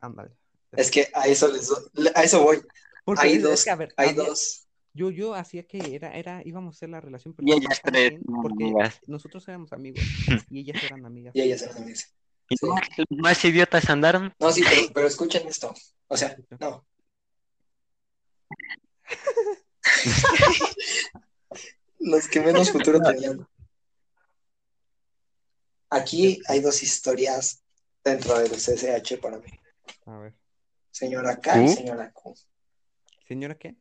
[SPEAKER 2] Ándale.
[SPEAKER 1] Es que a eso les a eso voy.
[SPEAKER 2] Porque
[SPEAKER 1] Hay dos,
[SPEAKER 2] es que, a ver,
[SPEAKER 1] hay
[SPEAKER 2] había-
[SPEAKER 1] dos.
[SPEAKER 2] Yo, yo hacía que era, era, íbamos a hacer la relación
[SPEAKER 3] y ellas tres
[SPEAKER 2] porque
[SPEAKER 3] amigas.
[SPEAKER 2] nosotros éramos amigos y ellas eran amigas.
[SPEAKER 1] Y ellas eran amigas.
[SPEAKER 3] ¿Y
[SPEAKER 1] Sí.
[SPEAKER 3] más idiotas andaron?
[SPEAKER 1] No, sí, pero, pero escuchen esto. O sea, no. Los que menos futuro tenían. Aquí hay dos historias dentro del CCH para mí.
[SPEAKER 2] A ver.
[SPEAKER 1] Señora K y señora Q.
[SPEAKER 2] ¿Señora qué?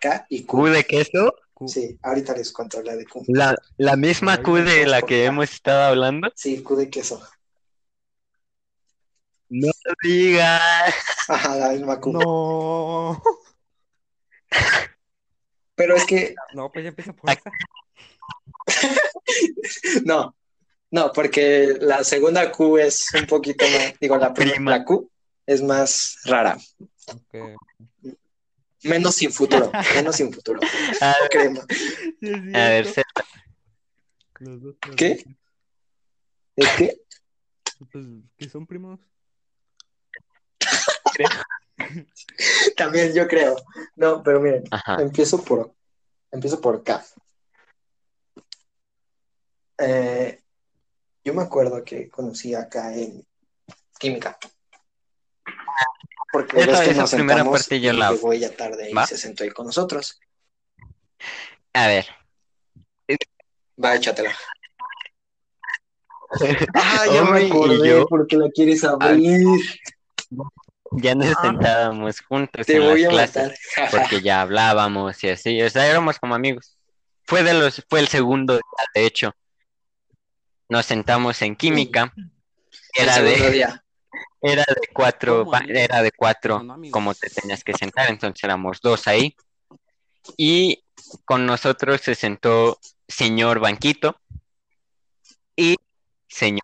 [SPEAKER 1] K y Q.
[SPEAKER 3] ¿Q de queso?
[SPEAKER 2] Q.
[SPEAKER 1] Sí, ahorita les cuento la de Q.
[SPEAKER 3] La, la misma Q de la que hemos estado hablando.
[SPEAKER 1] Sí, Q de queso.
[SPEAKER 3] No digas.
[SPEAKER 1] Ajá, la misma Q.
[SPEAKER 2] No.
[SPEAKER 1] Pero es que,
[SPEAKER 2] No, pues ya empieza por esa.
[SPEAKER 1] no, no, porque la segunda Q es un poquito más, digo, la primera
[SPEAKER 3] Prima.
[SPEAKER 1] la Q es más rara, menos sin futuro, menos sin futuro.
[SPEAKER 3] A ver, a se-
[SPEAKER 2] los
[SPEAKER 1] ¿Qué? ¿Es que?
[SPEAKER 2] Pues, que son primos.
[SPEAKER 1] También yo creo. No, pero miren,
[SPEAKER 3] Ajá.
[SPEAKER 1] empiezo por, empiezo por K. Eh, yo me acuerdo que conocí acá en química. Porque ves que
[SPEAKER 3] esa
[SPEAKER 1] nos
[SPEAKER 3] primera parte yo
[SPEAKER 1] y
[SPEAKER 3] la-
[SPEAKER 1] llegó ella tarde y
[SPEAKER 3] ¿Va?
[SPEAKER 1] se sentó ahí con nosotros.
[SPEAKER 3] A ver.
[SPEAKER 1] Va, échatela. Ah, ya me
[SPEAKER 3] Omi y
[SPEAKER 1] acordé
[SPEAKER 3] yo
[SPEAKER 1] porque la quieres abrir.
[SPEAKER 3] Ya nos sentábamos juntos
[SPEAKER 1] Ah. Te
[SPEAKER 3] en
[SPEAKER 1] voy
[SPEAKER 3] las
[SPEAKER 1] a
[SPEAKER 3] clases
[SPEAKER 1] matar.
[SPEAKER 3] porque ya hablábamos y así, o sea, éramos como amigos. Fue de los, fue el segundo día, de hecho. Nos sentamos en química era de,
[SPEAKER 1] día.
[SPEAKER 3] era de cuatro, era de cuatro,
[SPEAKER 2] No, no, amigo.
[SPEAKER 3] como te tenías que sentar, entonces éramos dos ahí. Y con nosotros se sentó señor Banquito y señor.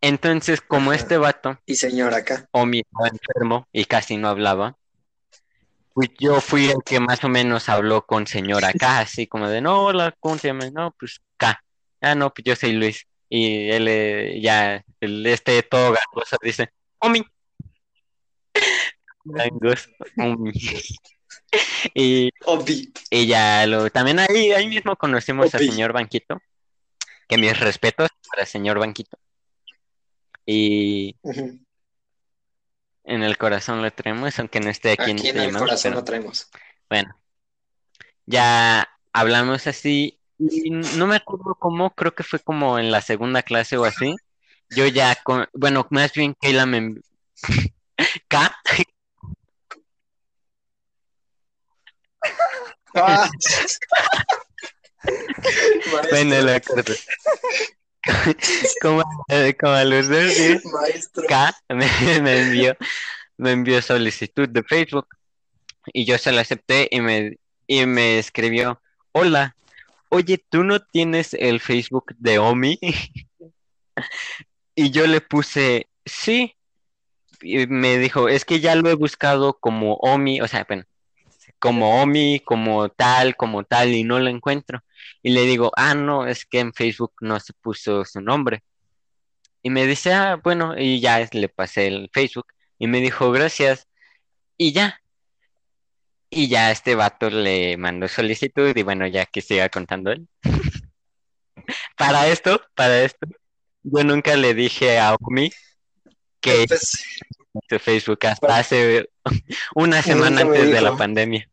[SPEAKER 3] Entonces, como
[SPEAKER 1] Ajá.
[SPEAKER 3] este vato
[SPEAKER 1] Y señor acá.
[SPEAKER 3] Omi estaba enfermo y casi no hablaba, pues yo fui el que más o menos habló con señora K, así como de, no, hola, ¿cómo te llamas? No, pues K. Ah, no, pues yo soy Luis. Y él eh, ya, el, este todo gangoso dice, Omi. Gangoso, Omi. Y,
[SPEAKER 1] Obi.
[SPEAKER 3] y ya lo, también ahí, ahí mismo conocimos al señor Banquito, que mis respetos para el señor Banquito. Y en el corazón lo tenemos, aunque no esté aquí,
[SPEAKER 1] Aquí
[SPEAKER 3] en
[SPEAKER 1] en
[SPEAKER 3] este
[SPEAKER 1] el corazón
[SPEAKER 3] pero-
[SPEAKER 1] lo traemos.
[SPEAKER 3] Bueno, ya hablamos así y no me acuerdo cómo, creo que fue como en la segunda clase o así. Yo ya con, bueno, más bien Keila me K,
[SPEAKER 1] Ah.
[SPEAKER 3] bueno, lo acuerdo. Como, eh, como a los dos días,
[SPEAKER 1] Maestro.
[SPEAKER 3] K me, me envió, me envió solicitud de Facebook y yo se la acepté y me, y me escribió, hola, oye, ¿tú no tienes el Facebook de Omi? Y yo le puse, sí. Y me dijo, es que ya lo he buscado como Omi, o sea, bueno, como Omi, como tal, como tal, y no lo encuentro. Y le digo, ah, no, es que en Facebook no se puso su nombre. Y me dice, ah, bueno, y ya le pasé el Facebook. Y me dijo, gracias. Y ya. Y ya este vato le mandó solicitud y bueno, ya que siga contando él. Para esto, para esto, yo nunca le dije a Omi que
[SPEAKER 1] Pues,
[SPEAKER 3] de Facebook hasta hace una semana antes de la pandemia.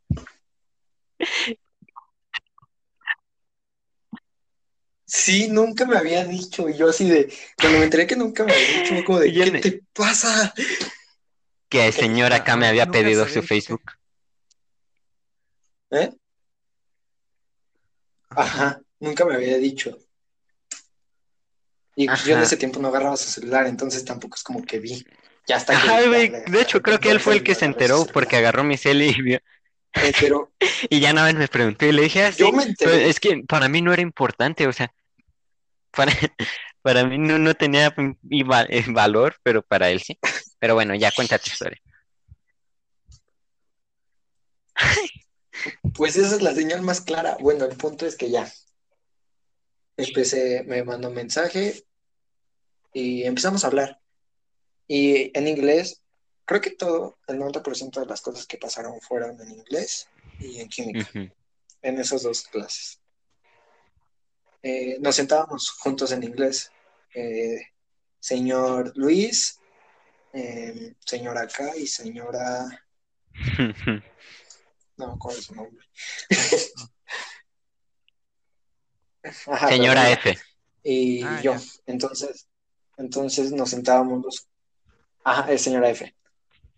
[SPEAKER 1] Sí, nunca me había dicho. Y yo así de, cuando me enteré que nunca me había dicho, como de, ¿qué te pasa?
[SPEAKER 3] Que el señor acá me había
[SPEAKER 2] Nunca
[SPEAKER 3] pedido su Facebook.
[SPEAKER 1] ¿Eh? Ajá, nunca me había dicho. Y yo en ese tiempo no agarraba su celular, entonces tampoco es como que vi. Ya
[SPEAKER 3] güey,
[SPEAKER 1] le-
[SPEAKER 3] De hecho, creo que él fue el que se enteró porque agarró mi cel y vio.
[SPEAKER 1] Eh, pero
[SPEAKER 3] Y ya nada más me preguntó y le dije, ah,
[SPEAKER 1] yo me
[SPEAKER 3] pero
[SPEAKER 1] enteré.
[SPEAKER 3] es que para mí no era importante, o sea, para, para mí no, no tenía eh, valor, pero para él sí. Pero bueno, ya cuenta tu historia.
[SPEAKER 1] Pues esa es la señal más clara. Bueno, el punto es que ya. Empecé, me mandó un mensaje y empezamos a hablar. Y en inglés, creo que todo, el 90% de las cosas que pasaron fueron en inglés y en química, en esas dos clases. Eh, nos sentábamos juntos en inglés. Eh, señor Luis, eh, señora acá y señora... No, ¿cuál es su nombre? Ajá,
[SPEAKER 3] Señora. F.
[SPEAKER 1] y
[SPEAKER 2] Ah,
[SPEAKER 1] yo.
[SPEAKER 2] ya.
[SPEAKER 1] Entonces, entonces nos sentábamos los, ajá, es señora F.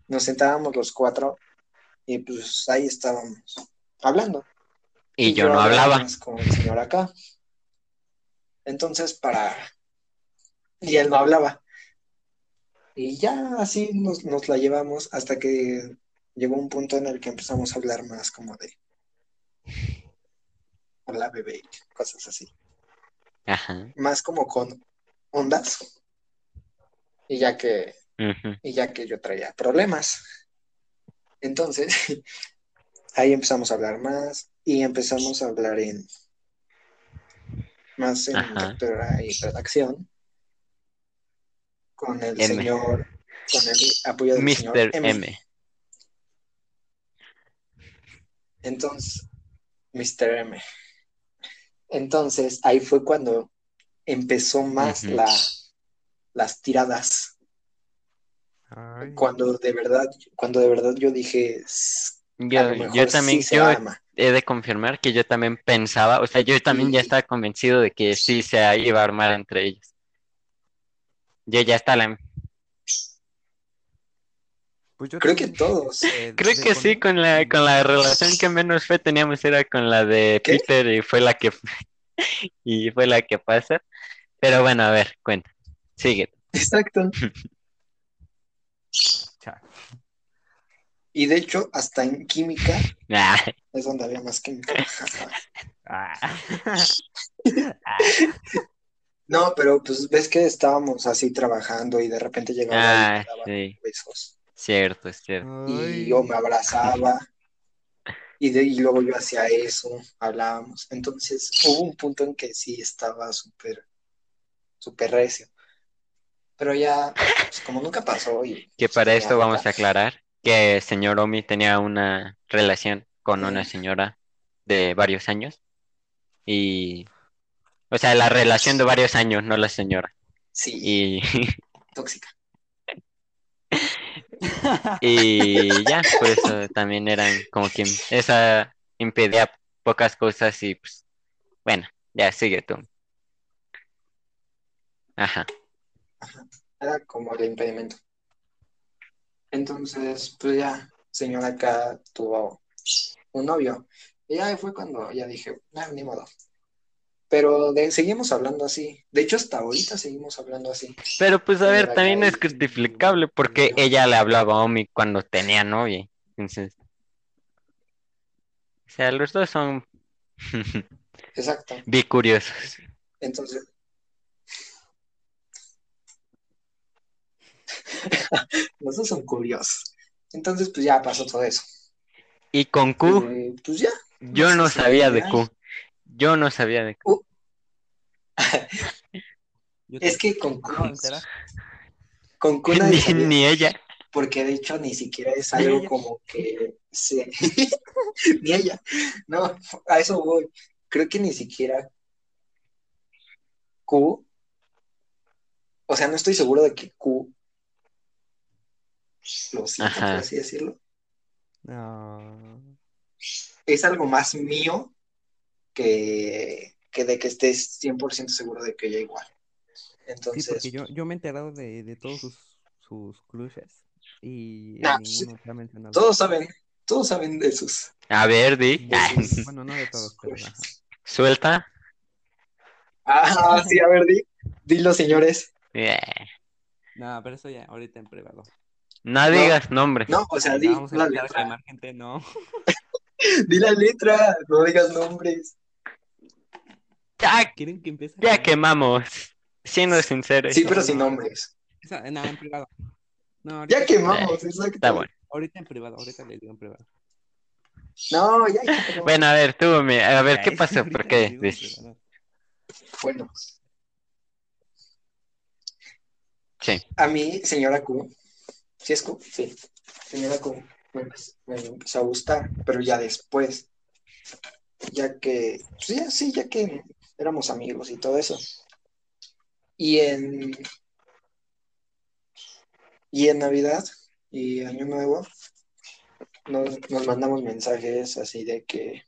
[SPEAKER 1] Nos sentábamos los cuatro y pues ahí estábamos hablando.
[SPEAKER 3] Y yo no
[SPEAKER 1] hablaba con el señor acá. Entonces, para... Y él no hablaba. Y ya así nos, nos la llevamos hasta que llegó un punto en el que empezamos a hablar más como de... Hola, bebé, cosas así.
[SPEAKER 3] Ajá.
[SPEAKER 1] Más como con ondas. Y ya que y ya que yo traía problemas. Entonces, ahí empezamos a hablar más y empezamos a hablar en más en lectura y redacción con el
[SPEAKER 3] M.
[SPEAKER 1] señor, con el apoyo del señor
[SPEAKER 3] Mr.
[SPEAKER 1] M.
[SPEAKER 3] M.
[SPEAKER 1] Entonces, Mr. M. Entonces, ahí fue cuando empezó más la, las tiradas.
[SPEAKER 2] Ay,
[SPEAKER 1] Cuando de verdad, cuando de verdad yo dije, "S- a
[SPEAKER 3] Yo, también,
[SPEAKER 1] sí
[SPEAKER 3] yo he de confirmar que yo también pensaba, o sea, yo también ya estaba convencido de que sí se iba a armar entre ellos. Yo ya está la...
[SPEAKER 2] pues yo
[SPEAKER 1] Creo que
[SPEAKER 2] también,
[SPEAKER 1] todos.
[SPEAKER 2] eh,
[SPEAKER 3] Creo que sí,
[SPEAKER 2] con-
[SPEAKER 3] con la, con la relación que menos fe teníamos era con la de
[SPEAKER 1] ¿Qué?
[SPEAKER 3] Peter y fue la que y fue la que pasa. Pero bueno, a ver, cuenta. Sigue.
[SPEAKER 1] Exacto. Y de hecho, hasta en química
[SPEAKER 3] Ah,
[SPEAKER 1] es donde había más química.
[SPEAKER 2] Ah.
[SPEAKER 1] No, pero pues ves que estábamos así trabajando y de repente llegaba y
[SPEAKER 3] Ah, sí.
[SPEAKER 1] besos.
[SPEAKER 3] cierto, es cierto.
[SPEAKER 1] Y
[SPEAKER 2] Ay.
[SPEAKER 1] yo me abrazaba. Y, de, y luego yo hacía eso, hablábamos. Entonces hubo un punto en que sí estaba súper, súper recio. Pero ya, pues, como nunca pasó y
[SPEAKER 3] Que
[SPEAKER 1] pues,
[SPEAKER 3] para esto vamos a aclarar que el señor Omi tenía una relación con una señora de varios años. Y, o sea, la relación de varios años, no la señora.
[SPEAKER 1] Sí,
[SPEAKER 3] Y,
[SPEAKER 1] tóxica.
[SPEAKER 3] y ya, por eso también eran como que esa impedía pocas cosas y pues, bueno, ya sigue tú. Ajá.
[SPEAKER 1] Era como el impedimento. Entonces, pues ya, señora acá tuvo un novio. Y ya fue cuando ya dije, "Ah, ni modo. Pero de- seguimos hablando así. De hecho, hasta ahorita seguimos hablando así.
[SPEAKER 3] Pero pues a ver, también es
[SPEAKER 1] ahí-
[SPEAKER 3] justificable porque ella le hablaba a Omi cuando tenía novia. Entonces, o sea, los dos son
[SPEAKER 1] Exacto.
[SPEAKER 3] bien curiosos.
[SPEAKER 1] Entonces. Los dos son curiosos. Entonces, pues ya pasó todo eso.
[SPEAKER 3] Y con Q,
[SPEAKER 1] Eh, pues ya.
[SPEAKER 3] yo
[SPEAKER 1] no
[SPEAKER 3] sabía de. Q. Yo no sabía de Q.
[SPEAKER 2] Yo
[SPEAKER 1] Es que con Q, con Q nadie
[SPEAKER 3] Ni,
[SPEAKER 1] sabía.
[SPEAKER 3] ni ella.
[SPEAKER 1] porque de hecho ni siquiera es algo como que se... ni ella. No, a eso voy. Creo que ni siquiera Q, o sea, no estoy seguro de que Q
[SPEAKER 3] Ajá.
[SPEAKER 1] por así decirlo.
[SPEAKER 2] No.
[SPEAKER 1] Es algo más mío que, que de que estés 100% seguro de que ella igual.
[SPEAKER 2] Sí,
[SPEAKER 1] Entonces,
[SPEAKER 2] porque yo, yo me he enterado de, de todos sus, sus crushes y
[SPEAKER 1] Nah,
[SPEAKER 2] ninguno te ha mencionado.
[SPEAKER 1] todos saben, todos saben de sus...
[SPEAKER 3] A ver, di.
[SPEAKER 1] sus
[SPEAKER 2] Bueno, no de todos, pero.
[SPEAKER 3] Suelta.
[SPEAKER 1] Ah, sí, a ver, di, dilo, señores.
[SPEAKER 3] Eh,
[SPEAKER 2] No, pero eso ya, ahorita en privado.
[SPEAKER 3] No
[SPEAKER 1] No.
[SPEAKER 3] digas nombres.
[SPEAKER 1] No, o sea, di
[SPEAKER 2] ya vamos a
[SPEAKER 1] la
[SPEAKER 2] empezar a
[SPEAKER 1] letra.
[SPEAKER 2] quemar gente, no.
[SPEAKER 1] Di la letra, no digas nombres.
[SPEAKER 3] Ya,
[SPEAKER 2] ¿Quieren que empiece?
[SPEAKER 3] ya quemamos. Siendo sinceros.
[SPEAKER 1] Sí, pero sin
[SPEAKER 2] no.
[SPEAKER 1] nombres.
[SPEAKER 2] Esa- no, en privado. No,
[SPEAKER 1] Ya quemamos, exacto.
[SPEAKER 3] Está bueno.
[SPEAKER 2] ahorita en privado, ahorita les digo en privado.
[SPEAKER 1] No, ya, quemamos.
[SPEAKER 3] Bueno, a ver, tú, a ver, ¿qué pasó? ¿Por qué? dices?
[SPEAKER 1] Bueno,
[SPEAKER 3] Sí.
[SPEAKER 1] a mí, señora Q, ¿sí es Q? Sí. Señora Q, me, me empezó a gustar, pero ya después, ya que, pues ya, sí, ya que éramos amigos y todo eso. Y en, y en Navidad y Año Nuevo nos, nos mandamos mensajes así de que,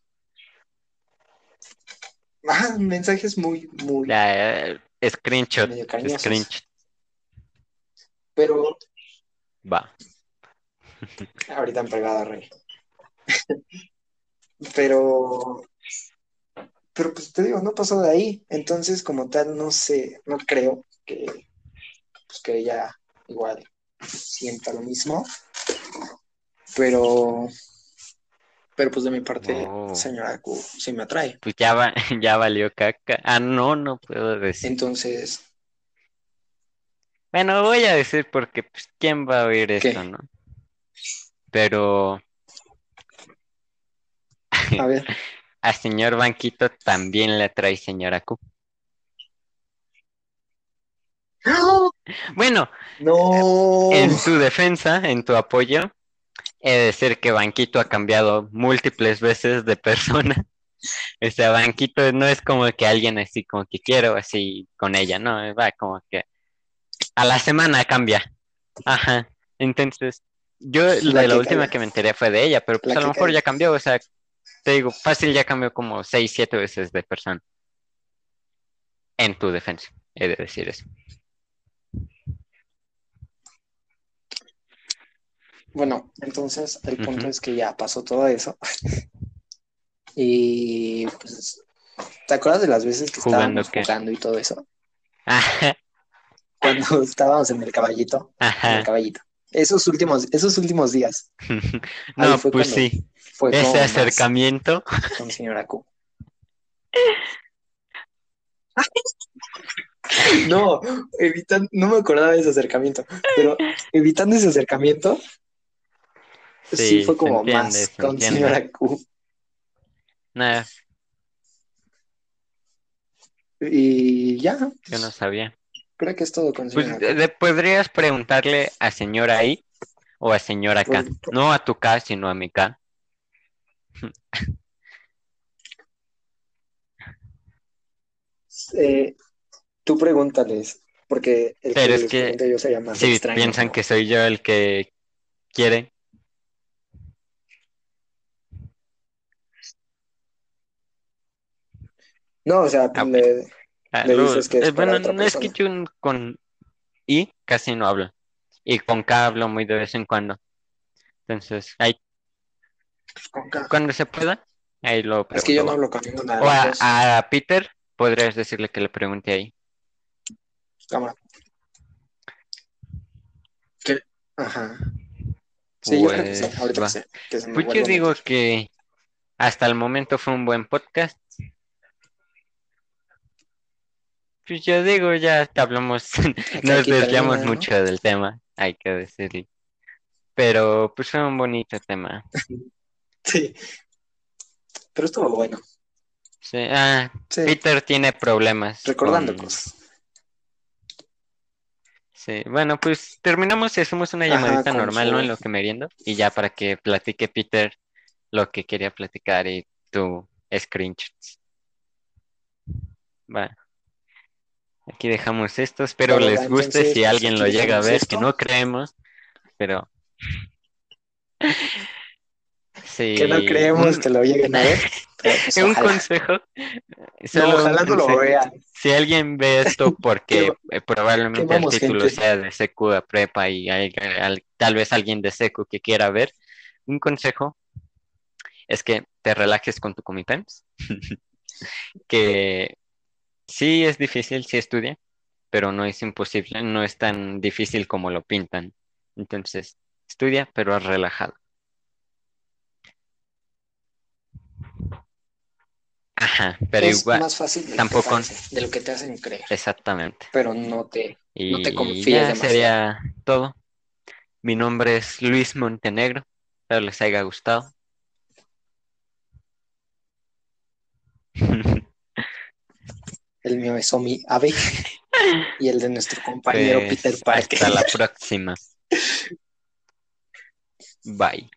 [SPEAKER 1] ah, mensajes muy, muy,
[SPEAKER 3] Ya, eh, screenshot.
[SPEAKER 1] medio cariñosos.
[SPEAKER 3] Screenshot.
[SPEAKER 1] Pero
[SPEAKER 3] Va.
[SPEAKER 1] Ahorita en privada, Rey. Pero, pero pues te digo, no pasó de ahí. Entonces, como tal, no sé, no creo que, pues, que ella igual sienta lo mismo. Pero, pero pues de mi parte,
[SPEAKER 3] Oh.
[SPEAKER 1] señora Q, sí me atrae.
[SPEAKER 3] Pues ya, va, ya valió caca. Ah, no, no puedo decir.
[SPEAKER 1] Entonces,
[SPEAKER 3] Bueno, voy a decir porque, pues, ¿quién va a oír
[SPEAKER 1] ¿Qué?
[SPEAKER 3] esto, no? Pero
[SPEAKER 1] a ver,
[SPEAKER 3] a señor Banquito también le atrae señora Q. Bueno,
[SPEAKER 1] no,
[SPEAKER 3] en tu defensa, en tu apoyo, he de decir que Banquito ha cambiado múltiples veces de persona. O sea, Banquito no es como que alguien así como que quiero así con ella, no, va como que a la semana cambia. Ajá. Entonces, yo
[SPEAKER 1] La
[SPEAKER 3] de la última que me enteré fue de ella, pero pues
[SPEAKER 1] La
[SPEAKER 3] a lo mejor ya cambió, o sea, te digo, fácil ya cambió como seis, siete veces de persona. En tu defensa, he de decir eso.
[SPEAKER 1] Bueno, entonces el punto es que ya pasó todo eso. Y pues, ¿te acuerdas de las veces que
[SPEAKER 3] ¿Jugando
[SPEAKER 1] estábamos
[SPEAKER 3] qué?
[SPEAKER 1] jugando y todo eso?
[SPEAKER 3] Ajá.
[SPEAKER 1] Cuando estábamos en el caballito, en el caballito. Esos últimos, esos últimos días
[SPEAKER 3] No, pues sí.
[SPEAKER 1] fue
[SPEAKER 3] Ese
[SPEAKER 1] más
[SPEAKER 3] acercamiento.
[SPEAKER 1] con señora Q. No, evitando, no me acordaba de ese acercamiento, pero evitando ese acercamiento, sí,
[SPEAKER 3] Sí,
[SPEAKER 1] fue como
[SPEAKER 3] entiende,
[SPEAKER 1] más
[SPEAKER 3] se
[SPEAKER 1] con
[SPEAKER 3] entiende.
[SPEAKER 1] señora Q.
[SPEAKER 3] Nada,
[SPEAKER 1] Y ya,
[SPEAKER 3] yo no sabía.
[SPEAKER 1] Creo que es todo con
[SPEAKER 3] Pues
[SPEAKER 1] señora
[SPEAKER 3] le podrías preguntarle a señora I o a señora K. No a tu K, sino a mi K.
[SPEAKER 1] Eh, tú pregúntales, porque el
[SPEAKER 3] Pero
[SPEAKER 1] que
[SPEAKER 3] es que
[SPEAKER 1] yo sería más
[SPEAKER 3] Si
[SPEAKER 1] extraño.
[SPEAKER 3] piensan
[SPEAKER 1] ¿no?
[SPEAKER 3] que soy yo el que quiere,
[SPEAKER 1] No, o sea,
[SPEAKER 3] Ah,
[SPEAKER 1] le-
[SPEAKER 3] ah,
[SPEAKER 1] Le dices que es
[SPEAKER 3] eh,
[SPEAKER 1] para
[SPEAKER 3] bueno,
[SPEAKER 1] otra
[SPEAKER 3] no es que
[SPEAKER 1] persona.
[SPEAKER 3] yo con I casi no hablo. Y con K hablo muy de vez en cuando. Entonces, ahí,
[SPEAKER 1] con K.
[SPEAKER 3] cuando se pueda, ahí lo
[SPEAKER 1] Es que yo no
[SPEAKER 3] pregunto.
[SPEAKER 1] hablo con ninguna de
[SPEAKER 3] O
[SPEAKER 1] las
[SPEAKER 3] a,
[SPEAKER 1] dos.
[SPEAKER 3] a Peter, podrías decirle que le pregunte ahí.
[SPEAKER 1] Cámara. ¿Qué? Ajá. Sí, yo creo que sí.
[SPEAKER 3] Pues,
[SPEAKER 1] Ahorita
[SPEAKER 3] va.
[SPEAKER 1] que sé, que se me
[SPEAKER 3] Pues yo
[SPEAKER 1] a
[SPEAKER 3] digo
[SPEAKER 1] meter.
[SPEAKER 3] que hasta el momento fue un buen podcast. Pues yo digo, ya hablamos, nos desviamos mucho del tema, hay que decirlo. Pero pues fue un bonito tema.
[SPEAKER 1] Sí. Pero estuvo bueno.
[SPEAKER 3] Sí, ah,
[SPEAKER 1] Sí.
[SPEAKER 3] Peter tiene problemas.
[SPEAKER 1] Recordando
[SPEAKER 3] con-
[SPEAKER 1] cosas.
[SPEAKER 3] Sí, bueno, pues terminamos y hacemos una llamadita normal,
[SPEAKER 1] su-
[SPEAKER 3] ¿no? En lo que meriendo. Y ya para que platique Peter lo que quería platicar y tu screenshots. Va. Aquí dejamos esto. Espero
[SPEAKER 1] Pero,
[SPEAKER 3] les guste si alguien lo llega a ver,
[SPEAKER 1] esto.
[SPEAKER 3] que no creemos, pero. Sí.
[SPEAKER 1] Que no creemos que lo lleguen a ver. pues
[SPEAKER 3] un
[SPEAKER 1] ojalá.
[SPEAKER 3] consejo.
[SPEAKER 1] No, ojalá no lo vean.
[SPEAKER 3] Si alguien ve esto porque eh, probablemente el título
[SPEAKER 1] gente.
[SPEAKER 3] sea de secu a prepa y hay al- tal vez alguien de secu que quiera ver, un consejo es que te relajes con tu Comitans, que sí es difícil, sí estudia, pero no es imposible, no es tan difícil como lo pintan. Entonces, estudia, pero relajado. Ajá, pero
[SPEAKER 1] es
[SPEAKER 3] igual,
[SPEAKER 1] más fácil de lo, que
[SPEAKER 3] tampoco-
[SPEAKER 1] parece, de lo que te hacen creer.
[SPEAKER 3] exactamente.
[SPEAKER 1] Pero no te.
[SPEAKER 3] Y
[SPEAKER 1] No te confíes
[SPEAKER 3] ya sería todo. Mi nombre es Luis Montenegro. Espero les haya gustado.
[SPEAKER 1] El mío es Omi Abe. y el de nuestro compañero
[SPEAKER 3] Pues,
[SPEAKER 1] Peter Parker.
[SPEAKER 3] hasta la próxima. Bye.